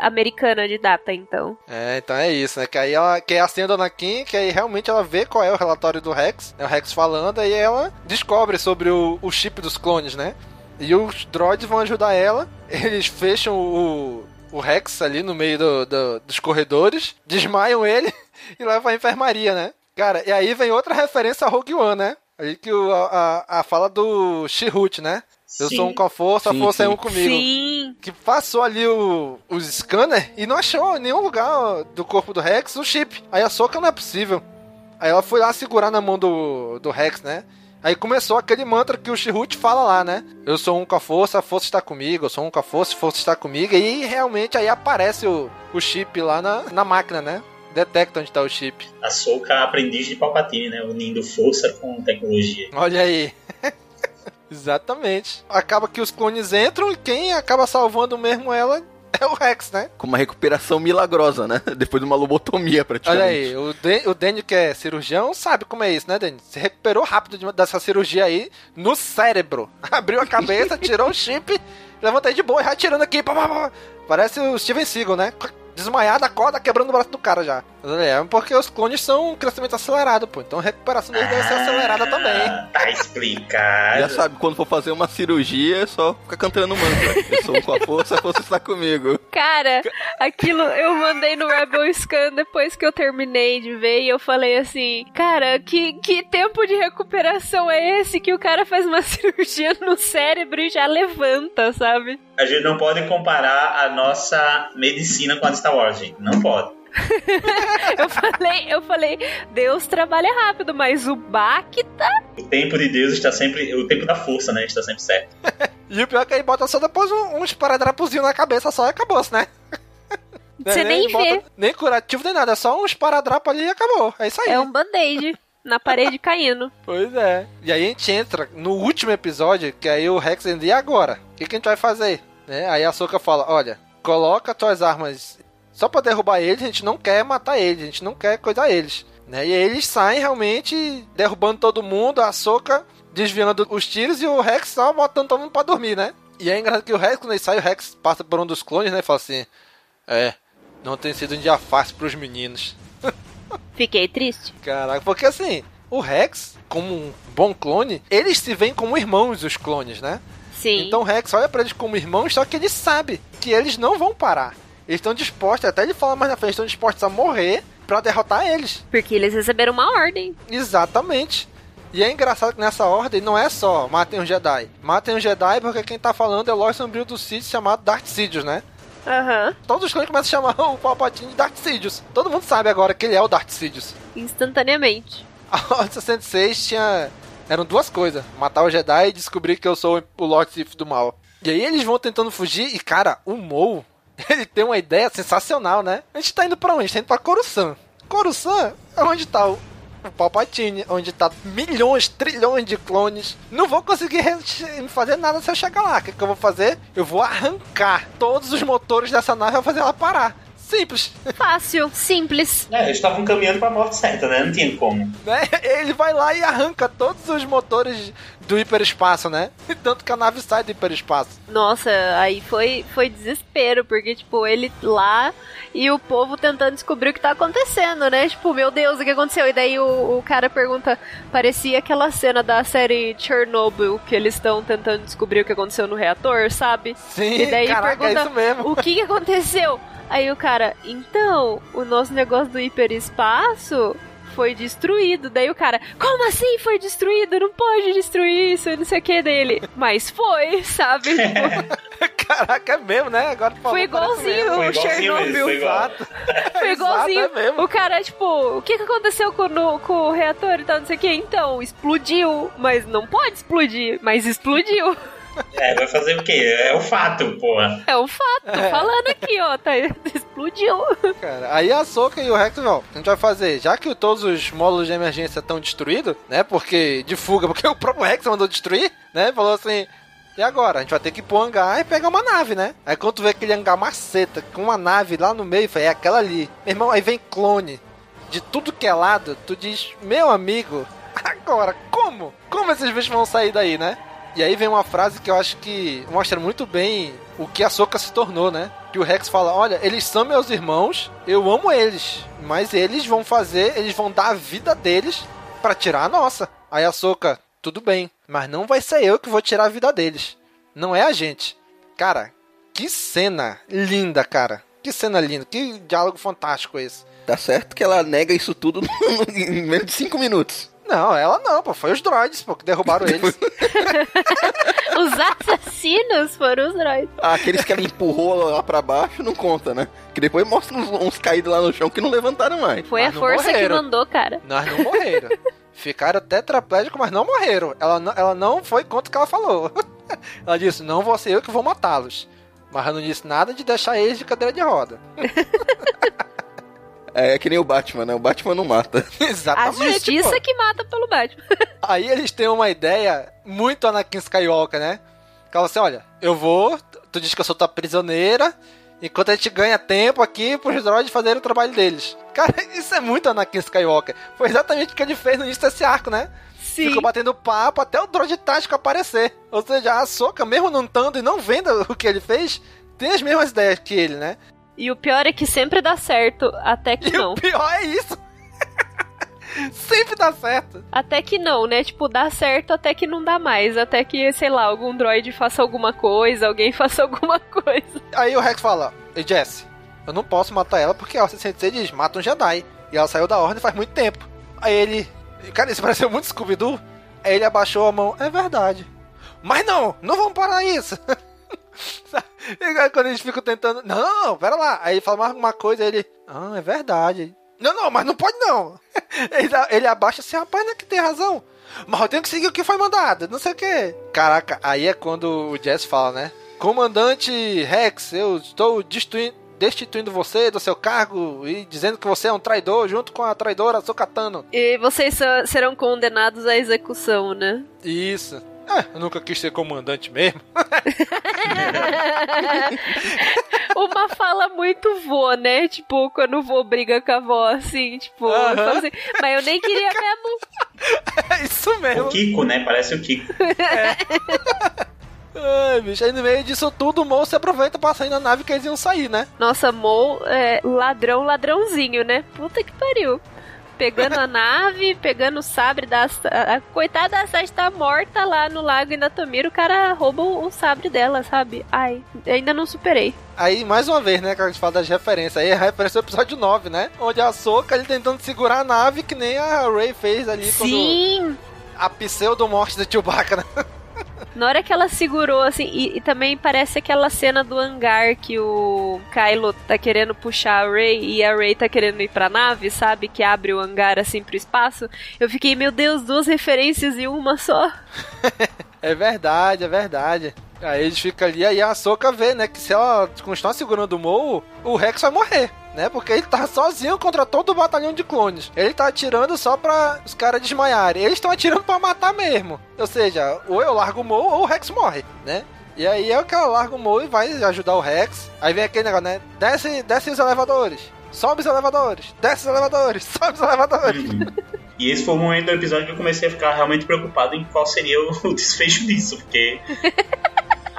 americana de data, então. É, então é isso, né? Que aí ela que é a cena que aí realmente ela vê qual é o relatório do Rex, né? O Rex falando, aí ela descobre sobre o, o chip dos clones, né? E os droids vão ajudar ela, eles fecham o, o Rex ali no meio do, do, dos corredores, desmaiam ele e levam à enfermaria, né? Cara, e aí vem outra referência a Rogue One, né? Aí que o, a, a fala do Shihut, né? Eu Sim. sou um com a força, Sim, a força é sim. um comigo. Sim. Que passou ali o, os scanner e não achou em nenhum lugar do corpo do Rex o chip. Aí a Soca não é possível. Aí ela foi lá segurar na mão do, do Rex, né? Aí começou aquele mantra que o Shihut fala lá, né? Eu sou um com a força, a força está comigo. Eu sou um com a força, a força está comigo. E realmente aí aparece o, o chip lá na, na máquina, né? Detecta onde está o chip. A Soka aprendiz de Palpatine, né? Unindo força com tecnologia. Olha aí. Exatamente. Acaba que os clones entram e quem acaba salvando mesmo ela é o Rex, né? Com uma recuperação milagrosa, né? Depois de uma lobotomia, praticamente. Olha aí, o, Dan, o Daniel, que é cirurgião, sabe como é isso, né, Daniel? Se recuperou rápido de- dessa cirurgia aí no cérebro. Abriu a cabeça, tirou o chip, levanta aí de boa e vai tirando aqui. pá, pá, pá. Parece o Steven Seagal, né? Desmaiado, acorda, quebrando o braço do cara já. É porque os clones são um crescimento acelerado, pô. Então a recuperação deles deve ser acelerada também. Ah, Tá explicado. Já sabe, quando for fazer uma cirurgia, é só ficar cantando mantra. Eu sou um com a força, a força está comigo. Cara, aquilo eu mandei no Rebel Scan depois que eu terminei de ver e eu falei assim, cara, que, que tempo de recuperação é esse que o cara faz uma cirurgia no cérebro e já levanta, sabe? A gente não pode comparar a nossa medicina com a de Star Wars, gente. Não pode. Eu falei, eu falei, Deus trabalha rápido, mas o Bach tá. O tempo de Deus está sempre. O tempo da força, né? Está sempre certo. E o pior é que aí bota só depois um, um esparadrapozinho na cabeça só e acabou-se, né? Você nem bota vê. Nem curativo nem nada, é só um esparadrapo ali e acabou. É isso aí. É um band-aid na parede caindo. Pois é. E aí a gente entra no último episódio, que aí o Rex entra, e agora? O que, que a gente vai fazer? Né? Aí a Soka fala, olha, coloca tuas armas só pra derrubar eles, a gente não quer matar eles, a gente não quer coisar eles. Né? E aí eles saem realmente derrubando todo mundo, a Soka desviando os tiros e o Rex só botando todo mundo pra dormir, né? E é engraçado que o Rex, quando ele sai, o Rex passa por um dos clones, né? E fala assim, é, não tem sido um dia fácil pros meninos. Fiquei triste. Caraca, porque assim, o Rex, como um bom clone, eles se veem como irmãos, os clones, né? Sim. Então o Rex olha pra eles como irmãos, só que ele sabe que eles não vão parar. Eles estão dispostos, até ele fala mais na frente, estão dispostos a morrer pra derrotar eles. Porque eles receberam uma ordem. Exatamente. E é engraçado que nessa ordem não é só matem um Jedi. Matem um Jedi porque quem tá falando é o Lord Sombrio do Sith chamado Darth Sidious, né? Aham. Uhum. Todos os clones começam a chamar o Palpatine de Darth Sidious. Todo mundo sabe agora que ele é o Darth Sidious. Instantaneamente. A Ordem 66 tinha... Eram duas coisas. Matar o Jedi e descobrir que eu sou o Lord Sith do mal. E aí eles vão tentando fugir e, cara, o Mou, ele tem uma ideia sensacional, né? A gente tá indo pra onde? A gente tá indo pra Coruscant. Coruscant é onde tá o o Palpatine, onde tá milhões, trilhões de clones. Não vou conseguir fazer nada se eu chegar lá. O que, que eu vou fazer? Eu vou arrancar todos os motores dessa nave e vou fazer ela parar. Simples. Fácil, simples. É, eles estavam caminhando pra morte certa, né? Não tinha como. Né? Ele vai lá e arranca todos os motores do hiperespaço, né? Tanto que a nave sai do hiperespaço. Nossa, aí foi, foi desespero, porque, tipo, ele lá e o povo tentando descobrir o que tá acontecendo, né? Tipo, meu Deus, o que aconteceu? E daí o, o cara pergunta, parecia aquela cena da série Chernobyl, que eles estão tentando descobrir o que aconteceu no reator, sabe? Sim, e daí caraca, pergunta, é isso mesmo. o que aconteceu? Aí o cara, então, o nosso negócio do hiperespaço foi destruído. Daí o cara, como assim foi destruído? Não pode destruir isso, não sei o que dele. Mas foi, sabe? Caraca, é mesmo, né? Agora Foi igualzinho o Chernobyl. Foi, igual. foi igualzinho. Exato, é mesmo. o cara, tipo, o que, que aconteceu com, no, com o reator e tal, não sei o que? Então, explodiu. Mas não pode explodir, mas explodiu. É, vai fazer o quê? É o fato, porra. É o fato, tô É. falando aqui, ó. Tá, explodiu. Cara, aí a Soca e o Rex, ó, a gente vai fazer, já que todos os módulos de emergência estão destruídos, né? Porque de fuga, porque o próprio Rex mandou destruir, né? Falou assim. E agora? A gente vai ter que ir pro hangar e pegar uma nave, né? Aí quando tu vê aquele hangar maceta com uma nave lá no meio, é aquela ali. Meu irmão, aí vem clone de tudo que é lado, tu diz, meu amigo, agora, como? Como esses bichos vão sair daí, né? E aí vem uma frase que eu acho que mostra muito bem o que a Soca se tornou, né? Que o Rex fala: Olha, eles são meus irmãos, eu amo eles, mas eles vão fazer, eles vão dar a vida deles pra tirar a nossa. Aí a Soca, tudo bem, mas não vai ser eu que vou tirar a vida deles. Não é a gente. Cara, que cena linda, cara. Que cena linda, que diálogo fantástico esse. Tá certo que ela nega isso tudo em menos de 5 minutos. Não, ela não, pô. Foi os droids, pô, que derrubaram eles. Os assassinos foram os droids. Ah, aqueles que ela empurrou lá pra baixo não conta, né? Que depois mostra uns, uns caídos lá no chão que não levantaram mais. Foi Mas a força que morreram. mandou, cara. Nós não morreram. Ficaram tetraplégicos, mas não morreram. Ela não, ela não foi contra o que ela falou. Ela disse, não vou ser eu que vou matá-los. Mas ela não disse nada de deixar eles de cadeira de roda. É, que nem o Batman, né? O Batman não mata. A Exatamente. justiça pô. que mata pelo Batman. Aí eles têm uma ideia muito Anakin Skywalker, né? Que ela assim, olha, eu vou, tu diz que eu sou tua prisioneira, enquanto a gente ganha tempo aqui pros droids fazerem o trabalho deles. Cara, isso é muito Anakin Skywalker. Foi exatamente o que ele fez no início desse arco, né? Sim. Ficou batendo papo até o droid tático aparecer. Ou seja, a Soca, mesmo não estando e não vendo o que ele fez, tem as mesmas ideias que ele, né? E o pior é que sempre dá certo, até que E não. o pior é isso. Sempre dá certo. Até que não, né? Tipo, dá certo até que não dá mais. Até que, sei lá, algum droid faça alguma coisa, alguém faça alguma coisa. Aí o Rex fala: Ei, Jesse, eu não posso matar ela porque a 66 diz: mata um Jedi. E ela saiu da Ordem faz muito tempo. Aí ele. Cara, isso pareceu muito Scooby-Doo. Aí ele abaixou a mão: É verdade. Mas não, não vamos parar isso. E quando eles ficam tentando: Não, pera lá. Aí ele fala mais uma coisa, ele: Ah, é verdade. Não, não, mas não pode não. Ele, ele abaixa assim: Rapaz, não é que tem razão. Mas eu tenho que seguir o que foi mandado, não sei o que. Caraca, aí é quando o Jess fala, né? Comandante Rex, eu estou destituindo, destituindo você do seu cargo e dizendo que você é um traidor junto com a traidora Sokatano. E vocês serão condenados à execução, né? Isso. É, eu nunca quis ser comandante mesmo. Uma fala muito vô, né? Tipo, quando o vô briga com a avó, assim, tipo, Aham. fala assim, mas eu nem queria mesmo. É isso mesmo. O Kiko, né? Parece o Kiko. Ai, bicho, aí no meio disso tudo, o Mo se aproveita pra sair na nave que eles iam sair, né? Nossa, Mo é ladrão, ladrãozinho, né? Puta que pariu. Pegando a nave, pegando o sabre da. A, coitada da Sasha tá morta lá no lago Inatomiro, o cara rouba o, o sabre dela, sabe? Ai, ainda não superei. Aí, mais uma vez, né, que a gente fala das referências. Aí a referência do episódio 9, né? Onde a Soca ele tentando segurar a nave que nem a Ray fez ali Sim. quando. A pseudo-morte do Chewbacca, né? Na hora que ela segurou, assim, e, e, também parece aquela cena do hangar que o Kylo tá querendo puxar a Ray e a Ray tá querendo ir pra nave, sabe? Que abre o hangar assim pro espaço. Eu fiquei, meu Deus, duas referências em uma só. é verdade, é verdade. Aí eles ficam ali, aí a Soca vê, né, que se ela continuar segurando o Mou, o Rex vai morrer né? Porque ele tá sozinho contra todo o batalhão de clones. Ele tá atirando só pra os caras desmaiarem. Eles estão atirando pra matar mesmo. Ou seja, ou eu largo o Mo ou o Rex morre, né? E aí é o que ela larga o Mo e vai ajudar o Rex. Aí vem aquele negócio, né? Desce, desce os elevadores. Sobe os elevadores. Desce os elevadores. Sobe os elevadores. Uhum. E esse foi o momento do episódio que eu comecei a ficar realmente preocupado em qual seria o desfecho disso, porque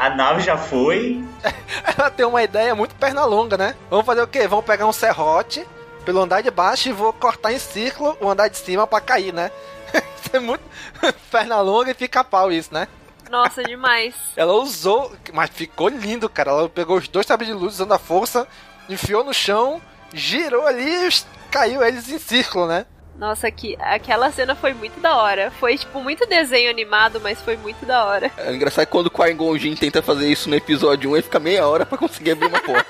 a nave já foi. Ela tem uma ideia muito perna longa, né? Vamos fazer o quê? Vamos pegar um serrote pelo andar de baixo e vou cortar em círculo o andar de cima para cair, né? isso é muito perna longa e fica pau isso, né? Nossa, demais. Ela usou, mas ficou lindo, cara. Ela pegou os dois sabres de luz usando a força, enfiou no chão, girou ali e caiu eles em círculo, né? Nossa, que, aquela cena foi muito da hora. Foi, tipo, muito desenho animado, mas foi muito da hora. É engraçado que quando o Qui-Gon Jinn tenta fazer isso no episódio 1, ele fica meia hora pra conseguir abrir uma porta.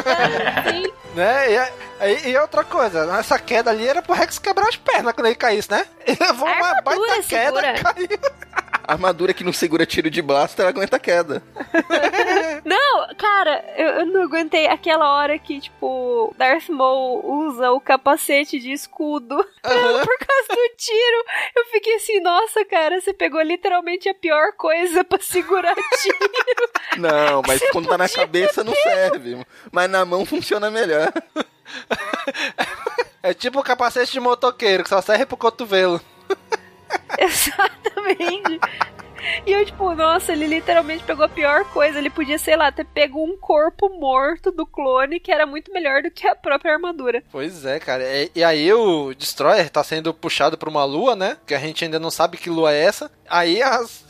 Sim. Né? E, e, e, outra coisa, essa queda ali era pro Rex quebrar as pernas quando ele caísse, né? Ele levou uma baita queda, caiu. A armadura que não segura tiro de blaster, ela aguenta a queda. Cara, eu, eu, não aguentei aquela hora que, tipo, Darth Maul usa o capacete de escudo uhum. por causa do tiro. Eu fiquei assim, nossa, cara, você pegou literalmente a pior coisa pra segurar tiro. Não, mas você quando tá na cabeça não serve. Mas na mão funciona melhor. É tipo o capacete de motoqueiro, que só serve pro cotovelo. Exatamente. E eu, tipo, nossa, ele literalmente pegou a pior coisa. Ele podia, sei lá, ter pego um corpo morto do clone que era muito melhor do que a própria armadura. Pois é, cara. E, e aí o Destroyer tá sendo puxado pra uma lua, né? Que a gente ainda não sabe que lua é essa. Aí as,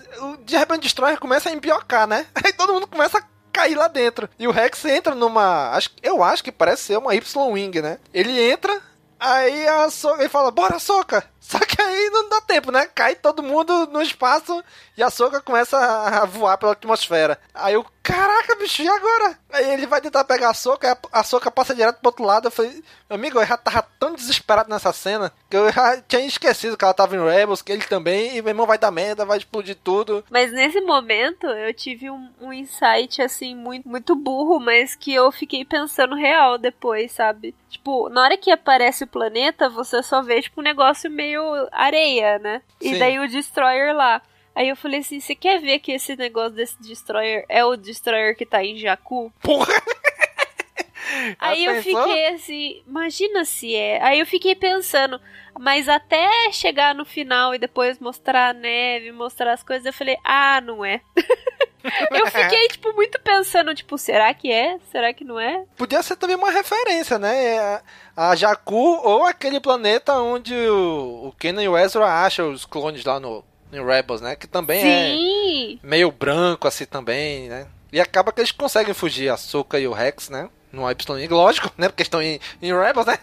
de repente o Destroyer começa a empiocar, né? Aí todo mundo começa a cair lá dentro. E o Rex entra numa. Acho, eu acho que parece ser uma Y-Wing, né? Ele entra, aí a Soca. Ele fala: Bora, Soca! Só que aí não dá tempo, né? Cai todo mundo no espaço e a Soca começa a voar pela atmosfera. Aí eu, caraca, bicho, e agora? Aí ele vai tentar pegar a Soca, a Soca passa direto pro outro lado. Eu falei, meu amigo, eu já tava tão desesperado nessa cena que eu já tinha esquecido que ela tava em Rebels, que ele também, e meu irmão vai dar merda, vai explodir tudo. Mas nesse momento eu tive um, um insight assim, muito, muito burro, mas que eu fiquei pensando real depois, sabe? Tipo, na hora que aparece o planeta, você só vê, tipo, um negócio meio meio areia, né? Sim. E daí o Destroyer lá. Aí eu falei assim, você quer ver que esse negócio desse Destroyer é o Destroyer que tá em Jakku? Porra! Aí eu fiquei assim, imagina se é. Aí eu fiquei pensando, mas até chegar no final e depois mostrar a neve, mostrar as coisas, eu falei, ah, não é. eu fiquei, tipo, muito pensando, tipo, será que é? Será que não é? Podia ser também uma referência, né? A Jakku ou aquele planeta onde o, o Kenan e o Ezra acham os clones lá no, no Rebels, né? Que também é Sim. é meio branco assim também, né? E acaba que eles conseguem fugir, a Soka e o Rex, né? No Y, lógico, né? Porque estão em, em Rebels, né?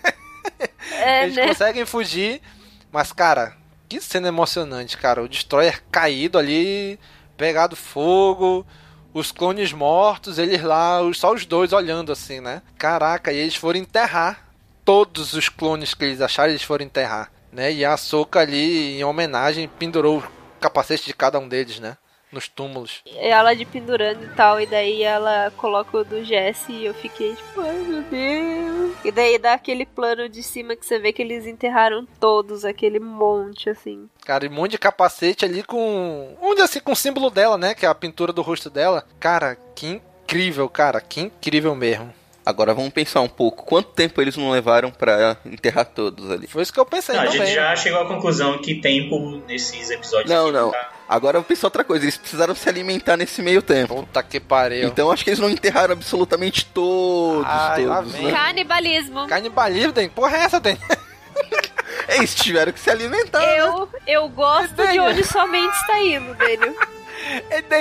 É, eles né? conseguem fugir, mas cara, que cena emocionante, cara. O Destroyer caído ali, pegado fogo, os clones mortos, eles lá, só os dois olhando assim, né? Caraca, e eles foram enterrar todos os clones que eles acharam, eles foram enterrar, né? E a Soca ali, em homenagem, pendurou o capacete de cada um deles, né? Nos túmulos. Ela de pendurando e tal, e daí ela coloca o do Jesse e eu fiquei tipo, ai meu Deus. E daí dá aquele plano de cima que você vê que eles enterraram todos, aquele monte, assim. Cara, e um monte de capacete ali com. Onde assim, com o símbolo dela, né? Que é a pintura do rosto dela. Cara, que incrível, cara, que incrível mesmo. Agora vamos pensar um pouco. Quanto tempo eles não levaram para enterrar todos ali? Foi isso que eu pensei. Não, a também. gente já chegou à conclusão que tempo nesses episódios. Não, não. Tá... Agora eu penso outra coisa. Eles precisaram se alimentar nesse meio tempo. Puta que pariu. Então acho que eles não enterraram absolutamente todos. Ai, todos né? Canibalismo. Canibalismo, tem? Porra, é essa tem? Eles tiveram que se alimentar. Eu, né? eu gosto de onde sua mente está indo, Daniel.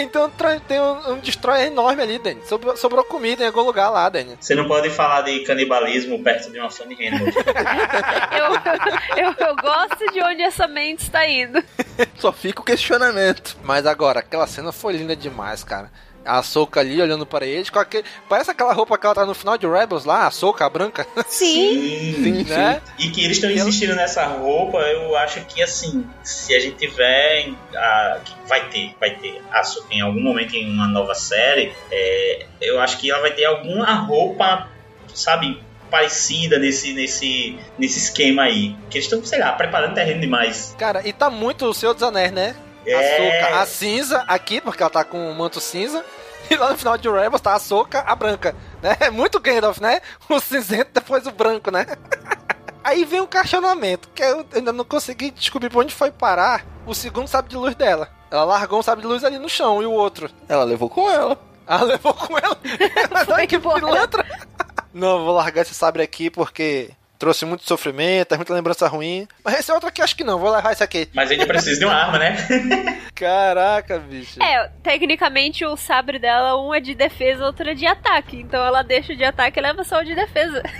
Então tem um, um destroyer enorme ali, Dani. Sobrou, sobrou comida em algum lugar lá, Dani. Você não pode falar de canibalismo perto de uma Handle. eu, eu, eu, gosto de onde essa mente está indo. Só fica o questionamento. Mas agora, aquela cena foi linda demais, cara a Soca ali olhando para eles, com aquele, parece aquela roupa que ela tá no final de Rebels lá, a Soca, branca. Sim, sim, né? sim. E que eles estão insistindo nessa roupa, eu acho que assim, se a gente tiver, a, vai ter, vai ter a Soca em algum momento em uma nova série, é, eu acho que ela vai ter alguma roupa, sabe, parecida nesse, nesse, nesse esquema aí. Que eles estão, sei lá, preparando terreno demais. Cara, e tá muito o Senhor dos Anéis, né? É. A Soca, a cinza aqui, porque ela tá com o manto cinza. E lá no final de Rebels tá a Soca, a branca. Né? É muito Gandalf, né? O cinzento, depois o branco, né? Aí vem um questionamento, que eu ainda não consegui descobrir pra onde foi parar o segundo sábio de luz dela. Ela largou um sábio de luz ali no chão, e o outro? Ela levou com ela. Ela levou com ela? Mas que pilantra! Não, vou largar esse sabre aqui porque trouxe muito sofrimento, é muita lembrança ruim. Mas esse é outro aqui, acho que não, vou levar esse aqui. Mas ele precisa de uma arma, né? Caraca, bicho. É, tecnicamente o sabre dela, um é de defesa, outro é de ataque. Então ela deixa o de ataque e leva só o de defesa.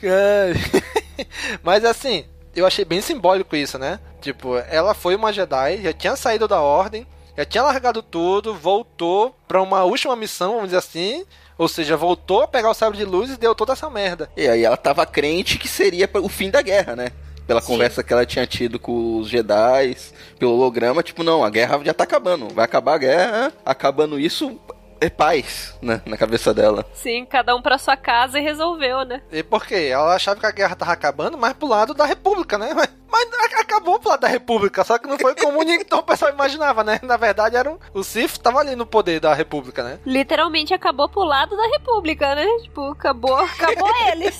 Mas assim, eu achei bem simbólico isso, né? Tipo, ela foi uma Jedi, já tinha saído da ordem, já tinha largado tudo, voltou para uma última missão, vamos dizer assim, ou seja, voltou a pegar o sabre de luz e deu toda essa merda. E aí ela tava crente que seria o fim da guerra, né? Pela Sim. conversa que ela tinha tido com os Jedi, pelo holograma, tipo, não, a guerra já tá acabando. Vai acabar a guerra, acabando isso, é paz, né? Na cabeça dela. Sim, cada um pra sua casa e resolveu, né? E por quê? Ela achava que a guerra tava acabando, mas pro lado da República, né? Mas, mas acabou pro lado da República, só que não foi como então o pessoal imaginava, né? Na verdade, era um, o Sith tava ali no poder da República, né? Literalmente acabou pro lado da República, né? Tipo, acabou, acabou eles.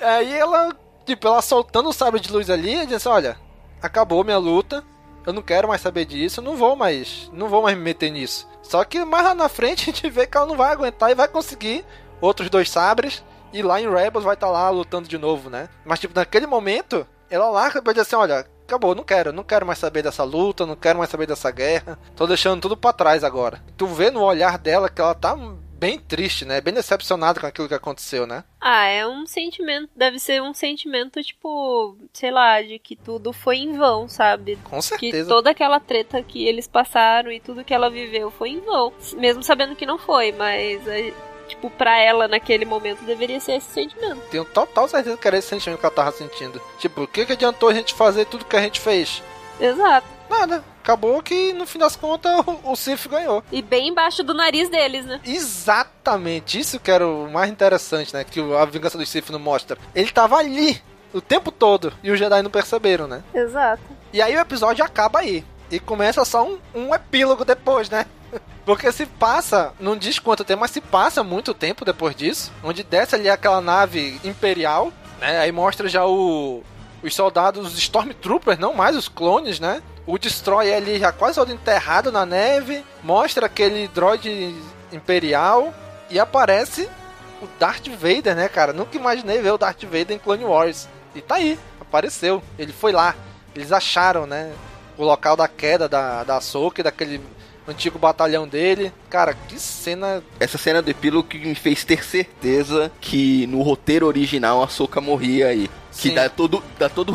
Aí ela, tipo, ela soltando o sabre de luz ali, e disse, olha, acabou minha luta, eu não quero mais saber disso, não vou mais, não vou mais me meter nisso. Só que mais lá na frente a gente vê que ela não vai aguentar e vai conseguir outros dois sabres. E lá em Rebels vai estar tá lá lutando de novo, né? Mas, tipo, naquele momento, ela larga pra dizer assim: olha, acabou, não quero, não quero mais saber dessa luta, não quero mais saber dessa guerra. Tô deixando tudo para trás agora. Tu vê no olhar dela que ela tá bem triste, né? Bem decepcionado com aquilo que aconteceu, né? Ah, é um sentimento, deve ser um sentimento tipo, sei lá, de que tudo foi em vão, sabe? Com certeza. Que toda aquela treta que eles passaram e tudo que ela viveu foi em vão, mesmo sabendo que não foi, mas tipo, pra ela naquele momento deveria ser esse sentimento. Tenho total certeza que era esse sentimento que ela tava sentindo. Tipo, o que, que adiantou a gente fazer tudo que a gente fez? Exato. Nada. Acabou que no fim das contas o Sif ganhou. E bem embaixo do nariz deles, né? Exatamente. Isso que era o mais interessante, né? Que a vingança do Sif não mostra. Ele tava ali o tempo todo e os Jedi não perceberam, né? Exato. E aí o episódio acaba aí. E começa só um, um epílogo depois, né? Porque se passa, não diz quanto tempo, mas se passa muito tempo depois disso. Onde desce ali aquela nave imperial, né? Aí mostra já o, os soldados, os Stormtroopers, não mais os clones, né? O Destroyer ali já quase todo enterrado na neve. Mostra aquele droid imperial. E aparece o Darth Vader, né, cara? Nunca imaginei ver o Darth Vader em Clone Wars. E tá aí, apareceu. Ele foi lá. Eles acharam, né? O local da queda da, da Soka e daquele antigo batalhão dele. Cara, que cena. Essa cena do epílogo que me fez ter certeza que no roteiro original a Soka morria aí. Que dá todo, dá todo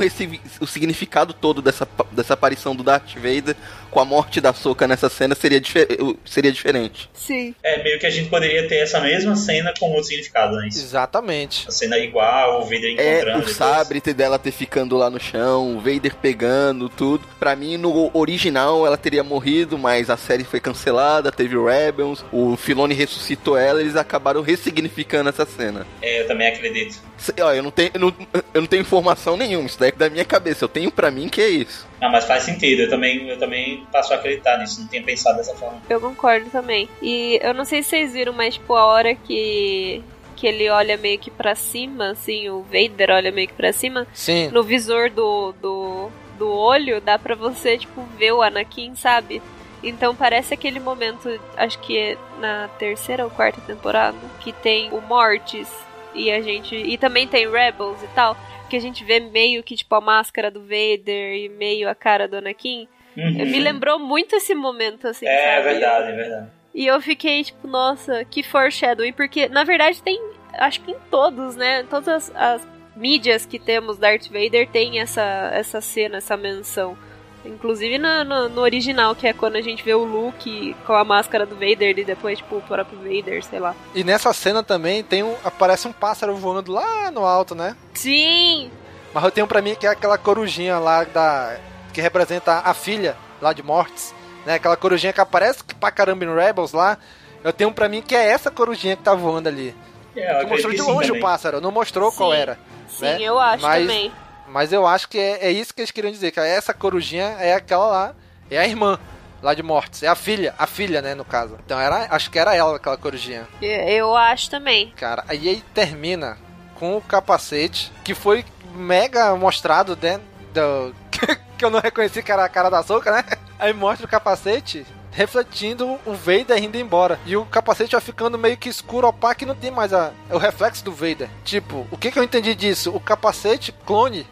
o significado todo dessa, dessa aparição do Darth Vader com a morte da Soka nessa cena seria, difer seria diferente. Sim. É, meio que a gente poderia ter essa mesma cena com outro significado, né? Exatamente. A cena igual, o Vader encontrando. É, o sabre dela ter ficando lá no chão, o Vader pegando, tudo. Pra mim, no original, ela teria morrido, mas a série foi cancelada, teve o Rebels, o Filoni ressuscitou ela, eles acabaram ressignificando essa cena. É, eu também acredito. Ó, eu não tenho, eu não, eu não tenho informação nenhuma, isso daí é da minha cabeça. Eu tenho para mim que é isso. Ah, mas faz sentido. Eu também, eu também passo a acreditar nisso. Não tinha pensado dessa forma. Eu concordo também. E eu não sei se vocês viram, mas tipo, a hora que que ele olha meio que para cima, assim, o Vader olha meio que para cima. Sim. No visor do, do, do olho, dá pra você, tipo, ver o Anakin, sabe? Então parece aquele momento, acho que é na terceira ou quarta temporada, que tem o Mortis e a gente. E também tem Rebels e tal, que a gente vê meio que tipo a máscara do Vader e meio a cara do Anakin. Uhum. Me lembrou muito esse momento, assim. É, sabe? verdade, é verdade. E eu fiquei, tipo, nossa, que foreshadowing, porque na verdade tem, acho que em todos, né? Todas as, as mídias que temos Darth Vader tem essa, essa cena, essa menção. Inclusive no, no, no, original, que é quando a gente vê o Luke com a máscara do Vader e depois, tipo, o próprio Vader, sei lá. E nessa cena também tem um. aparece um pássaro voando lá no alto, né? Sim! Mas eu tenho pra mim que é aquela corujinha lá da. que representa a filha lá de Mortes, né? Aquela corujinha que aparece pra caramba em Rebels lá. Eu tenho pra mim que é essa corujinha que tá voando ali. É, que mostrou de longe o pássaro, não mostrou sim. qual era. Sim, né? eu acho Mas, também. Mas eu acho que é, é isso que eles queriam dizer, que essa corujinha é aquela lá, é a irmã lá de Mortes, é a filha, a filha, né, no caso. Então era, acho que era ela aquela corujinha. Eu acho também. Cara, aí aí termina com o capacete que foi mega mostrado dentro do que eu não reconheci que era a cara da Soca, né? Aí mostra o capacete refletindo o Vader indo embora. E o capacete vai ficando meio que escuro, opaco e não tem mais a, o reflexo do Vader. Tipo, o que, que eu entendi disso? O capacete clone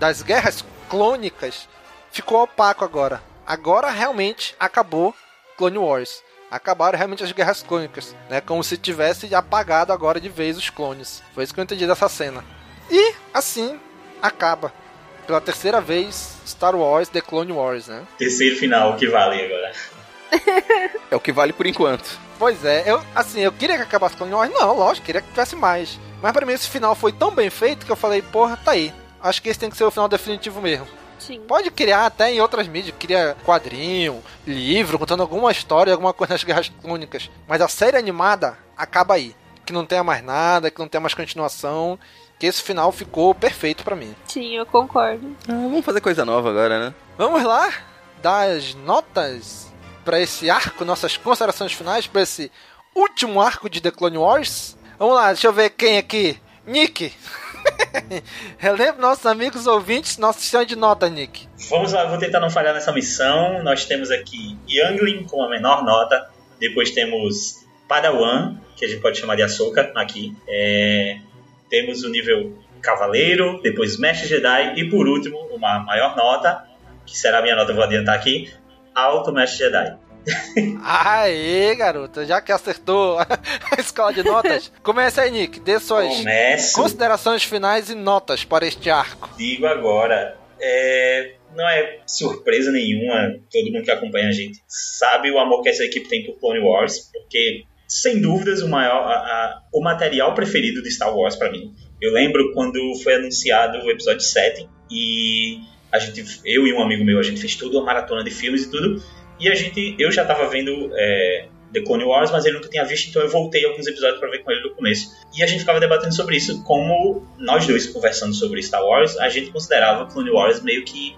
das guerras clônicas ficou opaco agora. Agora realmente acabou Clone Wars. Acabaram realmente as guerras clônicas, né? Como se tivesse apagado agora de vez os clones. Foi isso que eu entendi dessa cena. E assim acaba pela terceira vez Star Wars The Clone Wars, né? Terceiro final, o que vale agora? é o que vale por enquanto. Pois é, eu assim, eu queria que acabasse Clone Wars, não, lógico, queria que tivesse mais. Mas para mim esse final foi tão bem feito que eu falei, porra, tá aí. Acho que esse tem que ser o final definitivo mesmo. Sim. Pode criar até em outras mídias, cria quadrinho, livro, contando alguma história, alguma coisa das guerras clônicas. Mas a série animada acaba aí. Que não tenha mais nada, que não tenha mais continuação. Que esse final ficou perfeito para mim. Sim, eu concordo. Ah, vamos fazer coisa nova agora, né? Vamos lá das notas para esse arco, nossas considerações finais para esse último arco de The Clone Wars. Vamos lá, deixa eu ver quem aqui. Nick. Relembro nossos amigos ouvintes nosso sistema de nota, Nick. Vamos lá, vou tentar não falhar nessa missão. Nós temos aqui Youngling com a menor nota. Depois temos Padawan, que a gente pode chamar de Ahsoka aqui. É... Temos o nível Cavaleiro, depois Mestre Jedi e por último, uma maior nota, que será a minha nota, vou adiantar aqui, Alto Mestre Jedi. Aê, garoto, já que acertou a escola de notas, comece aí, Nick. Dê suas Começo. considerações finais e notas para este arco. Digo agora, é, não é surpresa nenhuma, todo mundo que acompanha a gente sabe o amor que essa equipe tem por Clone Wars, porque sem dúvidas o maior, a, a, o material preferido de Star Wars para mim. Eu lembro quando foi anunciado o episódio 7 e a gente, eu e um amigo meu, a gente fez toda uma maratona de filmes e tudo. E a gente, eu já estava vendo é, The Clone Wars, mas ele nunca tinha visto, então eu voltei alguns episódios para ver com ele do começo. E a gente ficava debatendo sobre isso, como nós dois conversando sobre Star Wars, a gente considerava Clone Wars meio que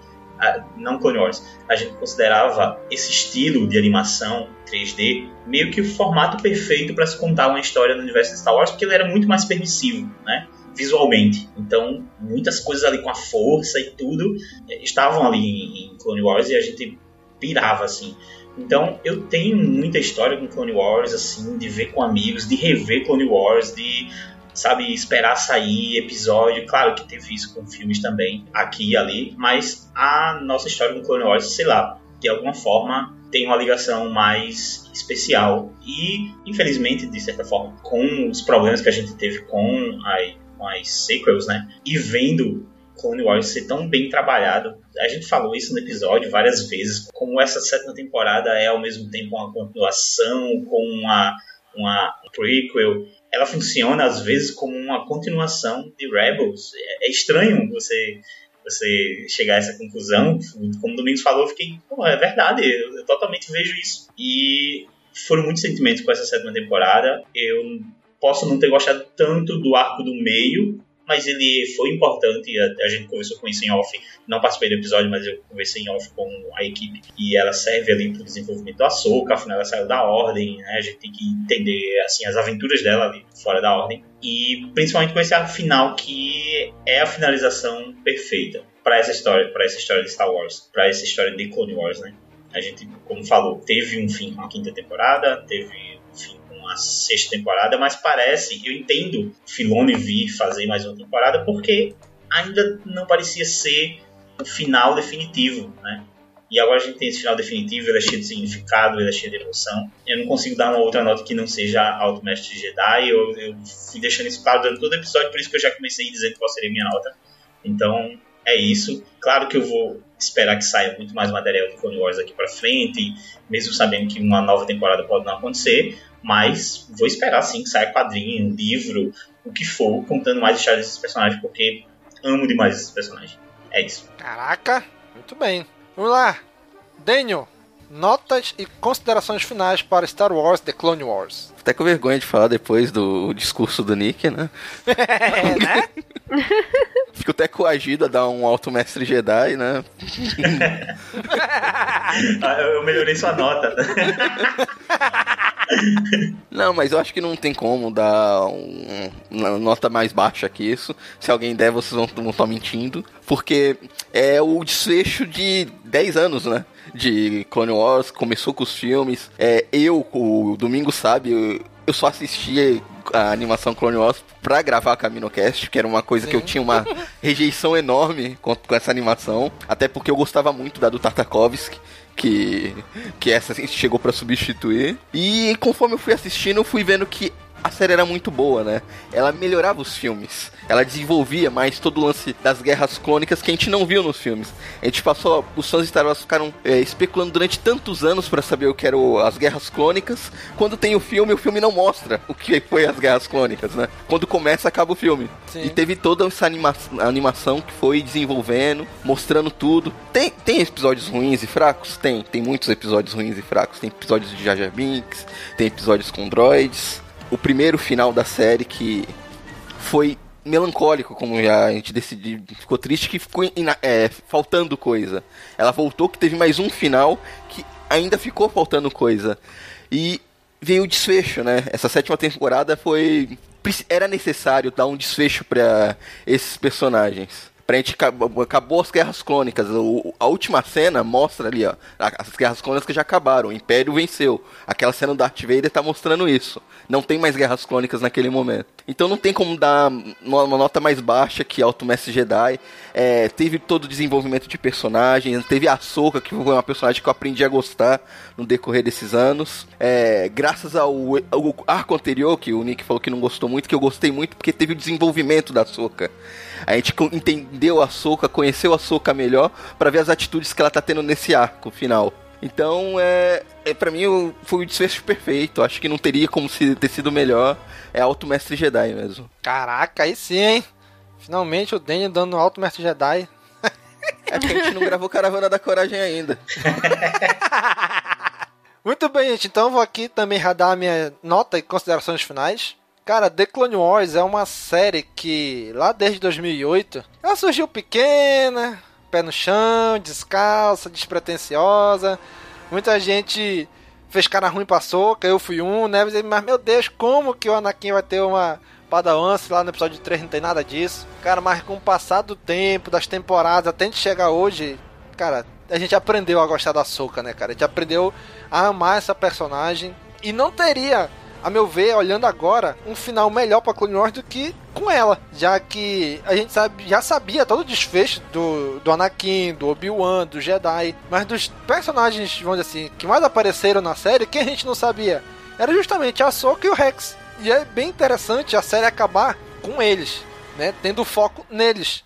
não Clone Wars, a gente considerava esse estilo de animação 3D meio que o formato perfeito para se contar uma história no universo de Star Wars, porque ele era muito mais permissivo, né? Visualmente. Então, muitas coisas ali com a força e tudo eh, estavam ali em Clone Wars e a gente pirava assim. Então, eu tenho muita história com Clone Wars, assim, de ver com amigos, de rever Clone Wars, de, sabe, esperar sair episódio. Claro que teve isso com filmes também, aqui e ali, mas a nossa história com Clone Wars, sei lá, de alguma forma tem uma ligação mais especial. E, infelizmente, de certa forma, com os problemas que a gente teve com, a, com as sequels, né, e vendo Clone Wars ser tão bem trabalhado. A gente falou isso no episódio várias vezes, como essa sétima temporada é ao mesmo tempo uma continuação, com uma, uma prequel. Ela funciona às vezes como uma continuação de Rebels. É, é estranho você você chegar a essa conclusão. Como o Domingos falou, eu fiquei, pô, é verdade, eu, eu totalmente vejo isso. E foram muitos sentimentos com essa sétima temporada. Eu posso não ter gostado tanto do arco do meio, mas ele foi importante. A, a, gente conversou com isso em off. Não participei do episódio, mas eu conversei em off com a equipe. E ela serve ali para o desenvolvimento da Soca. Afinal, ela saiu da Ordem. Né? A gente tem que entender assim as aventuras dela ali fora da Ordem. E principalmente com esse final, que é a finalização perfeita para essa história, para essa história de Star Wars, para essa história de Clone Wars, né? A gente, como falou, teve um fim com a quinta temporada, teve um fim uma sexta temporada, mas parece, eu entendo Filone vir fazer mais uma temporada porque ainda não parecia ser o final definitivo, né? E agora a gente tem esse final definitivo, ele é cheio de significado, ele é cheio de emoção. Eu não consigo dar uma outra nota que não seja Alto Mestre Jedi. Eu, eu fui deixando isso claro durante todo o episódio, por isso que eu já comecei dizendo qual seria a minha nota. Então, é isso. Claro que eu vou esperar que saia muito mais material de Clone Wars aqui para frente, mesmo sabendo que uma nova temporada pode não acontecer, mas vou esperar sim que saia quadrinho, livro, o que for, contando mais histórias desses personagens, porque amo demais esses personagens. É isso. Caraca, muito bem. Vamos lá. Daniel, notas e considerações finais para Star Wars The Clone Wars. Até com vergonha de falar depois do discurso do Nick, né? é, né? Fico até coagido a dar um alto mestre Jedi, né? Ah, eu melhorei sua nota. Não, mas eu acho que não tem como dar um, uma nota mais baixa que isso. Se alguém der, vocês vão, vão estar mentindo. Porque é o desfecho de 10 anos, né? De Clone Wars, começou com os filmes. É, eu, o Domingo sabe, eu, eu só assistia a animação Clone Wars pra gravar CaminoCast, que era uma coisa Sim. que eu tinha uma rejeição enorme com, com essa animação. Até porque eu gostava muito da do Tartakovsky que que essa chegou para substituir. E conforme eu fui assistindo, eu fui vendo que a série era muito boa, né? Ela melhorava os filmes. Ela desenvolvia mais todo o lance das guerras clônicas que a gente não viu nos filmes. A gente passou. Os fãs de Star Wars ficaram é, especulando durante tantos anos para saber o que eram as guerras clônicas. Quando tem o filme, o filme não mostra o que foi as guerras clônicas, né? Quando começa, acaba o filme. Sim. E teve toda essa anima animação que foi desenvolvendo, mostrando tudo. Tem, tem episódios ruins e fracos? Tem. Tem muitos episódios ruins e fracos. Tem episódios de Jar Binks, tem episódios com droids o primeiro final da série que foi melancólico, como já a gente decidiu, ficou triste que ficou é, faltando coisa. Ela voltou que teve mais um final que ainda ficou faltando coisa. E veio o desfecho, né? Essa sétima temporada foi era necessário dar um desfecho para esses personagens pra gente acabou as guerras clônicas. O, a última cena mostra ali, ó, as guerras clônicas já acabaram, o Império venceu. Aquela cena do Darth Vader tá mostrando isso. Não tem mais guerras clônicas naquele momento. Então não tem como dar uma nota mais baixa que Alto Mestre Jedi. É, teve todo o desenvolvimento de personagens, teve a Soka, que foi uma personagem que eu aprendi a gostar no decorrer desses anos. É, graças ao, ao arco anterior, que o Nick falou que não gostou muito, que eu gostei muito, porque teve o desenvolvimento da Soka. A gente entendeu a Soca, conheceu a Soca melhor para ver as atitudes que ela tá tendo nesse arco final. Então, é, é para mim foi o desfecho perfeito. Acho que não teria como se ter sido melhor. É Alto Mestre Jedi mesmo. Caraca, aí sim, hein? Finalmente o Daniel dando Alto Mestre Jedi. É porque a gente não gravou Caravana da Coragem ainda. Muito bem, gente. Então vou aqui também radar a minha nota e considerações finais. Cara, The Clone Wars é uma série que lá desde 2008 ela surgiu pequena, pé no chão, descalça, despretensiosa. Muita gente fez cara ruim pra soca, eu fui um, né? Mas meu Deus, como que o Anakin vai ter uma Padawan, lá no episódio 3 não tem nada disso. Cara, mas com o passar do tempo, das temporadas, até a gente chegar hoje, cara, a gente aprendeu a gostar da Soca, né, cara? A gente aprendeu a amar essa personagem. E não teria a meu ver, olhando agora, um final melhor para Clone Wars do que com ela, já que a gente sabe, já sabia todo o desfecho do, do Anakin, do Obi-Wan, do Jedi, mas dos personagens, vamos dizer assim, que mais apareceram na série, que a gente não sabia, era justamente a Ahsoka e o Rex. E é bem interessante a série acabar com eles, né, tendo foco neles.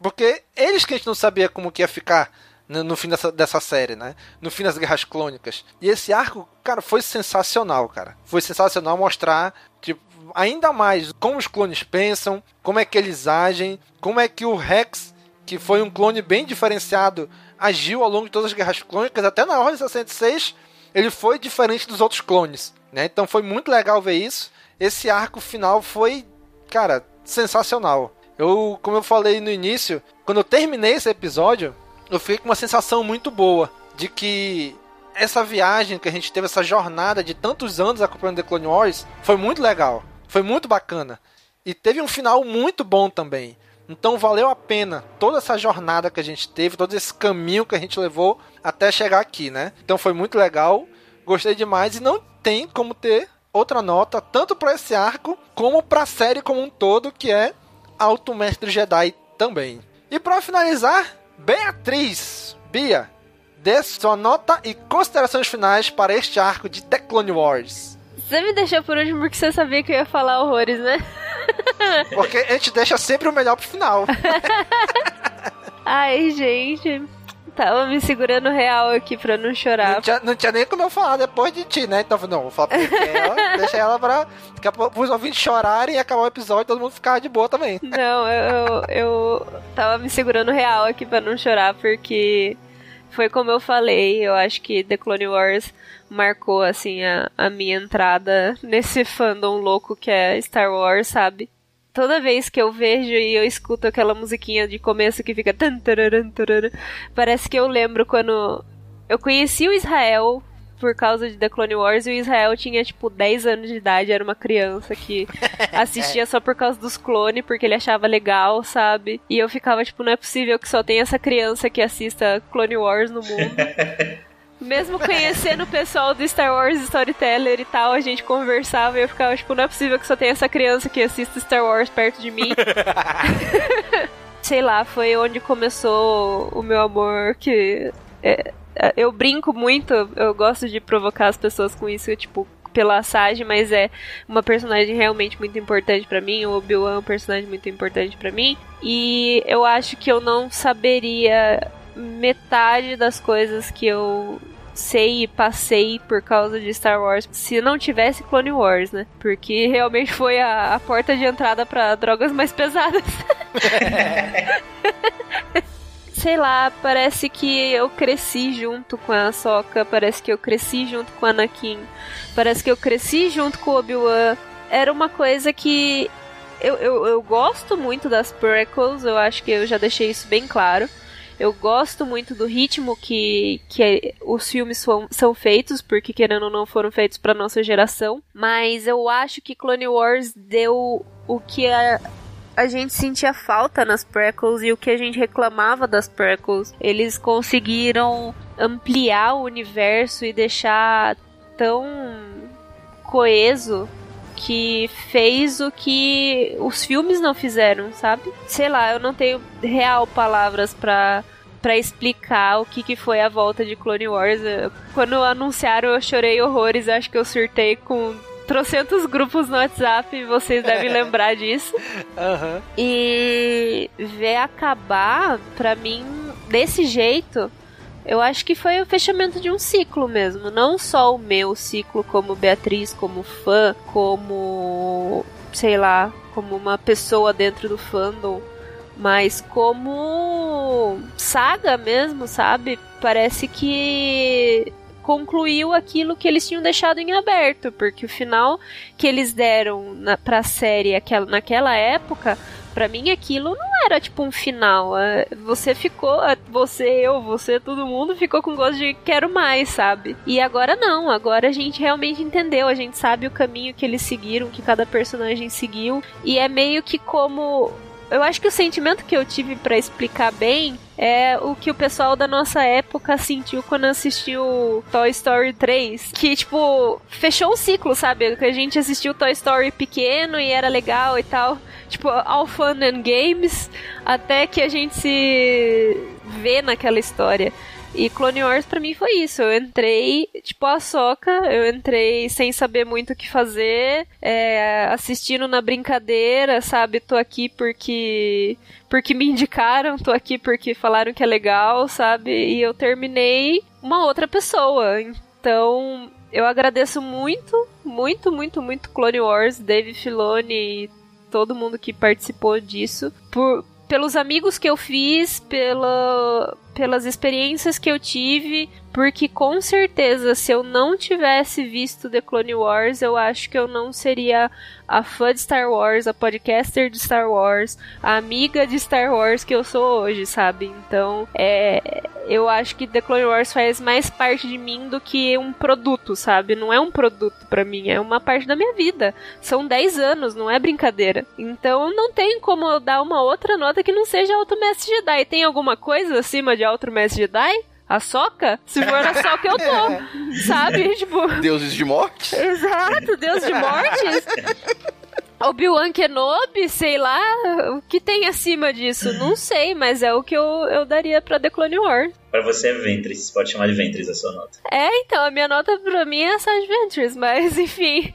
Porque eles que a gente não sabia como que ia ficar no, no fim dessa, dessa série, né? No fim das Guerras Clônicas. E esse arco, cara, foi sensacional, cara. Foi sensacional mostrar, tipo, ainda mais como os clones pensam, como é que eles agem, como é que o Rex, que foi um clone bem diferenciado, agiu ao longo de todas as Guerras Clônicas, até na Ordem 66, ele foi diferente dos outros clones, né? Então foi muito legal ver isso. Esse arco final foi, cara, sensacional. Eu, como eu falei no início, quando eu terminei esse episódio, eu fiquei com uma sensação muito boa de que essa viagem que a gente teve, essa jornada de tantos anos acompanhando The Clone Wars, foi muito legal. Foi muito bacana. E teve um final muito bom também. Então valeu a pena toda essa jornada que a gente teve, todo esse caminho que a gente levou até chegar aqui, né? Então foi muito legal, gostei demais e não tem como ter outra nota, tanto para esse arco, como para a série como um todo, que é Alto Mestre Jedi também. E para finalizar, Beatriz, Bia, dê sua nota e considerações finais para este arco de The Clone Wars. Você me deixou por último porque você sabia que eu ia falar horrores, né? Porque a gente deixa sempre o melhor pro final. Ai, gente. Tava me segurando real aqui pra não chorar. Não tinha, não tinha nem como eu falar depois de ti, né? Então, não, vou falar pra ela, deixa ela pra, pra os ouvintes chorarem e acabar o episódio e todo mundo ficar de boa também. Não, eu, eu, eu tava me segurando real aqui pra não chorar, porque foi como eu falei, eu acho que The Clone Wars marcou, assim, a, a minha entrada nesse fandom louco que é Star Wars, sabe? Toda vez que eu vejo e eu escuto aquela musiquinha de começo que fica. Parece que eu lembro quando eu conheci o Israel por causa de The Clone Wars e o Israel tinha tipo 10 anos de idade, era uma criança que assistia só por causa dos clones, porque ele achava legal, sabe? E eu ficava tipo, não é possível que só tenha essa criança que assista Clone Wars no mundo. Mesmo conhecendo o pessoal do Star Wars Storyteller e tal, a gente conversava e eu ficava, tipo, não é possível que só tenha essa criança que assista Star Wars perto de mim. Sei lá, foi onde começou o meu amor que. É, é, eu brinco muito, eu gosto de provocar as pessoas com isso, tipo, pela Sage, mas é uma personagem realmente muito importante para mim. O Obi-Wan é um personagem muito importante para mim. E eu acho que eu não saberia metade das coisas que eu sei e passei por causa de Star Wars se não tivesse Clone Wars, né? Porque realmente foi a, a porta de entrada para drogas mais pesadas. sei lá, parece que eu cresci junto com a Soka, parece que eu cresci junto com a Anakin, parece que eu cresci junto com o Obi-Wan. Era uma coisa que eu, eu, eu gosto muito das prequels, eu acho que eu já deixei isso bem claro. Eu gosto muito do ritmo que, que é, os filmes são, são feitos, porque querendo ou não foram feitos para nossa geração. Mas eu acho que Clone Wars deu o que a, a gente sentia falta nas prequels e o que a gente reclamava das prequels. Eles conseguiram ampliar o universo e deixar tão coeso que fez o que os filmes não fizeram, sabe? Sei lá, eu não tenho real palavras para para explicar o que, que foi a volta de Clone Wars. Quando anunciaram, eu chorei horrores. Acho que eu surtei com trocentos grupos no WhatsApp, vocês devem lembrar disso. Uhum. E ver acabar, pra mim, desse jeito, eu acho que foi o fechamento de um ciclo mesmo. Não só o meu ciclo como Beatriz, como fã, como. sei lá, como uma pessoa dentro do fandom. Mas como saga mesmo, sabe? Parece que concluiu aquilo que eles tinham deixado em aberto, porque o final que eles deram na, pra série aquela, naquela época para mim aquilo não era tipo um final. É, você ficou, é, você, eu, você, todo mundo ficou com gosto de quero mais, sabe? E agora não, agora a gente realmente entendeu, a gente sabe o caminho que eles seguiram, que cada personagem seguiu, e é meio que como eu acho que o sentimento que eu tive para explicar bem é o que o pessoal da nossa época sentiu quando assistiu Toy Story 3. Que, tipo, fechou o ciclo, sabe? Que a gente assistiu Toy Story pequeno e era legal e tal. Tipo, all fun and games. Até que a gente se vê naquela história. E Clone Wars pra mim foi isso. Eu entrei, tipo, a soca, eu entrei sem saber muito o que fazer, é, assistindo na brincadeira, sabe? Tô aqui porque. porque me indicaram, tô aqui porque falaram que é legal, sabe? E eu terminei uma outra pessoa. Então, eu agradeço muito, muito, muito, muito Clone Wars, Dave Filoni e todo mundo que participou disso, por, pelos amigos que eu fiz, pela, pelas experiências que eu tive, porque com certeza se eu não tivesse visto The Clone Wars, eu acho que eu não seria a fã de Star Wars, a podcaster de Star Wars, a amiga de Star Wars que eu sou hoje, sabe? Então, é, eu acho que The Clone Wars faz mais parte de mim do que um produto, sabe? Não é um produto para mim, é uma parte da minha vida. São 10 anos, não é brincadeira. Então, não tem como eu dar uma outra nota que não seja Alto Mestre Jedi. Tem alguma coisa acima de Alto Mestre Jedi? a soca, se for a soca eu tô. Sabe? Tipo. Deuses de morte? Exato, Deus de mortes. Obi-Wan Kenobi, sei lá, o que tem acima disso? Não sei, mas é o que eu, eu daria pra The Clone Wars. Pra você é Ventress, pode chamar de Ventress a sua nota. É, então, a minha nota pra mim é Side Ventures, mas enfim.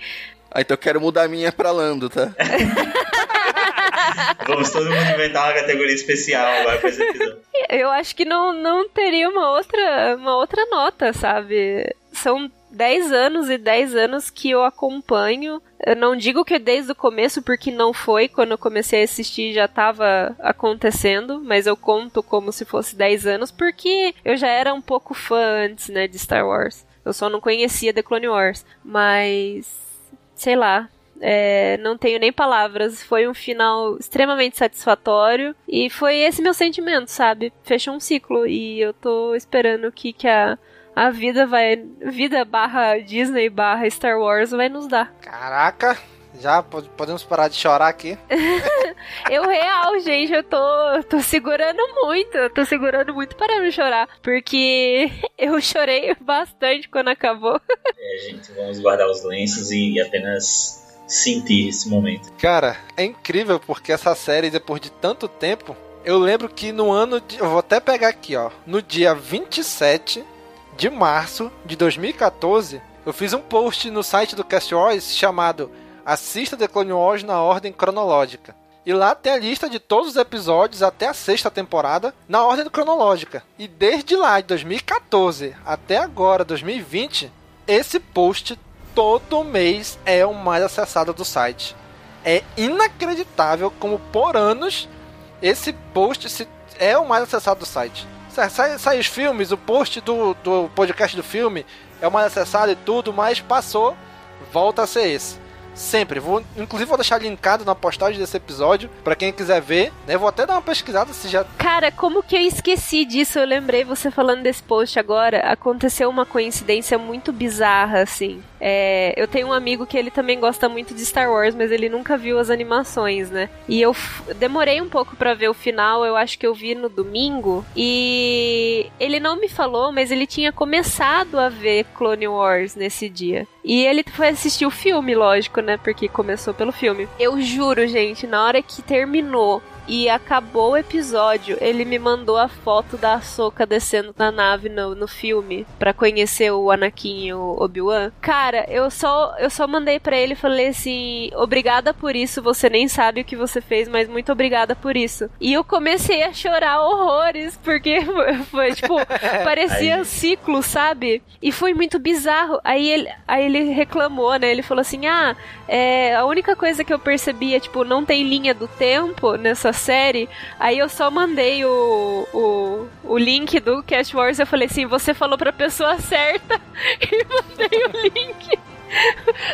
Ah, então eu quero mudar a minha pra Lando, tá? Vamos todo mundo inventar uma categoria especial agora pra esse episódio. Eu acho que não, não teria uma outra, uma outra nota, sabe? São 10 anos e 10 anos que eu acompanho. Eu não digo que é desde o começo, porque não foi. Quando eu comecei a assistir já estava acontecendo, mas eu conto como se fosse 10 anos, porque eu já era um pouco fã antes, né, de Star Wars. Eu só não conhecia The Clone Wars. Mas. Sei lá. É, não tenho nem palavras. Foi um final extremamente satisfatório. E foi esse meu sentimento, sabe? Fechou um ciclo. E eu tô esperando que, que a a vida vai. Vida barra Disney barra Star Wars vai nos dar. Caraca! Já podemos parar de chorar aqui. eu real, gente, eu tô, tô segurando muito. Eu tô segurando muito para não chorar. Porque eu chorei bastante quando acabou. É, gente, vamos guardar os lenços e apenas sentir esse momento. Cara, é incrível porque essa série, depois de tanto tempo, eu lembro que no ano de. Eu vou até pegar aqui, ó. No dia 27 de março de 2014, eu fiz um post no site do Cast Wars chamado Assista The Clone Wars na ordem cronológica. E lá tem a lista de todos os episódios até a sexta temporada na ordem cronológica. E desde lá, de 2014 até agora, 2020, esse post todo mês é o mais acessado do site. É inacreditável como por anos esse post é o mais acessado do site sai, sai os filmes, o post do, do podcast do filme é o mais acessado e tudo, mas passou, volta a ser esse. Sempre. Vou, inclusive, vou deixar linkado na postagem desse episódio para quem quiser ver. Né? Vou até dar uma pesquisada se já. Cara, como que eu esqueci disso? Eu lembrei você falando desse post agora. Aconteceu uma coincidência muito bizarra, assim. É, eu tenho um amigo que ele também gosta muito de Star Wars, mas ele nunca viu as animações, né? E eu demorei um pouco para ver o final, eu acho que eu vi no domingo. E ele não me falou, mas ele tinha começado a ver Clone Wars nesse dia. E ele foi assistir o filme, lógico, né? Porque começou pelo filme. Eu juro, gente, na hora que terminou e acabou o episódio, ele me mandou a foto da Ahsoka descendo na nave no, no filme para conhecer o Anakin e o Obi-Wan. Cara, eu só eu só mandei para ele e falei assim: "Obrigada por isso, você nem sabe o que você fez, mas muito obrigada por isso". E eu comecei a chorar horrores porque foi tipo, parecia um ciclo, sabe? E foi muito bizarro. Aí ele aí ele reclamou, né? Ele falou assim: "Ah, é, a única coisa que eu percebi é tipo, não tem linha do tempo nessa série, aí eu só mandei o, o, o link do Cast Wars. Eu falei assim: você falou pra pessoa certa, e mandei o link.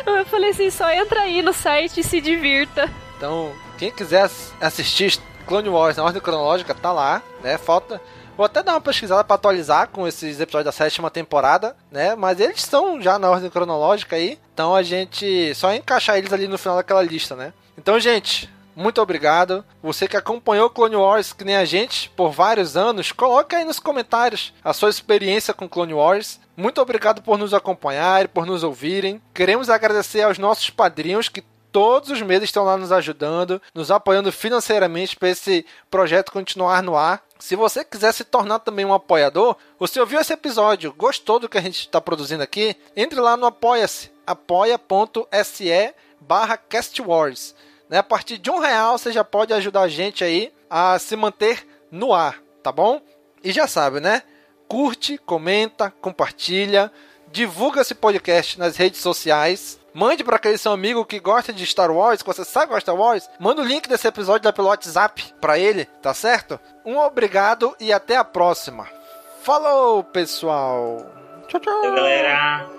Eu falei assim: só entra aí no site e se divirta. Então, quem quiser assistir Clone Wars na ordem cronológica, tá lá, né? Falta. Vou até dar uma pesquisada para atualizar com esses episódios da sétima temporada, né? Mas eles estão já na ordem cronológica aí. Então a gente só encaixar eles ali no final daquela lista, né? Então, gente, muito obrigado. Você que acompanhou Clone Wars que nem a gente por vários anos, coloca aí nos comentários a sua experiência com Clone Wars. Muito obrigado por nos acompanhar e por nos ouvirem. Queremos agradecer aos nossos padrinhos que todos os meses estão lá nos ajudando, nos apoiando financeiramente para esse projeto continuar no ar. Se você quiser se tornar também um apoiador, você ouviu esse episódio, gostou do que a gente está produzindo aqui? Entre lá no apoia-se, apoia.se barra. Né? A partir de um real você já pode ajudar a gente aí a se manter no ar, tá bom? E já sabe, né? Curte, comenta, compartilha, divulga esse podcast nas redes sociais. Mande para aquele seu amigo que gosta de Star Wars, que você sabe de Star Wars. Manda o link desse episódio da pelo WhatsApp para ele, tá certo? Um obrigado e até a próxima. Falou, pessoal. Tchau, tchau. Tchau, galera.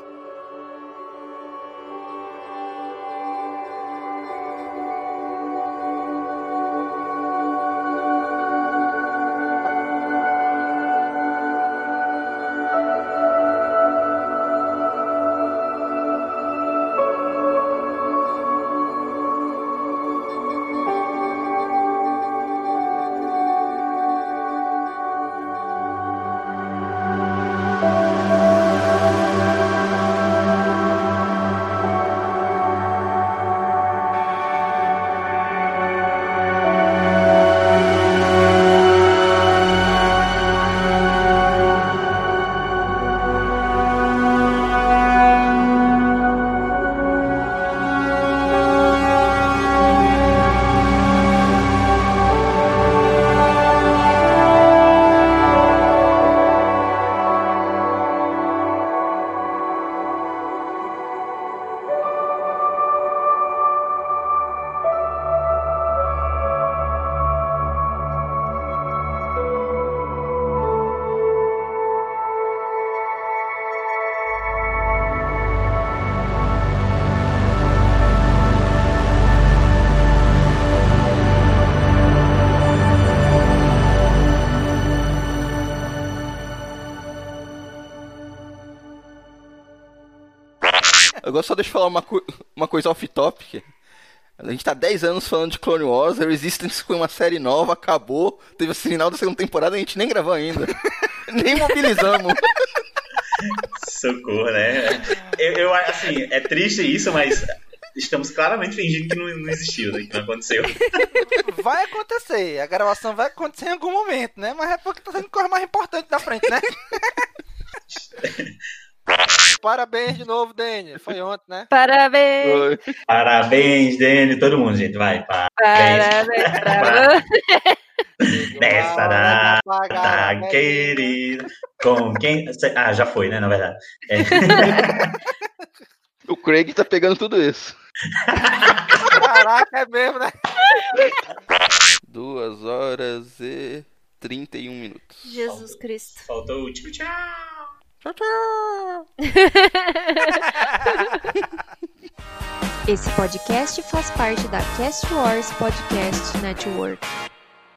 Falar uma, uma coisa off-topic. A gente tá 10 anos falando de Clone Wars, a Resistance foi uma série nova, acabou, teve o final da segunda temporada e a gente nem gravou ainda. nem mobilizamos. Socorro, né? Eu, eu, assim, é triste isso, mas estamos claramente fingindo que não, não existiu, né? que não aconteceu. Vai acontecer, a gravação vai acontecer em algum momento, né? Mas é porque tá sendo coisa mais importante da frente, né? Parabéns de novo, Dani. Foi ontem, né? Parabéns. Foi. Parabéns, Dani. Todo mundo, gente. Vai. Parabéns, pra você. Nessa data querida. Com quem. Ah, já foi, né? Na verdade. É. O Craig tá pegando tudo isso. Caraca, é mesmo, né? Duas horas e 31 minutos. Jesus Cristo. Faltou o último tchau. Tchau, tchau. Esse podcast faz parte da Cast Wars Podcast Network.